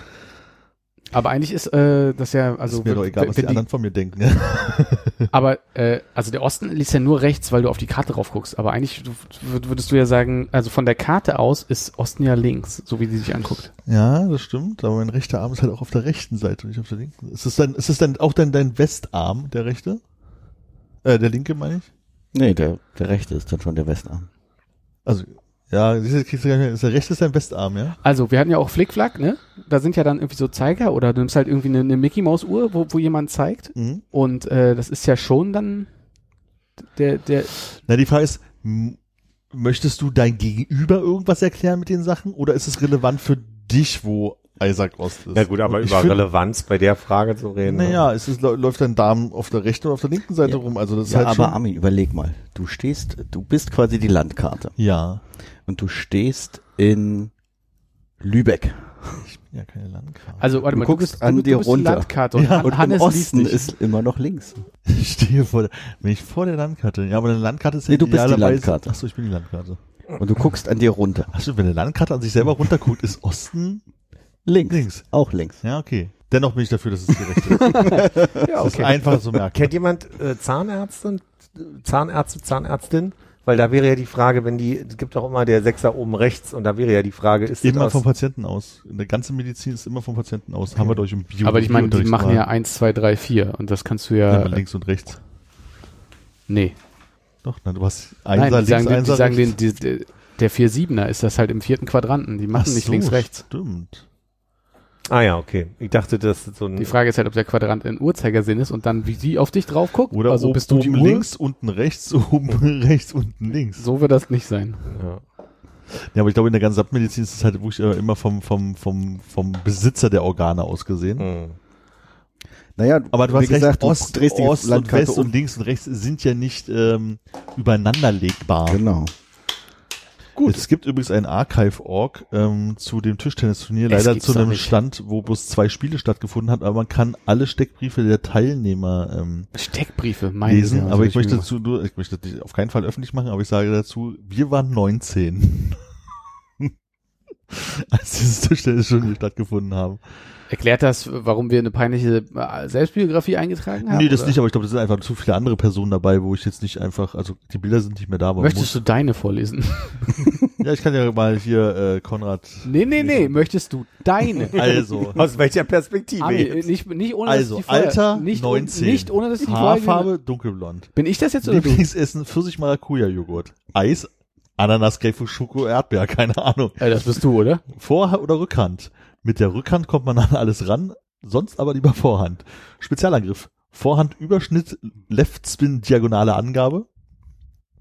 Aber eigentlich ist äh, das ja, also ist mir doch egal, was die, wenn anderen von mir denken. Ja. *laughs* aber äh, also der Osten liegt ja nur rechts, weil du auf die Karte drauf guckst. Aber eigentlich würdest du ja sagen, also von der Karte aus ist Osten ja links, so wie die sich anguckt. ja, das stimmt, aber mein rechter Arm ist halt auch auf der rechten Seite und nicht auf der linken. Ist es dann, ist es dann auch dann dein Westarm, der rechte? Äh, der linke, meine ich? Nee, der, der rechte ist dann schon der Westarm. Also, ja, siehst du, kriegst du gar nicht mehr. Ist der rechte ist dein Westarm, ja? Also wir hatten ja auch Flickflack, ne? Da sind ja dann irgendwie so Zeiger oder du nimmst halt irgendwie eine, eine Mickey Maus Uhr, wo, wo jemand zeigt. Mhm. Und äh, das ist ja schon dann der, der, Na, die Frage ist, möchtest du dein Gegenüber irgendwas erklären mit den Sachen oder ist es relevant für dich, wo Isaac Ost ist? Ja gut, aber über find- Relevanz bei der Frage zu reden. ne? Naja, es ist, läuft dein Darm auf der rechten oder auf der linken Seite Ja. rum, also das ist Ja, halt aber schon. Armin, überleg mal. Du stehst, du bist quasi die Landkarte. Ja. Und du stehst in Lübeck. Ich bin ja keine Landkarte. also warte Du mal, guckst bist, an du, dir du bist die runter. Landkarte und, Ja, Und Hannes im liest Osten nicht. ist immer noch links. ich stehe vor der, bin ich vor der Landkarte? Ja, aber eine Landkarte ist ja Nee, du bist die Landkarte. Achso, ich bin die Landkarte. Und du guckst an dir runter. Achso, wenn eine Landkarte an sich selber runterguckt, ist Osten Links. links. Auch links. Ja, okay. Dennoch bin ich dafür, dass es die rechte ist. *laughs* ja, Das ist einfach so merken. Kennt jemand äh, Zahnärzte, Zahnärzte, Zahnärztin? Weil da wäre ja die Frage, wenn die, es gibt auch immer der Sechser oben rechts und da wäre ja die Frage, ist das Immer aus, vom Patienten aus. Eine ganze Medizin ist immer vom Patienten aus. Haben wir durch im Bio. aber ich meine, die machen mal. ja eins, zwei, drei, vier und das kannst du Ja, ja, links und rechts. nee. Doch, nein, du hast Nein, Einser, die sagen, links, die, Einser, die sagen den, die, die, der 4-7er ist das halt im vierten Quadranten. Die machen Ach nicht so, links, rechts. Stimmt. Ah ja, okay. Ich dachte, das ist so ein Die Frage ist halt, ob der Quadrant in Uhrzeigersinn ist und dann, wie sie auf dich drauf guckt. Oder also oben, bist du die oben Uhr? links, unten rechts, *laughs* oben rechts, unten links. So wird das nicht sein. ja. Ja, aber ich glaube, in der ganzen Medizin ist es halt wirklich äh, immer vom, vom, vom, vom Besitzer der Organe aus gesehen. Mhm. Naja, Aber du wie hast recht, gesagt, du Ost, drehst die Ost und West um. und links und rechts sind ja nicht ähm, übereinanderlegbar. Genau. Gut. Es gibt übrigens ein Archive.org ähm, zu dem Tischtennisturnier, leider zu einem. Stand, wo bloß zwei Spiele stattgefunden hat, aber man kann alle Steckbriefe der Teilnehmer ähm, Steckbriefe, meine lesen. Güte, aber was ich möchte dazu, nur, ich möchte das auf keinen Fall öffentlich machen, aber ich sage dazu, wir waren 19. *laughs* als dieses Tischtennisturnier stattgefunden haben. Erklärt das, warum wir eine peinliche äh, Selbstbiografie eingetragen haben? nee, das oder? nicht, aber ich glaube, das sind einfach zu viele andere Personen dabei, wo ich jetzt nicht einfach, also die Bilder sind nicht mehr da, aber Möchtest du deine vorlesen? *laughs* ja, ich kann ja mal hier äh, Konrad. nee, nee, nee. Möchtest du deine? *laughs* Also, Aus welcher Perspektive? Ami, jetzt? nicht, nicht ohne Also, dass die vorher, Alter, nicht, 19. Nicht ohne dass die Haarfarbe dunkelblond. Bin ich das jetzt oder? Lieblingsessen Pfirsich Maracuja Joghurt. Eis, Ananas, Grapefruit, Schoko, Erdbeer, *laughs* keine Ahnung. Äh, das bist du, oder? Vor- oder Rückhand. Mit der Rückhand kommt man an alles ran, sonst aber lieber Vorhand. Spezialangriff. Vorhand Überschnitt, Left Spin diagonale Angabe.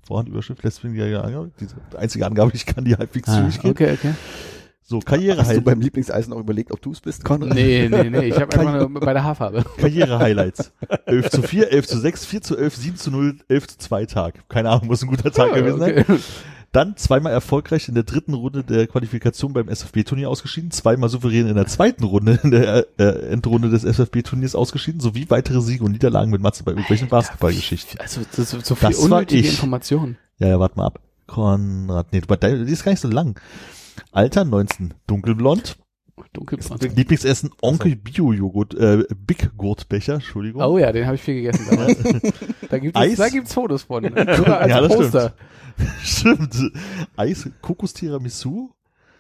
Vorhand Überschnitt, Left Spin diagonale Angabe. Diese einzige Angabe, die ich kann, die halbwegs zügig geht. Ah, okay, okay. So, Karriere Hast du beim Lieblingseisen auch überlegt, ob du es bist, Konrad? Nee, nee, nee. Ich habe *laughs* einfach nur bei der Haarfarbe. Karriere-Highlights. *laughs* 11 zu 4, 11 zu 6, 4 zu 11, 7 zu 0, 11 zu 2 Tag. Keine Ahnung, muss ein guter Tag gewesen sein. Dann zweimal erfolgreich in der dritten Runde der Qualifikation beim SFB-Turnier ausgeschieden, zweimal souverän in der zweiten Runde in der äh, Endrunde des SFB-Turniers ausgeschieden, sowie weitere Siege und Niederlagen mit Matze bei irgendwelchen Basketballgeschichten. Also, das ist so viel Das unnötige. Information. Ja, ja, warte mal ab. Konrad, nee, dein- die ist gar nicht so lang. Alter 19, dunkelblond. Dunkelbraun. Lieblingsessen Onkel Bio-Joghurt, äh, Big Gurtbecher, Entschuldigung. Oh ja, den habe ich viel gegessen damals. *laughs* da gibt es da gibt's Fotos von. *laughs* Sogar als Ja, das Poster. *laughs* Stimmt. Eis, Kokos-Tiramisu,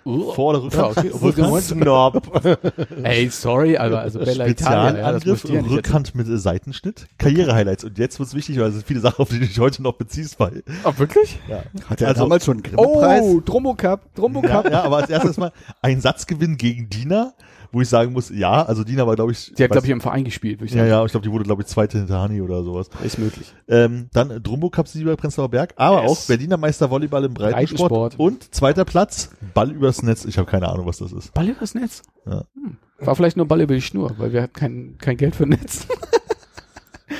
Uh, Vor- oder ja, Rückhand? okay. Meinst- Snob. Ey, sorry, aber also Bella Italia, ja, das Spezialangriff, du ja. Rückhand mit Seitenschnitt, Karriere-Highlights. Und jetzt wird's wichtig, weil es sind viele Sachen, auf die du dich heute noch beziehst. Weil, Oh, wirklich? ja. Hat er Also- damals schon einen Grimme-Preis? Oh, Drommo Cup, Drommo Ja, Cup. ja, aber als erstes mal ein Satzgewinn gegen Dina, wo ich sagen muss, ja, also Dina war, glaube ich, Die hat, glaube ich, im Verein gespielt, würde ich ja, sagen. ja, ich glaube, die wurde, glaube ich, zweite hinter Hani oder sowas. Ist möglich. Ähm, dann Drumbo Cup Sieger bei Prenzlauer Berg, aber Yes. auch Berliner Meister Volleyball im Breitensport. Breitensport. Und zweiter Platz, Ball übers Netz. Ich habe keine Ahnung, was das ist. Ball übers Netz? Ja. Hm. War vielleicht nur Ball über die Schnur, weil wir hatten kein, kein Geld für Netz.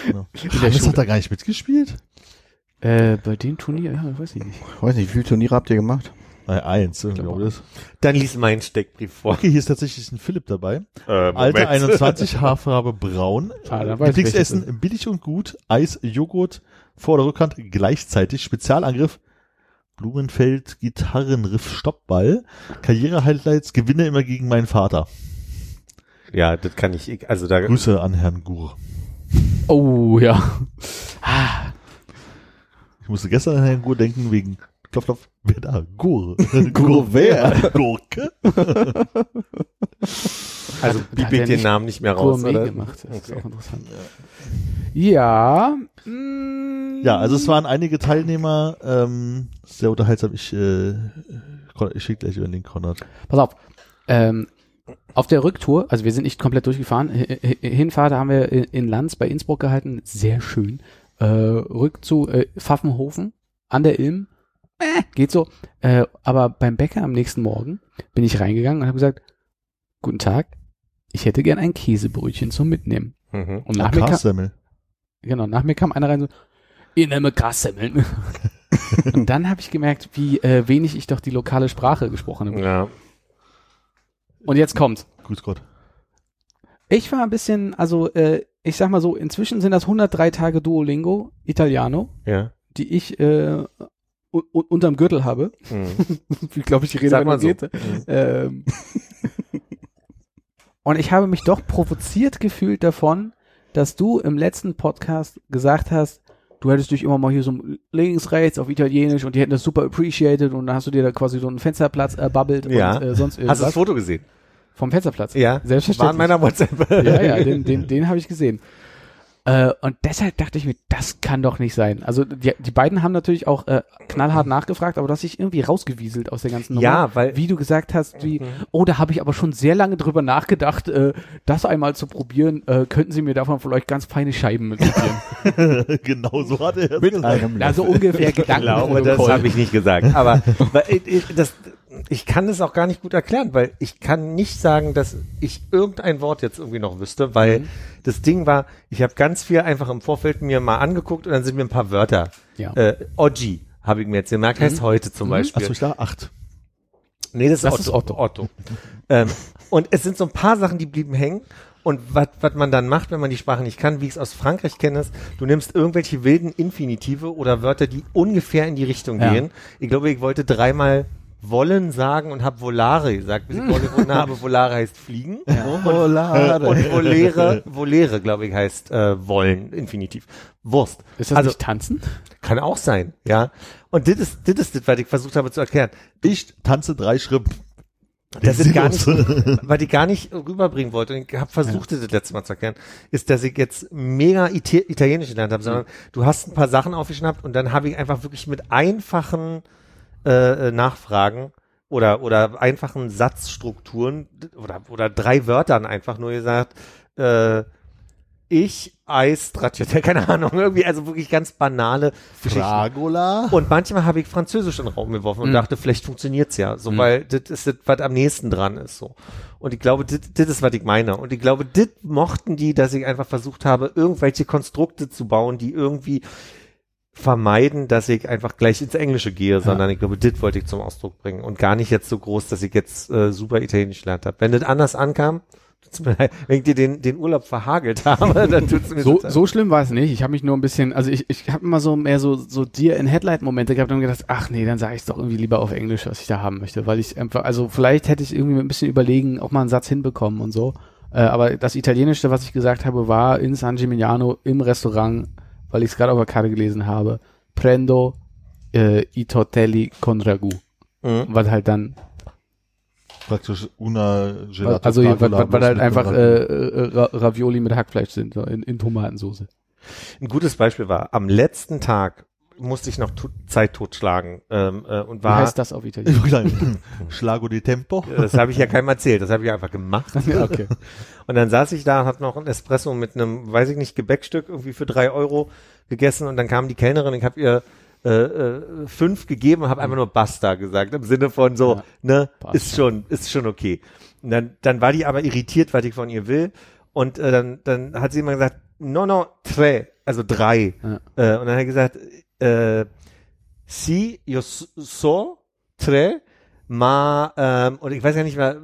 Genau. *laughs* Hannes hat da gar nicht mitgespielt? Äh, bei dem Turnier, ja, weiß ich nicht. Ich weiß nicht, wie viele Turniere habt ihr gemacht? Äh, eins, irgendwie glaube ich. Dann lies meinen Steckbrief vor. Okay, hier ist tatsächlich ein Philipp dabei. Äh, Alter 21, *laughs* Haarfarbe braun. Ah, ich, Lieblingsessen billig und gut. Eis, Joghurt, Vor- oder Rückhand gleichzeitig. Spezialangriff. Blumenfeld, Gitarrenriff, Stoppball. Karriere-Highlights, gewinne immer gegen meinen Vater. Ja, das kann ich, also da, Grüße an Herrn Gur. Oh, ja. Ah, Ich musste gestern an Herrn Gur denken wegen Klopf, Klopf, wer da? Gur. *laughs* Gur wer? Gurke? *laughs* also er ich den Namen nicht mehr raus, Gourmet oder? gemacht. Das ist Okay. auch interessant. Ja. mm, Ja, also es waren einige Teilnehmer, ähm, sehr unterhaltsam. Ich, äh, ich schicke gleich über den Konrad. Pass auf. Ähm, auf der Rücktour, also wir sind nicht komplett durchgefahren. Hinfahrt haben wir in- in Lanz bei Innsbruck gehalten. Sehr schön. Äh, rück zu äh, Pfaffenhofen an der Ilm. Äh, geht so. Äh, aber beim Bäcker am nächsten Morgen bin ich reingegangen und habe gesagt, guten Tag, ich hätte gern ein Käsebrötchen zum Mitnehmen. Mhm. Und nach mir, kam, genau, nach mir kam einer rein so, ich nehme Kassemmeln. *laughs* und dann habe ich gemerkt, wie äh, wenig ich doch die lokale Sprache gesprochen habe. Ja. Und jetzt kommt. Grüß Gott. Ich war ein bisschen, also äh, ich sag mal so, inzwischen sind das 103 Tage Duolingo Italiano, Ja. die ich äh, u- u- unterm Gürtel habe. Mhm. *laughs* Wie glaube ich die Rede Sag mal so. geht. Ähm, *laughs* und ich habe mich doch provoziert gefühlt davon, dass du im letzten Podcast gesagt hast, du hättest dich immer mal hier so links, rechts auf Italienisch und die hätten das super appreciated und dann hast du dir da quasi so einen Fensterplatz erbabbelt Ja. und äh, sonst Hast du irgendwas. das Foto gesehen? Vom Fensterplatz. Ja. Selbstverständlich. War in meiner WhatsApp. Ja, ja, den, den, den habe ich gesehen. Äh, und deshalb dachte ich mir, das kann doch nicht sein. Also die, die beiden haben natürlich auch äh, knallhart nachgefragt, aber du hast dich irgendwie rausgewieselt aus der ganzen Nummer. Ja, weil- Wie du gesagt hast, wie, oh, da habe ich aber schon sehr lange drüber nachgedacht, äh, das einmal zu probieren. Äh, könnten Sie mir davon vielleicht ganz feine Scheiben mitprobieren? *laughs* genau so hat er es Mit gesagt. einem also ungefähr *laughs* Ich glaube, das Gedankenprotokoll. habe ich nicht gesagt. Aber *laughs* weil, ich, ich- das, ich kann das auch gar nicht gut erklären, weil ich kann nicht sagen, dass ich irgendein Wort jetzt irgendwie noch wüsste, weil Mhm. das Ding war, ich habe ganz viel einfach im Vorfeld mir mal angeguckt und dann sind mir ein paar Wörter. Ja. Äh, Oggi habe ich mir jetzt gemerkt, heißt heute zum Beispiel. Achso, ich dachte acht. Nee, das, Das ist ist Otto. Otto. ähm, und es sind so ein paar Sachen, die blieben hängen. Und was was man dann macht, wenn man die Sprache nicht kann, wie ich es aus Frankreich kenne, ist, du nimmst irgendwelche wilden Infinitive oder Wörter, die ungefähr in die Richtung Ja. gehen. Ich glaube, ich wollte dreimal wollen sagen und habe volare gesagt, bis ich gefunden habe, volare heißt fliegen. Volare. Und volere, volere, glaube ich, heißt äh, wollen, Infinitiv. Wurst. Ist das also, nicht tanzen? kann auch sein, ja. Und das ist, das ist das, was ich versucht habe zu erklären. Ich tanze drei Schritt. Das ist gar nicht, *laughs* weil ich gar nicht rüberbringen wollte und ich habe versucht, das letzte Mal zu erklären, ist, dass ich jetzt mega Ita Italienisch gelernt habe, sondern du hast ein paar Sachen aufgeschnappt und dann habe ich einfach wirklich mit einfachen äh, äh, Nachfragen oder oder einfachen Satzstrukturen oder oder drei Wörtern einfach nur gesagt, äh, ich Eis Stracciatella, *laughs* keine Ahnung, irgendwie also wirklich ganz banale Geschichten. Fragola. Und manchmal habe ich Französisch in den Raum geworfen und Mhm. dachte, vielleicht funktioniert's ja, so, weil das ist das, was am nächsten dran ist, so. Und ich glaube, das das ist, was ich meine. Und ich glaube, das mochten die, dass ich einfach versucht habe, irgendwelche Konstrukte zu bauen, die irgendwie vermeiden, dass ich einfach gleich ins Englische gehe, sondern ich glaube, das wollte ich zum Ausdruck bringen und gar nicht jetzt so groß, dass ich jetzt äh, super Italienisch gelernt habe. Wenn das anders ankam, *laughs* leid, wenn ich dir den, den Urlaub verhagelt habe, dann tut's mir So, so schlimm war es nicht. Ich habe mich nur ein bisschen, also ich, ich habe immer so mehr so, so Deer in Headlight-Momente gehabt und gedacht, ach nee, dann sage ich doch irgendwie lieber auf Englisch, was ich da haben möchte, weil ich einfach, also vielleicht hätte ich irgendwie mit ein bisschen überlegen, auch mal einen Satz hinbekommen und so. Äh, aber das Italienische, was ich gesagt habe, war in San Gimignano im Restaurant, weil ich es gerade auf der Karte gelesen habe, prendo äh, i tortelli con ragù. Mhm. Was halt dann, Praktisch una Gelato. also weil, Fragola weil, weil halt einfach äh, äh, Ra- Ravioli mit Hackfleisch sind, so in, in Tomatensoße. Ein gutes Beispiel war, am letzten Tag musste ich noch Zeit totschlagen ähm, äh, und Wie war, heißt das auf Italienisch? *laughs* Sagen, *laughs* Schlago di Tempo. das habe ich ja keinem erzählt, das habe ich einfach gemacht. *laughs* Okay. Und dann saß ich da und hab noch ein Espresso mit einem, weiß ich nicht, Gebäckstück irgendwie für drei Euro gegessen und dann kam die Kellnerin, ich habe ihr äh, äh, fünf gegeben und habe einfach nur Basta gesagt, im Sinne von so, Ja, ne, Basta. ist schon, ist schon okay. Und dann, dann war die aber irritiert, was ich von ihr will und äh, dann, dann hat sie immer gesagt, no, no, tre, also drei. Ja. Äh, und dann hat er gesagt, äh, si, s- so, tre, Ma, ähm, und ich weiß ja nicht mehr,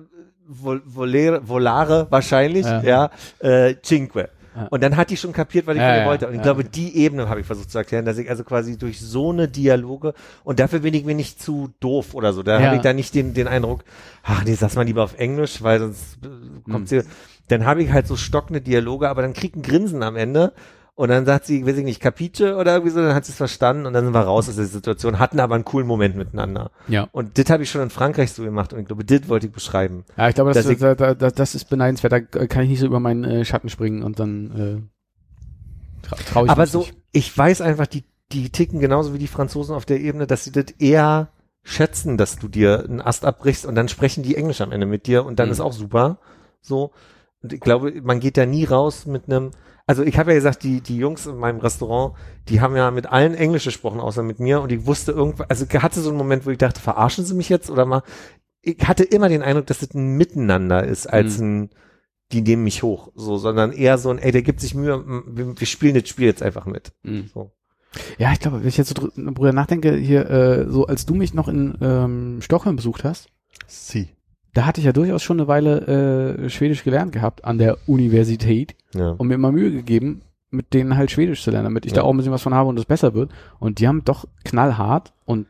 Vol Volere, Volare wahrscheinlich, ja, Ja. äh, Cinque. Ja. Und dann hat die schon kapiert, was ich Ja, von ihr wollte. Und ich glaube, die Ebene habe ich versucht zu erklären, dass ich also quasi durch so eine Dialoge, und dafür bin ich mir nicht zu doof oder so. Da habe ich da nicht den, den Eindruck, ach nee, sag's mal lieber auf Englisch, weil sonst äh, kommt Hm. sie. Dann habe ich halt so stockende Dialoge, aber dann kriegt ein Grinsen am Ende. Und dann sagt sie, weiß ich nicht, Capiche oder irgendwie so, dann hat sie es verstanden und dann sind wir raus aus der Situation, hatten aber einen coolen Moment miteinander. Ja. Und das habe ich schon in Frankreich so gemacht und ich glaube, das wollte ich beschreiben. Ja, ich glaube, das, ich- da, da, da, das ist beneidenswert. Da kann ich nicht so über meinen äh, Schatten springen und dann äh, tra trau ich Aber so, nicht. ich weiß einfach, die, die ticken genauso wie die Franzosen auf der Ebene, dass sie das eher schätzen, dass du dir einen Ast abbrichst und dann sprechen die Englisch am Ende mit dir und dann Mhm. ist auch super. So. Und ich glaube, man geht da nie raus mit einem, also ich habe ja gesagt, die, die Jungs in meinem Restaurant, die haben ja mit allen Englisch gesprochen, außer mit mir und ich wusste irgendwann, also ich hatte so einen Moment, wo ich dachte, verarschen sie mich jetzt oder mal, ich hatte immer den Eindruck, dass das ein Miteinander ist, als ein, die nehmen mich hoch, so, sondern eher so ein, ey, der gibt sich Mühe, wir, wir spielen das Spiel jetzt einfach mit. Mhm. So. Ja, ich glaube, wenn ich jetzt so drü- drüber nachdenke, hier, äh, so als du mich noch in ähm, Stockholm besucht hast, Sie. Da hatte ich ja durchaus schon eine Weile äh, Schwedisch gelernt gehabt an der Universität Ja. und mir immer Mühe gegeben, mit denen halt Schwedisch zu lernen, damit ich Ja. da auch ein bisschen was von habe und es besser wird. Und die haben doch knallhart und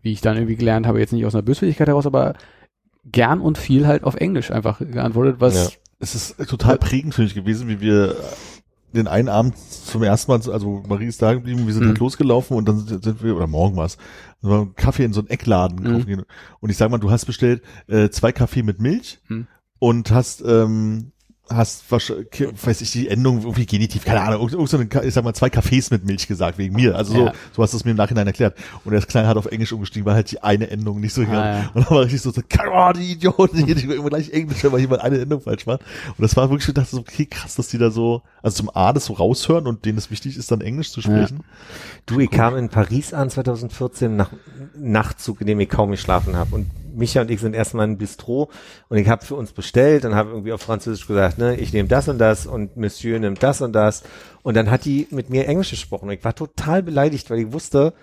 wie ich dann irgendwie gelernt habe, jetzt nicht aus einer Böswilligkeit heraus, aber gern und viel halt auf Englisch einfach geantwortet, was Ja. Es ist total prägend für mich gewesen, wie wir den einen Abend zum ersten Mal, also Marie ist da geblieben, wir sind Mhm. halt losgelaufen und dann sind wir, oder morgen war's, sind wir einen Kaffee in so einen Eckladen Mhm. kaufen gehen. Und ich sag mal, du hast bestellt äh, zwei Kaffee mit Milch Mhm. und hast ähm, hast wahrscheinlich, weiß ich, die Endung irgendwie Genitiv, keine Ahnung, irgend so eine, ich sag mal, zwei Kaffees mit Milch gesagt, wegen mir. Also so, Ja. so hast du es mir im Nachhinein erklärt. Und der Kleine hat auf Englisch umgestiegen, weil halt die eine Endung nicht so. Ah, ja. Und dann war richtig so, so oh, die Idioten, die immer gleich Englisch, weil jemand eine Endung falsch macht. Und das war wirklich, ich dachte so, okay, krass, dass die da so, also zum A das so raushören und denen es wichtig ist, dann Englisch zu sprechen. Du, ich kam in Paris an 2014 nach Nachtzug, in dem ich kaum geschlafen habe. Und Micha und ich sind erstmal in ein Bistro und ich habe für uns bestellt und habe irgendwie auf Französisch gesagt, ne, ich nehme das und das und Monsieur nimmt das und das. Und dann hat die mit mir Englisch gesprochen. Und ich war total beleidigt, weil ich wusste,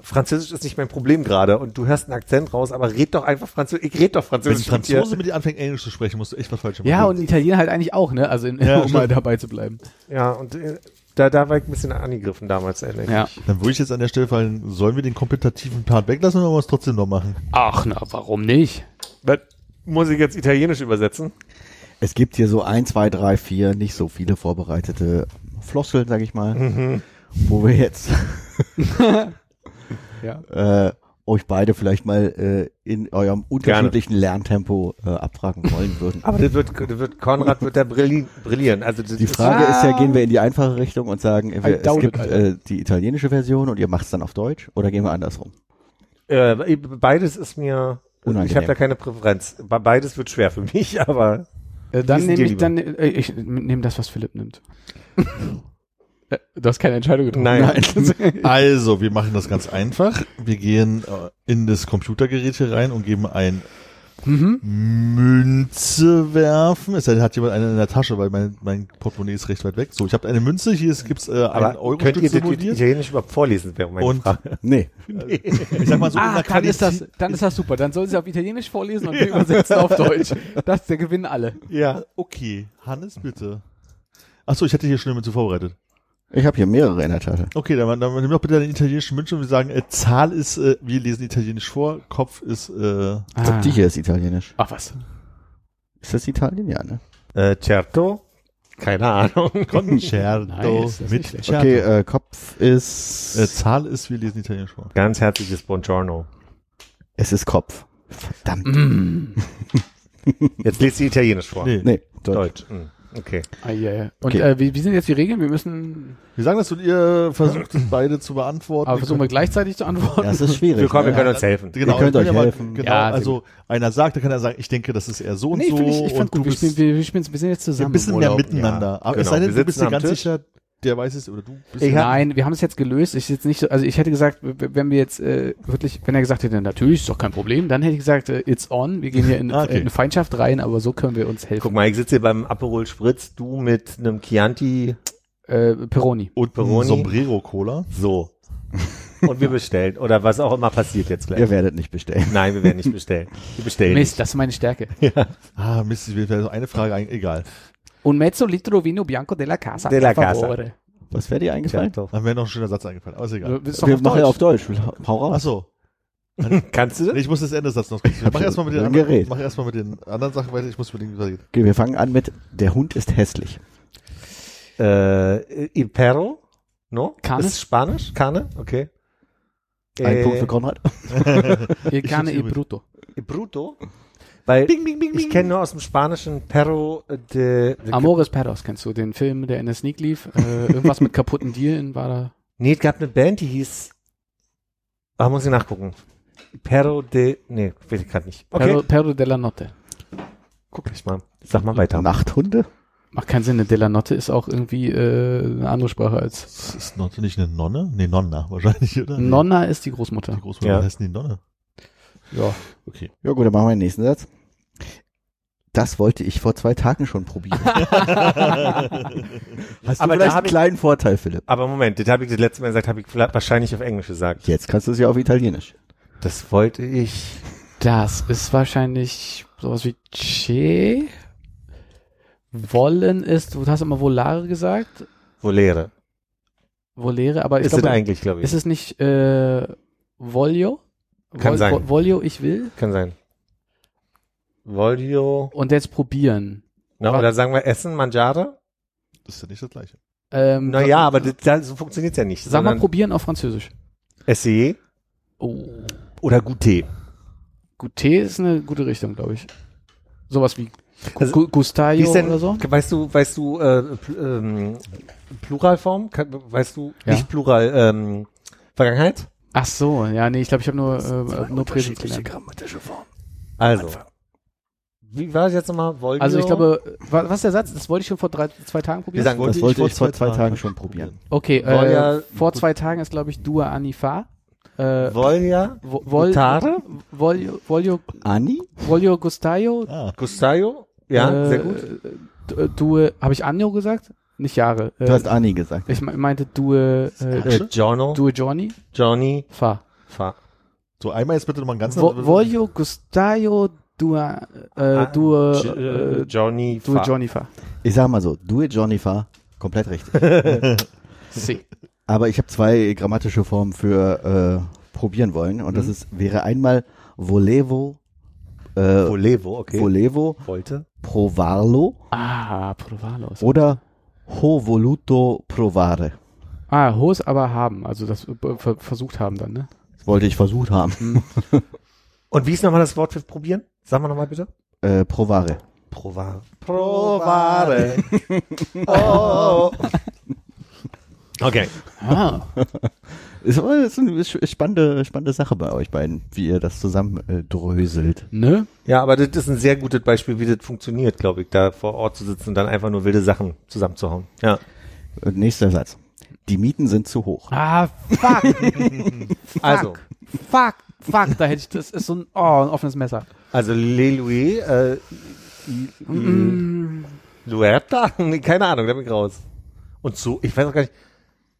Französisch ist nicht mein Problem gerade und du hörst einen Akzent raus, aber red doch einfach Französisch. Ich red doch Wenn Französisch. ein mit dir. Franzose mit dir anfängt, Englisch zu sprechen, musst du echt was falsch machen. ja und Italiener halt eigentlich auch, ne? Also in, Ja, *laughs* um mal dabei zu bleiben. Ja, und äh, da, da war ich ein bisschen angegriffen damals, ehrlich. Ja. Dann würde ich jetzt an der Stelle fallen, sollen wir den kompetitiven Part weglassen oder wollen wir es trotzdem noch machen? Ach, na, warum nicht? Was, muss ich jetzt Italienisch übersetzen? Es gibt hier so ein, zwei, drei, vier, nicht so viele vorbereitete Floskeln, sag ich mal, Mhm. wo wir jetzt *laughs* Ja. *laughs* äh, euch beide vielleicht mal äh, in eurem unterschiedlichen Lerntempo äh, abfragen wollen würden. Aber das wird, das wird Konrad wird da brilli brillieren. Also das Die ist- Frage ist ja, Ah. gehen wir in die einfache Richtung und sagen, äh, wir, es doubt gibt it, äh, die italienische Version und ihr macht es dann auf Deutsch oder gehen wir andersrum? Äh, beides ist mir, ich Unangenehm. habe da keine Präferenz. Be- Beides wird schwer für mich, *laughs* aber Äh, dann nehme ich, lieber? dann, äh, ich nehme das, was Philipp nimmt. *laughs* Du hast keine Entscheidung getroffen. Nein. *laughs* Also, wir machen das ganz einfach. Wir gehen äh, in das Computergerät hier rein und geben ein mhm. Münze werfen. Es hat jemand eine in der Tasche, weil mein, mein Portemonnaie ist recht weit weg. So, ich habe eine Münze. Hier ist, gibt's äh, ein Euro könnt ihr das simuliert. Italienisch überhaupt vorlesen, wäre meine Und- Frage. *laughs* Nee. Ich sag mal so, in Ah, der dann ist, das, dann ist das super. Dann soll sie auf Italienisch vorlesen und wir übersetzen auf Deutsch. Das, der gewinnen alle. Ja. Okay, Hannes, bitte. Achso, ich hätte hier schon eine Münze vorbereitet. Ich habe hier mehrere in der Tasche. Okay, dann, dann nimm doch bitte deine italienischen Münze und wir sagen, äh, Zahl ist, äh, wir lesen italienisch vor, Kopf ist, äh, Ich Ah. glaub, die hier ist italienisch. Ach was. Ist das Italien? Ja, ne? Äh, certo? Keine Ahnung. *laughs* Concerto Nein, mit. Certo. Okay, äh, Kopf ist... äh, Zahl ist, wir lesen italienisch vor. Ganz herzliches Buongiorno. es ist Kopf. Verdammt. Mm. *laughs* Jetzt lest sie Italienisch vor. Nee. Nee, Deutsch. Deutsch. Hm. Okay. Ah, yeah. Und Okay. äh, wie, wie sind jetzt die Regeln? Wir müssen, Wir sagen das und ihr versucht es *laughs* beide zu beantworten. aber versuchen wir gleichzeitig zu antworten. Ja, es ist schwierig. Willkommen, wir ne? können uns helfen. Genau, Ihr könnt wir euch können ja mal- helfen. Genau, Ja, also einer sagt, dann kann er sagen, ich denke, das ist eher so und nee, so finde ich, ich fand gut. Wir spielen, wir, wir, spielen, wir sind jetzt zusammen. ein bisschen mehr miteinander. Ja, Aber es genau. sei denn, Wir du bist dir ganz Tisch. sicher, der weiß es oder du bist Ich Nein, wir haben es jetzt gelöst. Ich jetzt nicht so, also ich hätte gesagt, wenn wir jetzt äh, wirklich, wenn er gesagt hätte, natürlich ist doch kein Problem, dann hätte ich gesagt, äh, it's on. Wir gehen hier in, Ah, *laughs* okay. in eine Feindschaft rein, aber so können wir uns helfen. Guck mal, ich sitze hier beim Aperol Spritz, du mit einem Chianti Äh, Peroni. und Peroni. Sombrero Cola. so. *laughs* und wir bestellen. Oder was auch immer passiert jetzt gleich. Ihr werdet nicht bestellen. Nein, wir werden nicht bestellen. Wir bestellen Mist, das ist meine Stärke. Ah, Mist, ich will so eine Frage, egal. Un mezzo litro vino bianco della casa. Della per casa. favore. Was wäre dir eingefallen? nicht. Dann wäre noch ein schöner Satz eingefallen, aber ist egal. Wir machen ja auf Deutsch. Hau raus. Ach so. *laughs* Kannst du Nee, das? ich muss das Ende Satzes noch kurz. Mach erstmal mit, den anderen- mach erst mal mit den anderen Sachen weiter, ich muss mit den weitergehen. Okay, wir fangen an mit Der Hund ist hässlich. Äh, Il Perro? No? Carne? Das ist Spanisch? Carne? Okay. Ein Äh, Punkt für Konrad. Il *laughs* cane e schätze brutto. Bruto? Weil ich kenne nur aus dem Spanischen Perro de, de Amores Perros, kennst du den Film, der in der Sneak lief? Äh, irgendwas mit kaputten Dielen war da. Nee, es gab eine Band, die hieß. Ah, muss ich nachgucken. Perro de. Nee, weiß ich gerade nicht. Okay. Perro, Perro della Notte. Guck ich mal. Sag mal weiter. Nachthunde? Macht keinen Sinn, eine Della Notte ist auch irgendwie äh, eine andere Sprache als. Das ist noch nicht eine Nonne? Nee, Nonna wahrscheinlich, oder? Nonna ist die Großmutter. Die Großmutter, Ja. heißt die Nonne? Ja. Okay. Ja gut, dann machen wir den nächsten Satz. Das wollte ich vor zwei Tagen schon probieren. *laughs* Hast du Aber vielleicht einen ich- kleinen Vorteil, Philipp? Aber Moment, das habe ich das letzte Mal gesagt, habe ich wahrscheinlich auf Englisch gesagt. Jetzt kannst du es ja auf Italienisch. Das wollte ich. Das ist wahrscheinlich sowas wie Che. Wollen ist, du hast immer Volare gesagt. Volere. Volere, aber ich Ist es glaube, eigentlich, glaube ich. ist es nicht äh, Voglio? Kann sein. Vo- Voglio, ich will. Kann sein. Voglio. Und jetzt probieren. Na, oder sagen wir Essen, Mangiare? Das ist ja nicht das Gleiche. Ähm, Naja, aber das, das, so funktioniert's ja nicht. Sag mal probieren auf Französisch. Essayer Oh. oder Goûter. Goûter ist eine gute Richtung, glaube ich. Sowas wie Also, Gustayo ist denn, oder so. weißt du, weißt du, äh, pl ähm, Pluralform? Weißt du, Ja. nicht Plural, ähm, Vergangenheit? Ach so, ja, nee, ich glaube, ich habe nur, äh, nur Präsens gelernt. grammatische Form. Also. Wie war es jetzt nochmal? Voglio? Also ich glaube, wa- was ist der Satz? Das wollte ich schon vor drei, zwei Tagen Wir probieren. sagen, Das wollte ich vor zwei Tagen schon probieren. Okay, Volja- äh, vor zwei Tagen ist, glaube ich, Dua Anifa. Äh, Volja, Vo- Vol Gutare? Voglio, Voglio, Anni? Voglio Gustayo. Ah, Gustayo? Ja, äh, sehr gut. Du, du habe ich Anjo gesagt? Nicht Jahre. Äh, Du hast Anni gesagt. ich me- meinte du, äh, Äh, Giorno, du Johnny? Johnny, Fa. Fa. so einmal jetzt bitte nochmal ganz Vo Voglio Gustayo du, äh, du, G- äh, äh, Johnny, du Fa. Johnny Fa. Ich sag mal so, it Johnny Fa, komplett richtig. *laughs* Si. Aber ich habe zwei grammatische Formen für äh, probieren wollen und das ist wäre einmal volevo, äh, Volevo, okay. volevo Wollte. provarlo Ah, Provalo. ist- oder ho voluto provare. Ah, Hos aber haben, also das äh, ver versucht haben dann, ne? Das wollte ich versucht haben. *laughs* Und wie ist nochmal das Wort für probieren? Sag mal nochmal bitte. Äh, provare. Provare. Provare. *laughs* oh. Okay. Ah, *laughs* Ist, aber- ist eine spannende, spannende Sache bei euch beiden, wie ihr das zusammen äh, dröselt. ne? Ja, aber das ist ein sehr gutes Beispiel, wie das funktioniert, glaube ich, da vor Ort zu sitzen und dann einfach nur wilde Sachen zusammenzuhauen. Ja. Und nächster Satz. Die Mieten sind zu hoch. Ah, fuck. *laughs* Also, fuck, fuck, da hätte ich, das ist so ein, oh, ein offenes Messer. also Le Louis, äh, Mm. Luerta? *laughs* Keine Ahnung, da bin ich raus. Und so, ich weiß auch gar nicht,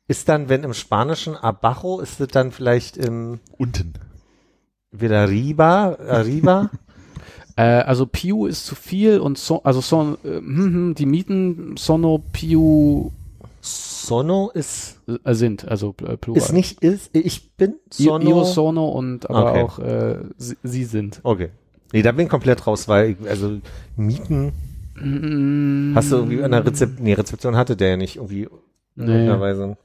ist dann, wenn im Spanischen Abajo, ist das dann vielleicht im unten. wieder Riba, Arriba? *laughs* Äh, also Piu ist zu viel und so, also so, äh, hm, hm, die Mieten Sono Piu Sono ist, äh, sind, also äh, plural. ist nicht, ist, ich bin Sono. Io Sono und aber Okay. auch äh, sie, sie sind. Okay. Nee, da bin ich komplett raus, weil ich, also Mieten, Mm, hast du irgendwie an der Rezep nee, Rezeption hatte der ja nicht irgendwie Nee. irgendeiner Weise.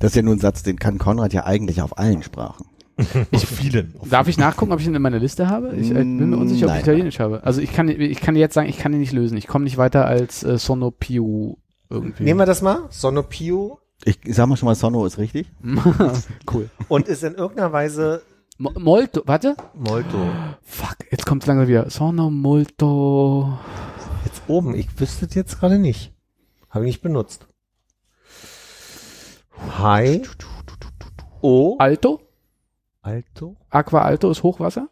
Das ist ja nur ein Satz, den kann Konrad ja eigentlich auf allen Sprachen. *laughs* Auf vielen. Auf Darf ich nachgucken, ob ich ihn in meiner Liste habe? Ich äh, bin mir unsicher, ob ich Italienisch habe. Also ich kann, ich kann jetzt sagen, ich kann ihn nicht lösen. Ich komme nicht weiter als äh, Sono Piu irgendwie. Nehmen wir das mal, Sono Pio Ich sag mal schon mal, Sono ist richtig. *laughs* cool. und ist in irgendeiner Weise Mo molto, warte. Molto. Fuck, jetzt kommt es langsam wieder. Sono molto. Jetzt oben, ich wüsste es jetzt gerade nicht. Habe ich nicht benutzt. Hi. O. Alto? Alto. Aqua Alto ist Hochwasser?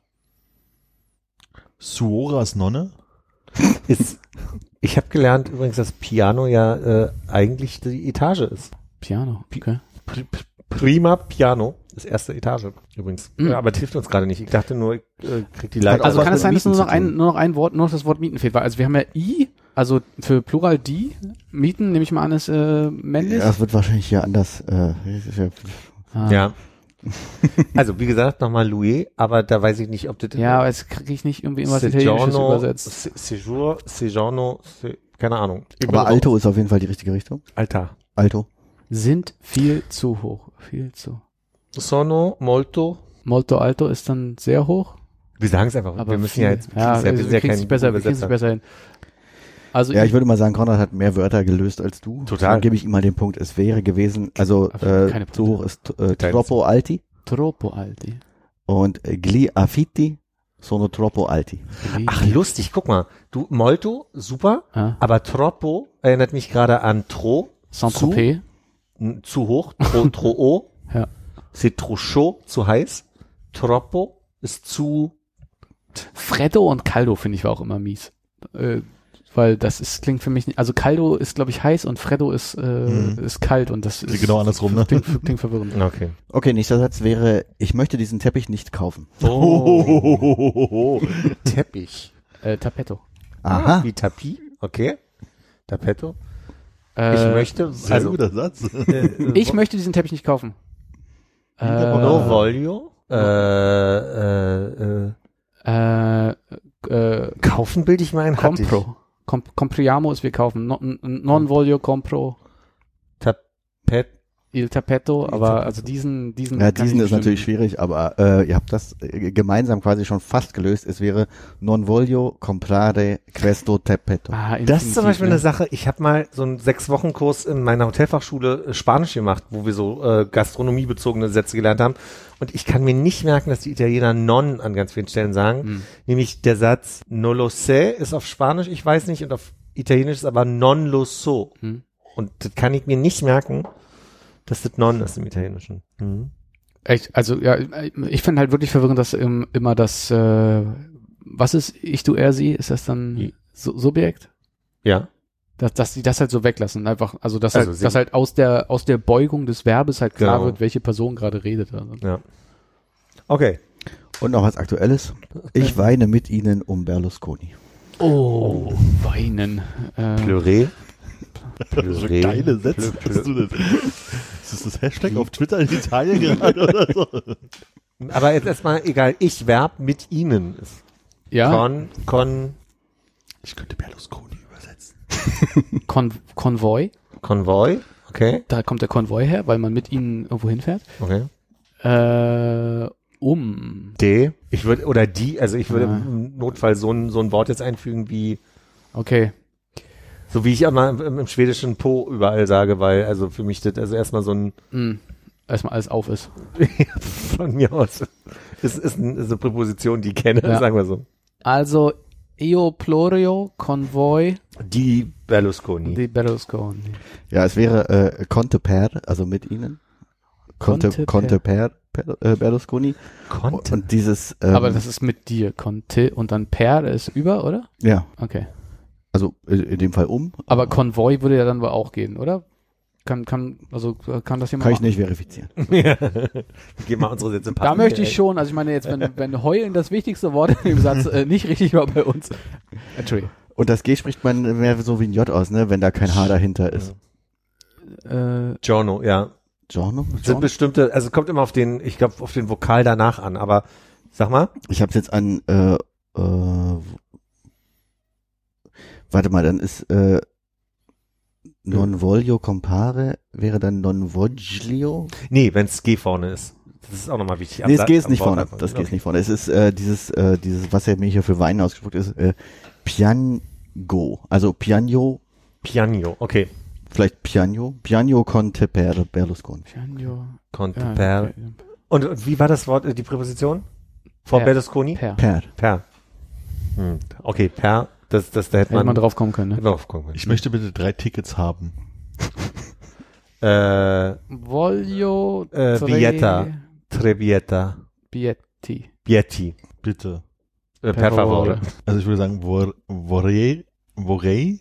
Suoras Nonne. *laughs* Ist, ich habe gelernt übrigens, dass Piano ja äh, eigentlich die Etage ist. Piano, okay. Pri- pri- Prima Piano. Das erste Etage übrigens. Mhm. Ja, aber das hilft uns gerade nicht. Ich dachte nur, ich äh, krieg die Leitung. Also kann es sein, dass nur noch, ein, nur noch ein Wort, nur noch das Wort Mieten fehlt? Weil, also wir haben ja I, also für Plural die, Mieten, nehme ich mal an, ist äh, männlich. Ja, das wird wahrscheinlich hier anders. Äh, Ah. ja. also, wie gesagt, nochmal Louis, aber da weiß ich nicht, ob das Ja, aber jetzt kriege ich nicht irgendwie irgendwas Italienisches übersetzt. Se- Sejour, Sejourno, Se keine Ahnung. aber Alto ist auf jeden Fall die richtige Richtung. Alter. Alto. Sind viel zu hoch. Viel zu. Sono, molto. Molto alto ist dann sehr hoch. Wir sagen es einfach. Aber wir müssen viel, ja jetzt, ja, wir ja kriegen es kein besser, wir kriegen es besser hin. Also Ja, ich würde mal sagen, Konrad hat mehr Wörter gelöst als du. Total. Dann gebe ich ihm mal den Punkt. Es wäre gewesen, also Keine äh, zu hoch ist äh, troppo alti troppo alti. und äh, gli affitti sono troppo alti. Ach, lustig, guck mal. Du, molto, super, ah, aber troppo erinnert mich gerade an tro, Saint-Tropez. n- zu hoch, tro, trop, *laughs* Ja. c'est trop chaud, zu heiß. Troppo ist zu, Freddo und Caldo finde ich war auch immer mies. Äh, weil das ist, klingt für mich nicht, also Caldo ist, glaube ich, heiß und Freddo ist, äh, Mhm. ist kalt und das ist Genau andersrum, ne? Klingt, klingt verwirrend. okay. Okay, nächster Satz wäre, ich möchte diesen Teppich nicht kaufen. Oh, *laughs* Teppich. Äh, Tapetto. Aha. Wie Tapis, okay. Tapetto. Äh, Ich möchte, Sehr also, guter Satz. äh, ich möchte diesen Teppich nicht kaufen. Äh, no voglio, äh, äh, äh, äh, äh, kaufen bilde ich mal ein, hatte ich. compro. Com compriamo ist wir kaufen. Non, non voglio compro Tapet, il tapetto, aber Tapetto. also diesen, diesen. Ja, diesen ist natürlich schwierig, aber äh, ihr habt das äh, gemeinsam quasi schon fast gelöst. Es wäre non voglio comprare questo tappeto. Ah, Das ist zum Beispiel ne? eine Sache, ich habe mal so einen Sechs-Wochen-Kurs in meiner Hotelfachschule äh, Spanisch gemacht, wo wir so äh, gastronomiebezogene Sätze gelernt haben. Und ich kann mir nicht merken, dass die Italiener non an ganz vielen Stellen sagen. Hm. Nämlich der Satz no lo sé ist auf Spanisch, ich weiß nicht, und auf Italienisch ist aber non lo so. Hm. Und das kann ich mir nicht merken, dass das non ist im Italienischen. Mhm. Echt, also ja, ich finde halt wirklich verwirrend, dass ähm, immer das, äh, was ist ich, du, er, sie, ist das dann. Su Subjekt? Ja. Dass, dass die das halt so weglassen, einfach, also dass Also halt, sie- dass halt aus der aus der Beugung des Verbes halt klar Genau. wird, welche Person gerade redet. Also. Ja. Okay. Und noch was Aktuelles. Ich weine mit Ihnen um Berlusconi. Oh, weinen. Äh, Pleuré. So geile Sätze. Hast du das? *laughs* Ist das das Hashtag auf Twitter in Italien gerade oder *laughs* so? Aber jetzt erstmal egal, ich Verb mit Ihnen ja, Con, con, Ich könnte Berlusconi übersetzen. *laughs* Kon Konvoi. Konvoi. Okay. Da kommt der Konvoi her, weil man mit ihnen irgendwo hinfährt. Okay. Äh, um. D. Ich würde, oder die, also ich würde Ah. im Notfall so ein, so ein Wort jetzt einfügen wie, Okay. So wie ich immer im, im schwedischen Po überall sage, weil, also für mich das, also erstmal so ein, Hm. Erstmal alles auf ist. *laughs* von mir aus, ist, ist, ein, ist eine Präposition, die ich kenne, Ja. sagen wir so. Also, Io Plorio Convoy Die Berlusconi. di Berlusconi. Ja, es wäre äh, Conte per, also mit Ihnen. Conte, Conte Conte per, per äh, Berlusconi. Conte. Und dieses, ähm, Aber das ist mit dir, Conte und dann Per ist über, oder? ja, Okay. Also äh, in dem Fall um. Aber Konvoi würde ja dann wohl auch gehen, oder? Kann, kann, also kann das jemand Kann ich machen? nicht verifizieren. *laughs* ja. Gib mal unsere Sätze Da möchte ich schon, also ich meine jetzt, wenn, wenn heulen das wichtigste Wort dem Satz äh, nicht richtig war bei uns. Entschuldigung. Und das G spricht man mehr so wie ein J aus, ne, wenn da kein H dahinter ist. Äh, Giorno, ja. Giorno? Sind Giorno? bestimmte, also kommt immer auf den, ich glaube, auf den Vokal danach an, aber sag mal. Ich habe jetzt an, äh, äh, warte mal, dann ist äh, non voglio compare, wäre dann non voglio? Nee, wenn es G vorne ist. Das ist auch nochmal wichtig. Nee, das G ist nicht vorne. Das G ist nicht vorne. Es ist äh, dieses, äh, dieses, was er mir hier für Wein ausgesprochen ist, äh, Piango. Also Piano, Piano, okay. vielleicht Piano, Piano Conte per Berlusconi. Pianjo. Conte Ja, per. okay. Und, und wie war das Wort, äh, die Präposition? Vor Per. Berlusconi? Per. Per. Per. Hm. Okay, per. Das, das, da hätte Hätte man, man drauf kommen können, ne? drauf kommen können. Ich möchte bitte drei Tickets haben. *laughs* Äh, Voglio Äh, tre Vieta. Trevieta. Bietti. Bietti. Bitte. Äh, per favore. Also ich würde sagen, vor, vorrei, vorrei,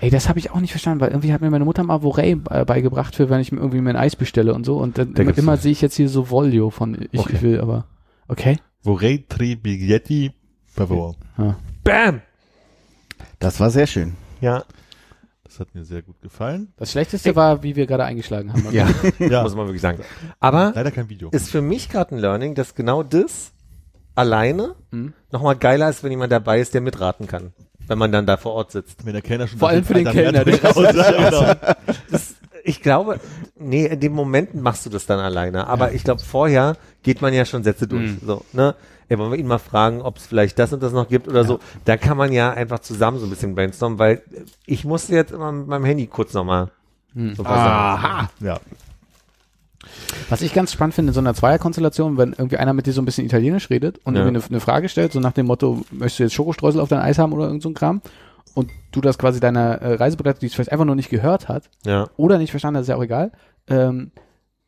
Ey, das habe ich auch nicht verstanden, weil irgendwie hat mir meine Mutter mal Vorey äh, beigebracht, für wenn ich mir irgendwie mein Eis bestelle und so. Und dann Da immer, immer sehe ich jetzt hier so Volio von ich, Okay. ich will, aber okay. Vorrei tre biglietti per favore. Bam! Das war sehr schön. Ja, Das hat mir sehr gut gefallen. Das Schlechteste war, wie wir gerade eingeschlagen haben. ja, *laughs* Ja, muss man wirklich sagen. Aber leider kein Video. ist für mich gerade ein Learning, dass genau das alleine Mhm. nochmal geiler ist, wenn jemand dabei ist, der mitraten kann. Wenn man dann da vor Ort sitzt. Wenn der Kellner schon Vor allem für den Kellner, der- ja, genau. Das, ich glaube, nee, in dem Moment machst du das dann alleine. Aber ich glaube, vorher geht man ja schon Sätze durch. Mhm. So, ne? Ey, wollen wir ihn mal fragen, ob es vielleicht das und das noch gibt oder so. Da kann man ja einfach zusammen so ein bisschen brainstormen, weil ich musste jetzt immer mit meinem Handy kurz nochmal Hm. so was sagen. Aha. Ja. Was ich ganz spannend finde in so einer Zweierkonstellation, wenn irgendwie einer mit dir so ein bisschen Italienisch redet und Ja. irgendwie eine, eine Frage stellt, so nach dem Motto, möchtest du jetzt Schokostreusel auf dein Eis haben oder irgend so ein Kram? Und du das quasi deiner äh, Reisebegleiterin, die es vielleicht einfach nur nicht gehört hat Ja. oder nicht verstanden hat, ist ja auch egal, ähm,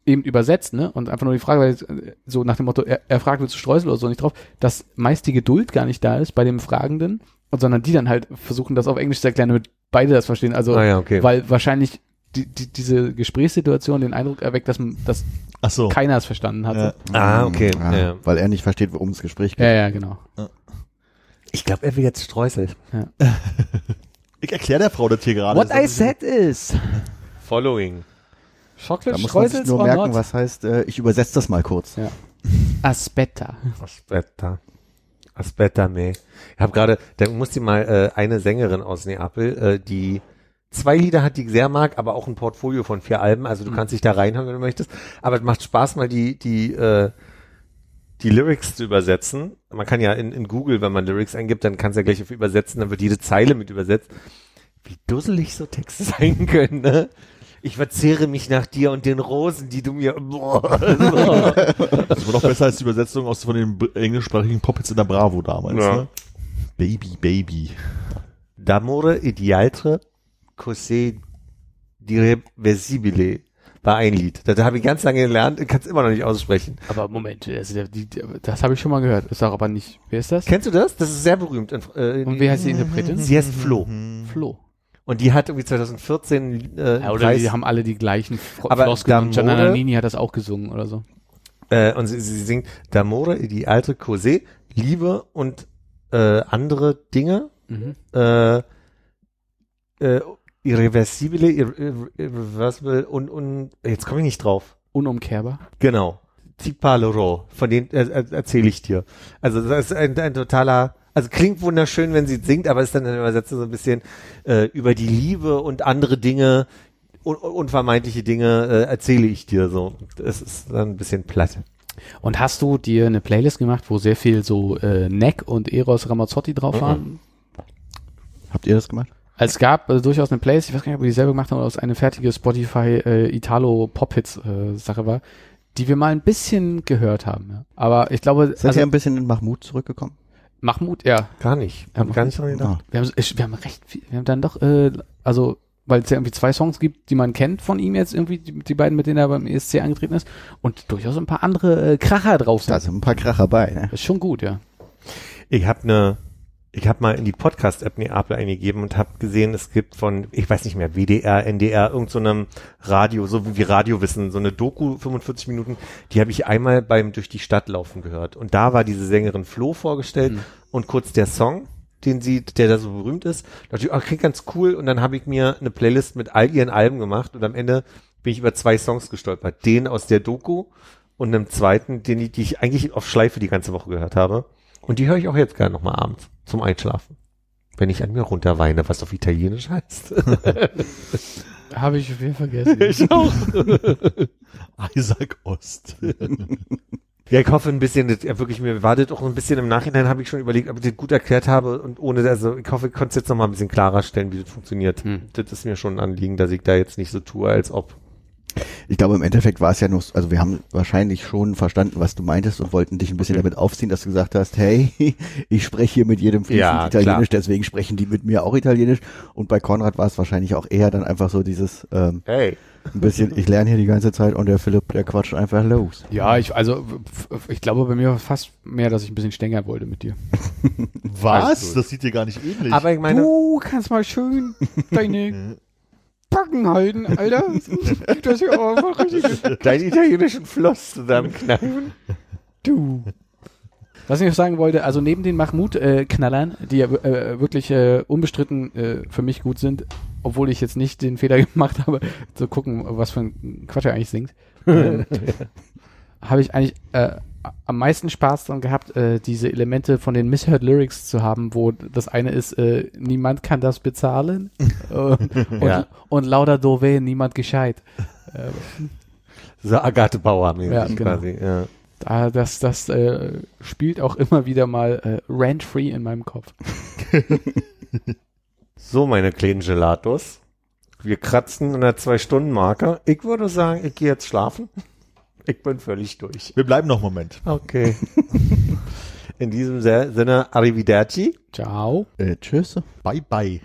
eben übersetzt, ne? Und einfach nur die Frage, weil so nach dem Motto, er, er fragt, willst du Streusel oder so nicht drauf, dass meist die Geduld gar nicht da ist bei dem Fragenden, und sondern die dann halt versuchen, das auf Englisch zu erklären, damit beide das verstehen. Also, Ah ja, okay. weil wahrscheinlich die, die, diese Gesprächssituation den Eindruck erweckt, dass, dass Ach so. keiner es verstanden hat. Ja. Ah, okay. Ja, Ja. Weil er nicht versteht, worum das Gespräch geht. Ja, ja, genau. Ich glaube, er will jetzt Streusel. *laughs* Ich erkläre der Frau das hier gerade. Das ist- said is Following. Chocolate Da muss man sich nur merken, not? was heißt, äh, ich übersetze das mal kurz. Ja. Aspetta. Aspetta. Aspetta me. Ich habe gerade, da musste mal äh, eine Sängerin aus Neapel, äh, die zwei Lieder hat, die ich sehr mag, aber auch ein Portfolio von vier Alben. Also du Mhm. kannst dich da reinhören, wenn du möchtest. Aber es macht Spaß, mal die die äh, die Lyrics zu übersetzen. Man kann ja in, in Google, wenn man Lyrics eingibt, dann kannst du ja gleich auf übersetzen, dann wird jede Zeile mit übersetzt. Wie dusselig so Texte *laughs* sein können, ne? Ich verzehre mich nach dir und den Rosen, die du mir. *laughs* Boah. Das war noch besser als die Übersetzung aus von den englischsprachigen Poppets in der Bravo damals. Ja. Ne? Baby, Baby. D'amore e di altre cose irreversibile war ein Lied. Das habe ich ganz lange gelernt, kann es immer noch nicht aussprechen. Aber Moment, also der, die, die, das habe ich schon mal gehört. Ist doch aber nicht. Wer ist das? Kennst du das? Das ist sehr berühmt. In, äh, Und wie heißt die Interpretin? Sie heißt Flo. Flo. Und die hat irgendwie 2014 äh, Ja, oder Preis, die haben alle die gleichen Fro- Aber Floskeln. Und Gianna D'amore- Nannini hat das auch gesungen oder so. äh, und sie, sie singt D'amore e di altre cose, Liebe und äh, andere Dinge. Mhm. Äh, äh, irreversibile, irre, irreversible und, und jetzt komme ich nicht drauf. Unumkehrbar. Genau. Ti parlerò, von denen äh, äh, erzähle ich dir. Also das ist ein, ein totaler, also klingt wunderschön, wenn sie singt, aber ist dann in der Übersetzung so ein bisschen äh, über die Liebe und andere Dinge, un unvermeidliche Dinge äh, erzähle ich dir so. Das ist dann ein bisschen platt. Und hast du dir eine Playlist gemacht, wo sehr viel so äh, Neck und Eros Ramazzotti drauf Mhm. waren? Habt ihr das gemacht? Es gab äh, durchaus eine Playlist, ich weiß gar nicht, ob wir die selber gemacht haben oder ob es eine fertige Spotify äh, Italo Pop Hits äh, Sache war, die wir mal ein bisschen gehört haben. Ja. Aber ich glaube, Seid also, ihr ein bisschen in Mahmoud zurückgekommen? Mahmoud, ja, Gar nicht. Ja, Hab gar nicht dran gedacht. wir haben, wir haben recht viel, wir haben dann doch, äh, also weil es ja irgendwie zwei Songs gibt, die man kennt von ihm jetzt irgendwie, die, die beiden, mit denen er beim ESC angetreten ist und durchaus ein paar andere äh, Kracher drauf sind. Da sind ein paar Kracher bei, ne? Ist schon gut, ja. Ich habe eine, ich habe mal in die Podcast-App Neapel eingegeben und habe gesehen, es gibt von, ich weiß nicht mehr, WDR, NDR, irgend so Radio, so wie Radiowissen, so eine Doku, 45 Minuten, die habe ich einmal beim durch die Stadt laufen gehört. Und da war diese Sängerin Flo vorgestellt Mhm. und kurz der Song, den sie, der da so berühmt ist. Da dachte ich, okay, ganz cool. Und dann habe ich mir eine Playlist mit all ihren Alben gemacht und am Ende bin ich über zwei Songs gestolpert. Den aus der Doku und einem zweiten, den die ich eigentlich auf Schleife die ganze Woche gehört habe. Und die höre ich auch jetzt gerne nochmal abends zum Einschlafen. Wenn ich an mir runterweine, was auf Italienisch heißt. *laughs* Habe ich viel vergessen. ich auch. *laughs* Isaac Ost. *laughs* Ja, ich hoffe ein bisschen, dass er wirklich mir wartet auch ein bisschen im Nachhinein habe ich schon überlegt, ob ich das gut erklärt habe und ohne, also ich hoffe, ich konnte es jetzt nochmal ein bisschen klarer stellen, wie das funktioniert. Hm. Das ist mir schon ein Anliegen, dass ich da jetzt nicht so tue, als ob. Ich glaube, im Endeffekt war es ja noch, also wir haben wahrscheinlich schon verstanden, was du meintest und wollten dich ein bisschen damit aufziehen, dass du gesagt hast, hey, *laughs* ich spreche hier mit jedem fließend Ja, Italienisch, klar. deswegen sprechen die mit mir auch Italienisch. Und bei Konrad war es wahrscheinlich auch eher dann einfach so dieses, ähm, Hey. ein bisschen, ich lerne hier die ganze Zeit und der Philipp, der quatscht einfach los. Ja, ich, also, ich glaube, bei mir war fast mehr, dass ich ein bisschen stängern wollte mit dir. *laughs* Was? Das sieht dir gar nicht ähnlich. Aber ich meine, Du kannst mal schön *laughs* deine Backen halten, Alter. Das ist ja auch einfach richtig. deinen italienischen Floss zusammenkneifen. Du. Was ich noch sagen wollte, also neben den Mahmoud-Knallern, die ja äh, wirklich äh, unbestritten äh, für mich gut sind, obwohl ich jetzt nicht den Fehler *laughs* gemacht habe, zu gucken, was für ein Quatsch er eigentlich singt, ähm, *laughs* habe ich eigentlich äh, am meisten Spaß dran gehabt, äh, diese Elemente von den Misheard Lyrics zu haben, wo das eine ist, äh, niemand kann das bezahlen *laughs* äh, und, Ja. und lauter Dove, niemand gescheit. *laughs* So Agathe Bauer Ja, genau. quasi. Ja. Da, das das äh, spielt auch immer wieder mal äh, rant-free in meinem Kopf. *laughs* So, meine kleinen Gelatos. Wir kratzen an der Zwei-Stunden-Marke. Ich würde sagen, ich gehe jetzt schlafen. Ich bin völlig durch. Wir bleiben noch einen Moment. Okay. *laughs* In diesem Se- Sinne, Arrivederci. Ciao. Äh, tschüss. Bye, bye.